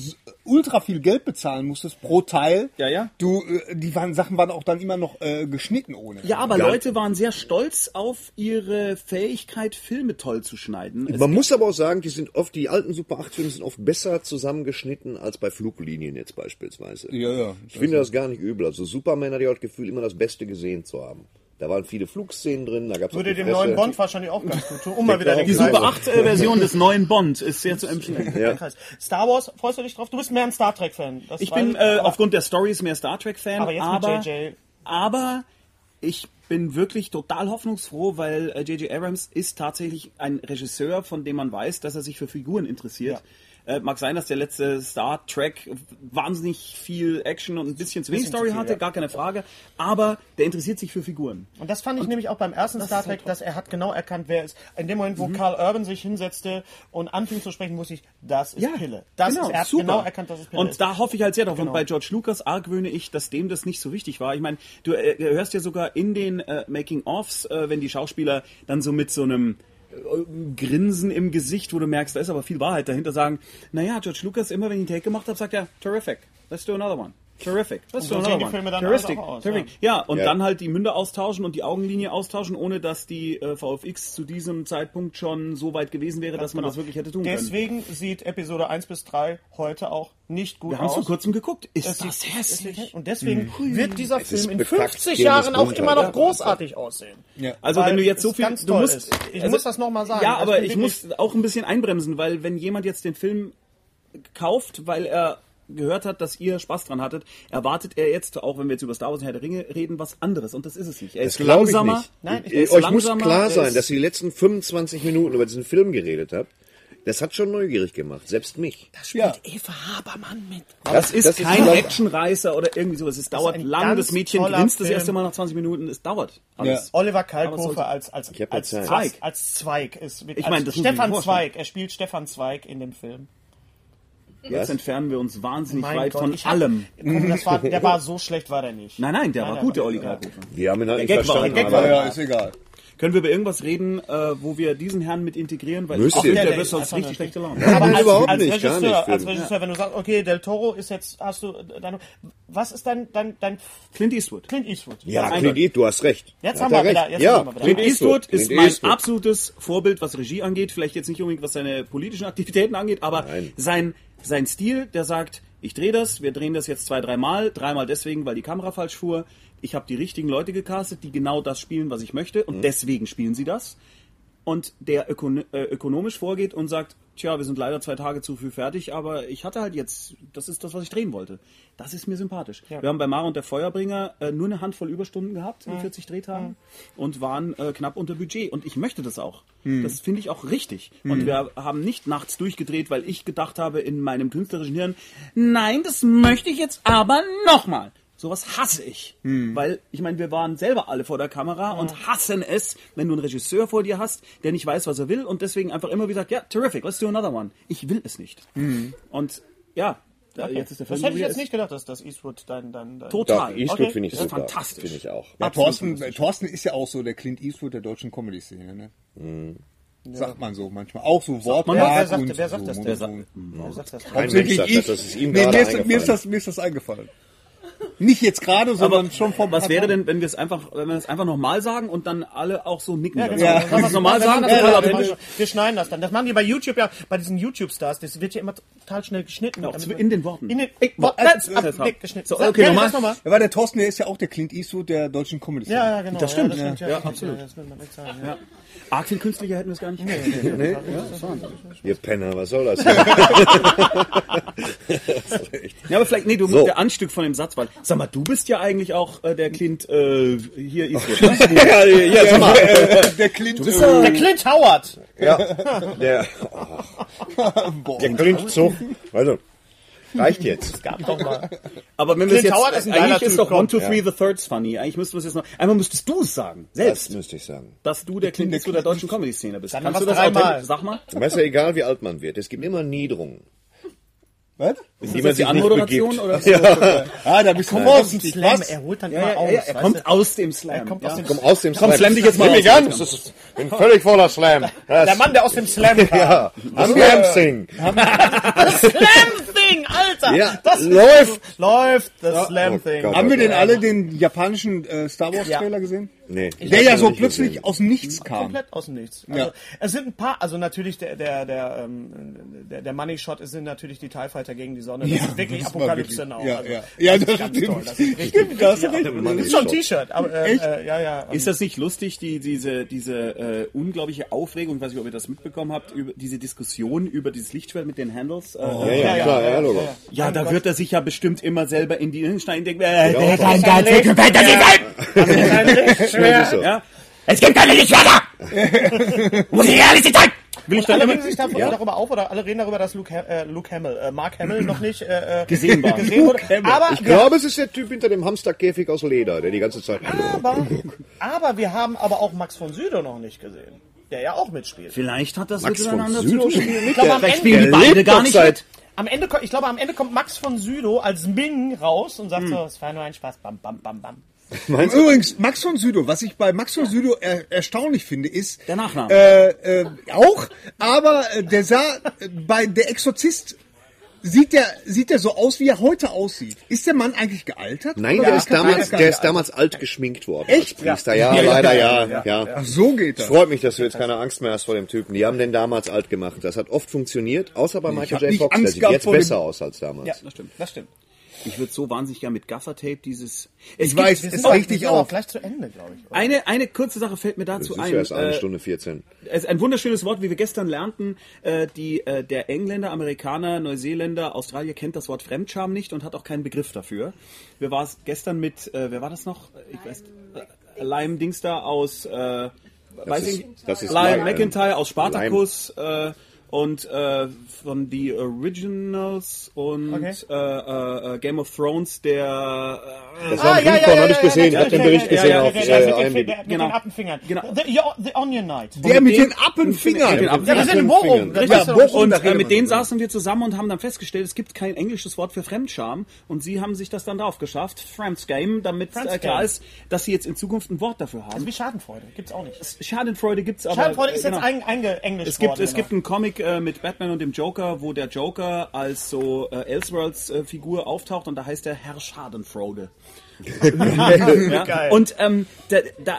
ultra viel Geld bezahlen musstest pro Teil. Ja, ja. Du, äh, die waren, Sachen waren auch dann immer noch äh, geschnitten ohne. Ja, aber Leute waren sehr stolz auf ihre Fähigkeit, Filme toll zu schneiden. Es Man muss aber auch sagen, die sind oft, die alten Super 8 Filme sind oft besser zusammengeschnitten als bei Fluglinien jetzt beispielsweise. Ja, ja. Ich finde das gar nicht übel. Also Superman ich auch das Gefühl, immer das Beste gesehen zu haben. Da waren viele Flugszenen drin, da gab es Würde dem neuen Bond wahrscheinlich auch ganz gut tun, um mal wieder den Die Super 8 äh, Version des neuen Bond ist sehr zu empfehlen. [LAUGHS] Ja. Star Wars, freust du dich drauf? Du bist mehr ein Star Trek-Fan. Das Ich bin äh, aufgrund der Stories mehr Star Trek Fan, Aber jetzt mit aber, JJ. aber ich bin wirklich total hoffnungsfroh, weil äh, J.J. Abrams ist tatsächlich ein Regisseur, von dem man weiß, dass er sich für Figuren interessiert. Äh, mag sein, dass der letzte Star Trek wahnsinnig viel Action und ein bisschen zu wenig Story viel, hatte, ja. gar keine Frage. Aber der interessiert sich für Figuren. Und das fand ich nämlich auch beim ersten Star Trek, dass er hat genau erkannt, wer ist. In dem Moment, wo Mhm. Carl Urban sich hinsetzte und anfing zu sprechen, wusste ich, das ist Pille. Das genau, ist, er hat super. genau erkannt, dass es Pille Und ist. da hoffe ich halt sehr drauf. Genau. Und bei George Lucas argwöhne ich, dass dem das nicht so wichtig war. Ich meine, du äh, hörst ja sogar in den äh, Making-ofs, äh, wenn die Schauspieler dann so mit so einem Grinsen im Gesicht, wo du merkst, da ist aber viel Wahrheit dahinter, sagen, naja, George Lucas, immer wenn ich einen Take gemacht habe, sagt er, terrific, let's do another one. Terrific. Let's so do sehen die. Filme dann Terrific. halt auch aus, Terrific. Ja, und Ja. dann halt die Münder austauschen und die Augenlinie austauschen, ohne dass die äh, VFX zu diesem Zeitpunkt schon so weit gewesen wäre, dass man genau. das wirklich hätte tun können. Deswegen sieht Episode 1 bis 3 heute auch nicht gut Wir haben es aus. vor kurzem geguckt. Ist Es das hässlich? Und deswegen wird dieser ist Film in bekackt, 50 hier Jahren auch immer noch Ja. großartig aussehen. Also Weil wenn du jetzt so es viel, du musst, ist. Ich also- muss das noch mal sagen. Ja, aber ich muss auch ein bisschen einbremsen, weil wenn jemand jetzt den Film kauft, weil er gehört hat, dass ihr Spaß dran hattet, erwartet er jetzt, auch wenn wir jetzt über Star Wars und Herr der Ringe reden, was anderes. Und das ist es nicht. Er Das ist glaube ich langsamer. nicht. Nein, er Ihr- ist Euch muss langsamer, klar er sein, dass ihr die letzten 25 Minuten über diesen Film geredet habt. Das hat schon neugierig gemacht, selbst mich. Ja. Eva Habermann mit. Das ist das ist kein vielleicht- Actionreißer oder irgendwie sowas. Es dauert lang, das Mädchen grinst das erste Mal nach 20 Minuten. Es dauert alles. Oliver Aber es Kalkofe sollte- als, als, Ich als, jetzt Zweig. Als Zweig ist wirklich, Ich als das muss sich Stefan. Zweig. Er spielt Stefan Zweig in dem Film. Jetzt entfernen wir uns wahnsinnig Mein weit Gott, von hab- allem. Komm, das war, der war [LAUGHS] so schlecht, war der nicht. Nein, nein, der Nein, war der gut, der war- Olli ja. Wir haben ihn halt nicht Gag war- verstanden. der Gag war- Ja, ist egal. Können wir über irgendwas reden, äh, wo wir diesen Herrn mit integrieren? Weil Müsst ich ihr. der, Der- der wird der- sonst richtig schlechte Laune. Ja, Aber nein, als, überhaupt als nicht, Regisseur, gar nicht. als. Regisseur, wenn du sagst, okay, Del Toro ist jetzt, hast du deine, was ist dein, dein, dein Clint Eastwood. Clint Eastwood? Ja. Clint Eastwood, du hast recht. Jetzt haben wir wieder- recht. jetzt ja, haben wir wieder- Clint Eastwood ist mein Eastwood. absolutes Vorbild, was Regie angeht. Vielleicht jetzt nicht unbedingt, was seine politischen Aktivitäten angeht, aber Nein. sein, sein Stil, der sagt, ich drehe das, wir drehen das jetzt zwei, dreimal. Dreimal deswegen, weil die Kamera falsch fuhr. Ich habe die richtigen Leute gecastet, die genau das spielen, was ich möchte. Und deswegen spielen sie das. und der ökono äh, ökonomisch vorgeht und sagt, tja, wir sind leider zwei Tage zu früh fertig, aber ich hatte halt jetzt, das ist das, was ich drehen wollte. Das ist mir sympathisch. Wir haben bei Mara und der Feuerbringer äh, nur eine Handvoll Überstunden gehabt in 40 Drehtagen und waren äh, knapp unter Budget. Und ich möchte das auch. Das finde ich auch richtig. Und wir haben nicht nachts durchgedreht, weil ich gedacht habe in meinem künstlerischen Hirn, nein, das möchte ich jetzt aber nochmal. Sowas hasse ich. Weil, ich meine, wir waren selber alle vor der Kamera und hassen es, wenn du einen Regisseur vor dir hast, der nicht weiß, was er will und deswegen einfach immer wieder sagt, ja, terrific, let's do another one. Ich will es nicht. Und ja, da, jetzt ist der Film Das hätte ich jetzt nicht gedacht, dass das Eastwood dein, dein, dein Total. Doch, Eastwood Okay. finde ich Das ist super. fantastisch. Finde ich auch. Ja, Thorsten, Thorsten ist ja auch so der Clint Eastwood der deutschen Comedy-Szene, ne? Sagt man so manchmal. Auch so Wortwahl man. Wer sagt- und wer sagt so das denn? Wer sagt das? Kein Hauptsächlich Mensch sagt ich. mir ist das eingefallen. Nicht jetzt gerade, sondern schon vom Was wäre denn, wenn wir es einfach, wenn wir es einfach nochmal sagen und dann alle auch so nicken? Ja, Kann man es nochmal Wir sagen? das ja, wir, wir schneiden das dann. Das machen die bei YouTube ja, bei diesen YouTube-Stars. Das wird ja immer total schnell geschnitten. Ja, Damit- in den Worten. In den Ich- Worten. äh, ab- dick geschnitten. So, okay, ja, nochmal. das nochmal. Ja, weil der Thorsten, der ist ja auch der Clint Eastwood der deutschen Comedy-Szene. Ja, ja, genau. Das stimmt. Ja, das stimmt, Ja, absolut. Ja, das will man nicht sagen. Ja. Arg viel künstlicher hätten wir es gar nicht. Ihr Penner, was soll das? [LAUGHS] [LAUGHS] Ja, aber vielleicht, nee, du So. der Anstück von dem Satz war. Sag mal, du bist ja eigentlich auch äh, der Clint äh, hier Eastwood. [LAUGHS] ne? ja, ja, sag mal. Äh, der Clint. Der Clint Howard. Ja, [LAUGHS] der, oh, der klingt so. Also, reicht jetzt. Gab doch mal. Aber wenn wir es Clint jetzt, Howard ist ein eigentlich ist doch komm. One, Two, Three, The Third's funny. Eigentlich müssten wir es jetzt noch, einmal müsstest du es sagen, Das selbst, müsste ich sagen. dass du der Clint Eastwood der deutschen Comedy-Szene bist. Dann Kannst du das dreimal. authentisch- Sag mal. Du weißt ja, egal wie alt man wird, es gibt immer Niederungen. Was? Ist das jetzt die sich nicht Anmoderation begibt. oder? [LAUGHS] Ah, da bist du Aus dem. Slam, Was? er holt dann Ja, immer ja, aus. ja, er kommt aus dem Slam. kommt ja. aus dem Komm aus dem Komm, slam dich jetzt mal Nimm aus. mich an, das ist, bin völlig voller Slam. Das, [LAUGHS] Der Mann, der aus dem Slam kam. [LAUGHS] ja, Slam Sing. Das Slam-Thing, Alter! Ja, das läuft. Läuft, das Slam-Thing. Oh Gott. Haben wir denn alle den japanischen äh, Star Wars Trailer gesehen? Nee. Der ja so plötzlich gesehen. aus dem Nichts kam. Komplett aus dem Nichts. Also, Ja. Es sind ein paar, also natürlich der, der, der, ähm, der, der Money Shot sind natürlich die TIE Fighter gegen die Sonne. Das Ja, ist wirklich das Apokalypse wirklich- now. ja, also, ja. Ja, das, das ist toll. Das ist richtig, Stimmt, das ist ja. richtig. Das ist schon ein T-Shirt, aber äh, äh, ja, ja. Ist das nicht lustig, die, diese, diese äh, unglaubliche Aufregung, ich weiß nicht, ob ihr das mitbekommen habt, über diese Diskussion über dieses Lichtschwert mit den Handles? Äh, Ja, ja, klar, ja, Logo. Ja, da wird er sich ja bestimmt immer selber in die Hinschneiden denken, äh, Ja, der kann gar nicht sein! Ja. [LAUGHS] Ja? Es gibt keine Lichtschwerter! Wo ist die Realität? Will ich alle regen sich davon, darüber auf oder alle reden darüber, dass Luke, Ha- äh, Luke Hamill, äh, Mark Hamill noch nicht äh, äh, Gesehen war. [LAUGHS] gesehen wurde. Aber, Ich glaube, es ist der Typ hinter dem Hamsterkäfig aus Leder, der die ganze Zeit. aber, aber wir haben aber auch Max von Südow noch nicht gesehen, der ja auch mitspielt. Vielleicht hat das Max von miteinander zu tun. Ich glaube, am Vielleicht Ende, spielen die beide gar nicht mit. am Ende, ich glaube, am Ende kommt Max von Südow als Ming raus und sagt so, es war nur ein Spaß, bam, bam, bam, bam. [LAUGHS] Übrigens, Max von Südow, was ich bei Max von Südow er, erstaunlich finde, ist... Der Nachname. Äh, äh, auch, aber äh, der sah, äh, bei Der Exorzist sieht der, sieht der so aus, wie er heute aussieht. Ist der Mann eigentlich gealtert? Nein, der ist damals, der ist damals alt geschminkt worden. Echt? Als Priester. Ja, leider ja. ja. Ach, so geht das. Freut mich, dass du jetzt keine Angst mehr hast vor dem Typen. Die haben den damals alt gemacht. Das hat oft funktioniert, außer bei Michael J. Fox. Der sieht jetzt besser aus als damals. Ja, das stimmt. Das stimmt. Ich würde so wahnsinnig gerne mit Gaffertape dieses... Ich weiß, Wir ist auch- richtig auch auf. gleich zu Ende, glaube ich. oder? Eine, eine kurze Sache fällt mir Das dazu ist ein. ja erst eine Äh, Stunde 14. Es ist ein wunderschönes Wort, wie wir gestern lernten. Äh, die, äh, der Engländer, Amerikaner, Neuseeländer, Australier kennt das Wort Fremdscham nicht und hat auch keinen Begriff dafür. Wir waren gestern mit, äh, wer war das noch? Ich weiß, äh, Lime Dings da aus, äh, weiß ist- ich, das ist Lime Lime. McIntyre aus Spartacus äh, und äh, von The Originals und Okay. äh, äh, äh, Game of Thrones, der äh, Das war ein Recon, habe ich gesehen. Ich habe den Bericht gesehen ja, auf Der, äh, der, IMDb. der, mit Genau. den Appenfingern. Genau. The, the Onion Knight. Der mit den Appenfingern. mit den Ja, wir sind in Bochum. Das Ja. Bochum. Und äh, mit denen saßen wir zusammen und haben dann festgestellt, es gibt kein englisches Wort für Fremdscham. Und sie haben sich das dann drauf geschafft, Friends Game, damit äh, klar ist, dass sie jetzt in Zukunft ein Wort dafür Das ist haben. wie Schadenfreude. Gibt's auch nicht. Schadenfreude gibt's aber. Schadenfreude ist genau. jetzt ein, einge Englisch Es gibt, es gibt genau. einen Comic äh, mit Batman und dem Joker, wo der Joker als so äh, Elseworlds äh, Figur auftaucht und da heißt er Herr Schadenfreude. [LAUGHS] ja? Geil. Und ähm, da, da,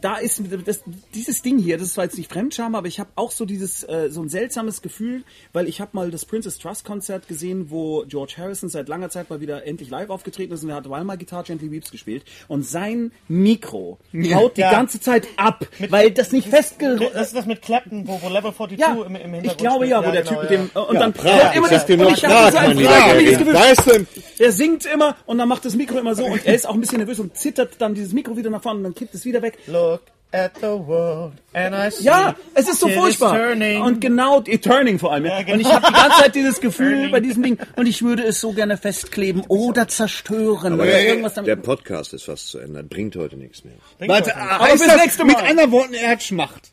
da ist das, dieses Ding hier, das ist zwar jetzt nicht Fremdscham, aber ich habe auch so dieses äh, so ein seltsames Gefühl, weil ich habe mal das Princess Trust Konzert gesehen, wo George Harrison seit langer Zeit mal wieder endlich live aufgetreten ist und er hat Weimar Guitar Gently Weeps gespielt und sein Mikro haut die Ja. ganze Zeit ab, weil das nicht festge Das ist das mit Clapton, wo, wo Level 42 ja, im, im Hintergrund ich glaube spielt. ja, wo der genau, Typ ja. mit dem und dann und immer das, nur und ich Prag, so ein. Weißt du, Der singt immer und dann macht das Mikro immer so und er ist auch ein bisschen nervös und zittert dann dieses Mikro wieder nach vorne und dann kippt es wieder weg. Look at the world and I see Ja, es ist so furchtbar. Und genau, Turning vor allem. Ja. Genau. Und ich habe die ganze Zeit dieses Gefühl Turning. bei diesem Ding und ich würde es so gerne festkleben oder zerstören oder der, irgendwas der. Podcast ist fast zu Ende. Bringt heute nichts mehr. Warte, Aber heißt das nächste mit Mal. anderen Worten, er hat Schmacht.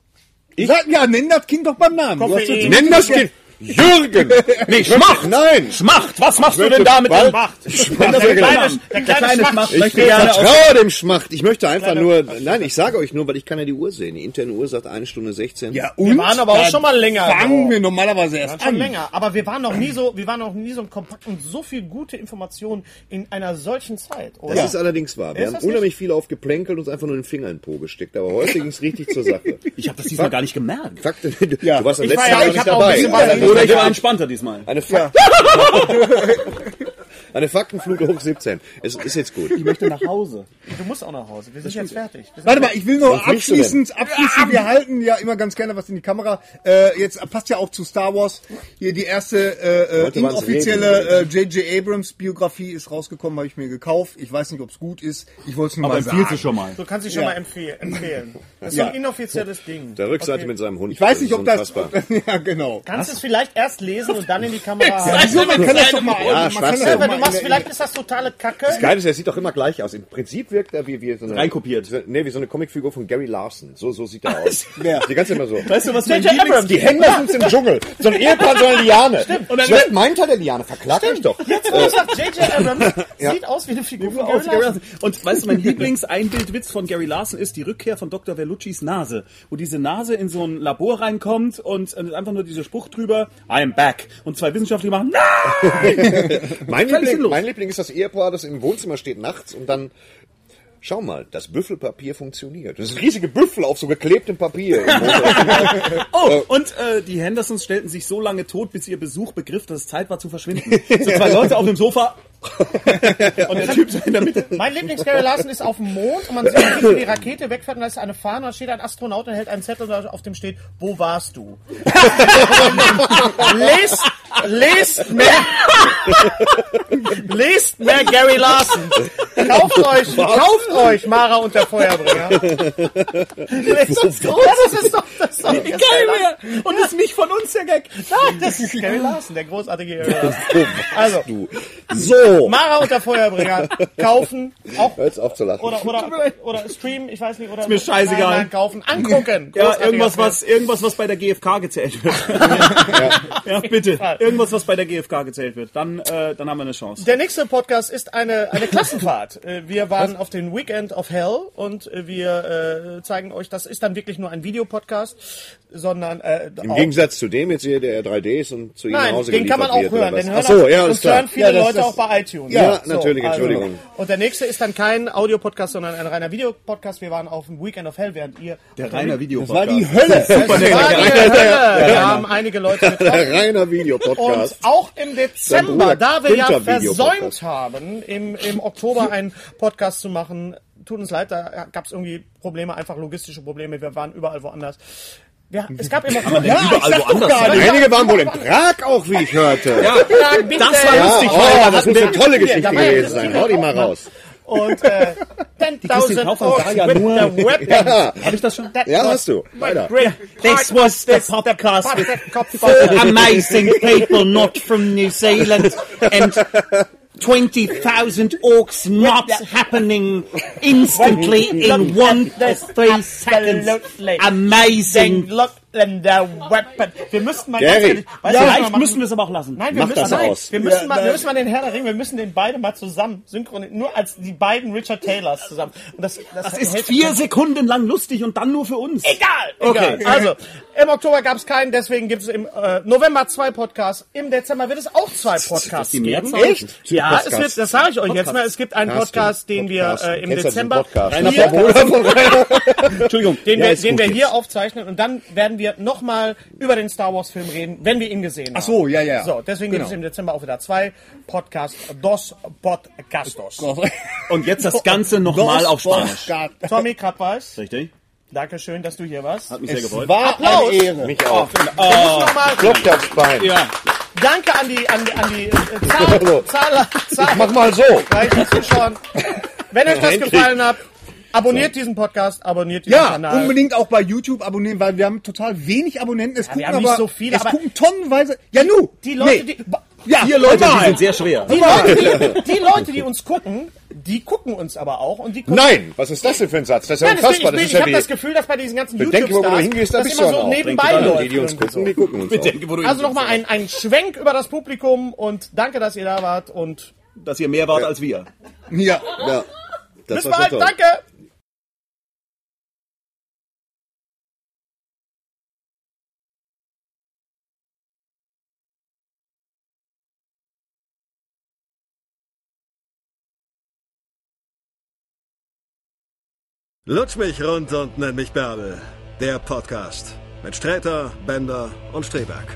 Sag, ja, nenn das Kind doch beim Namen. Du hast Koffein. jetzt- Nenn das Kind Jürgen! [LAUGHS] Nee, Schmacht! Nein! Schmacht! Was machst du denn da mit dem Macht? Schmacht. Der kleine, der kleine Schmacht. Ich möchte gerne aus- vertraue dem Schmacht. Ich möchte einfach nur, nein, ich sage euch nur, weil ich kann ja die Uhr sehen. Die interne Uhr sagt eine Stunde 16. Ja, und? waren aber auch schon mal länger. Fangen wir normalerweise erst schon an. länger, aber wir waren noch nie so, wir waren noch nie so kompakt und so viel gute Informationen in einer solchen Zeit, oder? Das ist allerdings wahr. Wir haben unheimlich viel aufgeplänkelt und uns einfach nur den Finger in den Po gesteckt. Aber heute ging es richtig zur Sache. Ich habe das diesmal gar nicht gemerkt. Fakt, [LAUGHS] du, Ja. du warst am letzten Mal ich nicht dabei. Oder ich war entspannter diesmal. Eine, Fak [LAUGHS] eine Faktenflut hoch 17. Es ist jetzt gut. Ich möchte nach Hause. Du musst auch nach Hause. Wir sind jetzt fertig. Sind Warte mal, ich will nur abschließend, abschließend, wir halten ja immer ganz gerne was in die Kamera. Äh, jetzt passt ja auch zu Star Wars. Hier die erste äh, äh, inoffizielle äh, J.J. Abrams Biografie ist rausgekommen, habe ich mir gekauft. Ich weiß nicht, ob es gut ist. Ich wollte es nur mal sagen. schon mal. Du kannst dich schon Ja. mal empfehlen. Das ist Ja. so ein inoffizielles Ding. Der Rückseite Okay. mit seinem Hund. Ich weiß nicht, ob das... [LAUGHS] ja, genau. Kannst du es vielleicht erst lesen und dann in die Kamera [LAUGHS] halten? Wieso, man kann das doch mal... Ja, man kann das doch mal der- vielleicht ist das totale Kacke. Geil ist, er sieht doch immer gleich aus. Im Prinzip wirkt er wie, wie so eine... Reinkopiert. Nee, wie so eine Comicfigur von Gary Larson. So, so sieht er [LAUGHS] aus. Wer? Die ganze immer so. Weißt du, was mein J.J. Lieblings... Abrams. Die Händler sind im Dschungel. So ein Ehepaar, so eine Liane. Stimmt. Und dann- Schlecht mein Teil der Liane. Verklagt euch doch. Jetzt, wo du sagst, J.J. Abrams [LAUGHS] sieht aus wie eine Figur von Aus Gary Larson. Und weißt du, mein Lieblings-Einbildwitz von Gary Larson ist die Rückkehr von Dr. Verluccis Nase, wo diese Nase in so ein Labor reinkommt und äh, einfach nur dieser Spruch drüber, I'm back. Und zwei Wissenschaftler machen, nein! [LAUGHS] Mein Völlig Liebling, sinnlos. mein Liebling ist das Ehepaar, das im Wohnzimmer steht nachts und dann. Schau mal, das Büffelpapier funktioniert. Das ist riesige Büffel auf so geklebtem Papier. [LAUGHS] Oh, und äh, die Hendersons stellten sich so lange tot, bis ihr Besuch begriff, dass es Zeit war zu verschwinden. So zwei Leute auf dem Sofa [LAUGHS] und der Typ so in der Mitte. Mein Lieblings-Gary Larson ist auf dem Mond und man sieht, wie die Rakete wegfährt und da ist eine Fahne, da steht ein Astronaut und hält einen Zettel, und auf dem steht, wo warst du? lest, lest mehr, lest mehr Gary Larson. Kauft euch, kauft euch Mara und der Feuerbringer. Lest [LAUGHS] das, ja, das ist doch, das ist doch mehr. Und ist nicht von uns der Gag. Nein, das ist Gary Larson, der großartige Gary Larson. Also, du. So. Mara und der Feuerbringer kaufen, auch Hört's auf zu lachen. oder, oder, oder streamen, ich weiß nicht, oder mir scheißegal. Nein, nein, kaufen, angucken. Ja, irgendwas, was, irgendwas, was bei der GfK gezählt wird. [LAUGHS] ja. bitte. Irgendwas, was bei der GfK gezählt wird. Dann, äh, dann haben wir eine Chance. Der nächste Podcast ist eine, eine [LAUGHS] Klassenfahrt. Äh, Wir waren auf den Weekend of Hell und äh, wir äh, zeigen euch, das ist dann wirklich nur ein Videopodcast, sondern äh, Im auch- Gegensatz zu dem jetzt hier, der 3D ist und zu nach Nein, Hause den kann man auch wird, hören. Den was? hören, Ach so, ja, ist klar. hören viele Ja, das- Leute das- auch bei iTunes. Ja, natürlich, Entschuldigung. Und der nächste ist dann kein Audio-Podcast, sondern ein reiner Videopodcast. Wir waren auf dem Weekend of Hell, während ihr... Der reiner Video. Das war die Hölle. Das war die Hölle. Wir haben einige Leute [LAUGHS] getroffen. Der reiner Und Videopodcast. auch im Dezember, da wir ja Günther Videopodcast. Versäumt haben, im, im Oktober einen Podcast zu machen, tut uns leid, da gab es irgendwie Probleme, einfach logistische Probleme. Wir waren überall woanders. Ja, es gab immer Ja, überall woanders. Einige waren wohl in Prag auch, wie ich hörte. Ja, Ja. Das war ja lustig. oh, das muss eine tolle Geschichte ja gewesen sein. Hau die mal raus. Und äh, [LAUGHS] Christine 10.000 Orks ja with nur- the [LAUGHS] weapons. Ja, Habe ich das schon? That ja was hast du. Weiter. Great. This was the podcast with Podcast. amazing [LAUGHS] people not from New Zealand and 20,000 orcs not happening instantly in one to three seconds. Amazing. Then look Cylinder Weapon. Wir müssten mal Gary. ganz wir Vielleicht müssen wir es aber auch lassen. Nein, wir Mach müssen, das nein, aus. wir müssen, Ja, mal, wir nein. müssen mal den Herr der Ringe, wir müssen den beide mal zusammen synchronisieren, nur als die beiden Richard Taylors zusammen. Und das, das, Das ist vier Sekunden lang lustig und dann nur für uns. Egal, egal. Also, im Oktober gab es keinen, deswegen gibt es im äh, November zwei Podcasts. Im Dezember wird es auch zwei Podcasts die geben. Echt? Ja, Podcast. es wird, das sage ich euch jetzt mal. Es gibt einen Podcast, den wir Podcast. äh, im Kennst Dezember Podcast? hier. [LAUGHS] Entschuldigung. den, Ja, wir, den wir hier aufzeichnen und dann werden wir nochmal über den Star Wars Film reden, wenn wir ihn gesehen haben. Ach so, ja, ja. So, deswegen Genau. gibt es im Dezember auch wieder zwei Podcasts, dos Podcastos. Und jetzt das Ganze nochmal auf Spanisch. Tommy Krabweis, Richtig? Dankeschön, dass du hier warst. Hat mich sehr gefreut. War Applaus. eine Ehre. Mich auch. Nochmal, Klopft aufs Bein. Ja. danke an die, an die, an die äh, Zahl, So. Zahl, Zahl, Mach mal so. Zuschauern. Wenn euch das gefallen hat, abonniert diesen Podcast, abonniert diesen Ja, Kanal. unbedingt auch bei YouTube abonnieren, weil wir haben total wenig Abonnenten. Es gucken wir haben nicht aber, so viele, es aber- gucken tonnenweise. Ja, nu. Die Leute, nee. die, ja, Vier Leute, die sind sehr schwer. die, Leute, die, [LAUGHS] die Leute, die uns gucken, die gucken uns aber auch und die gucken Nein, was ist das denn für ein Satz? Das ist ja Nein, unfassbar. ich, bin- ich ja habe das Gefühl, dass bei diesen ganzen Bedenke, wo du YouTube-Stars hingehst, da das bist immer du so auch. nebenbei Alle, läuft. Die, die uns gucken, die gucken uns auch. Denke, wo du Also nochmal ein, ein Schwenk über das Publikum und danke, dass ihr da wart und Dass ihr mehr wart als wir. Ja. Ja, das bis bald, danke! Lutsch mich rund und nenn mich Bärbel. Der Podcast mit Sträter, Bender und Streberg.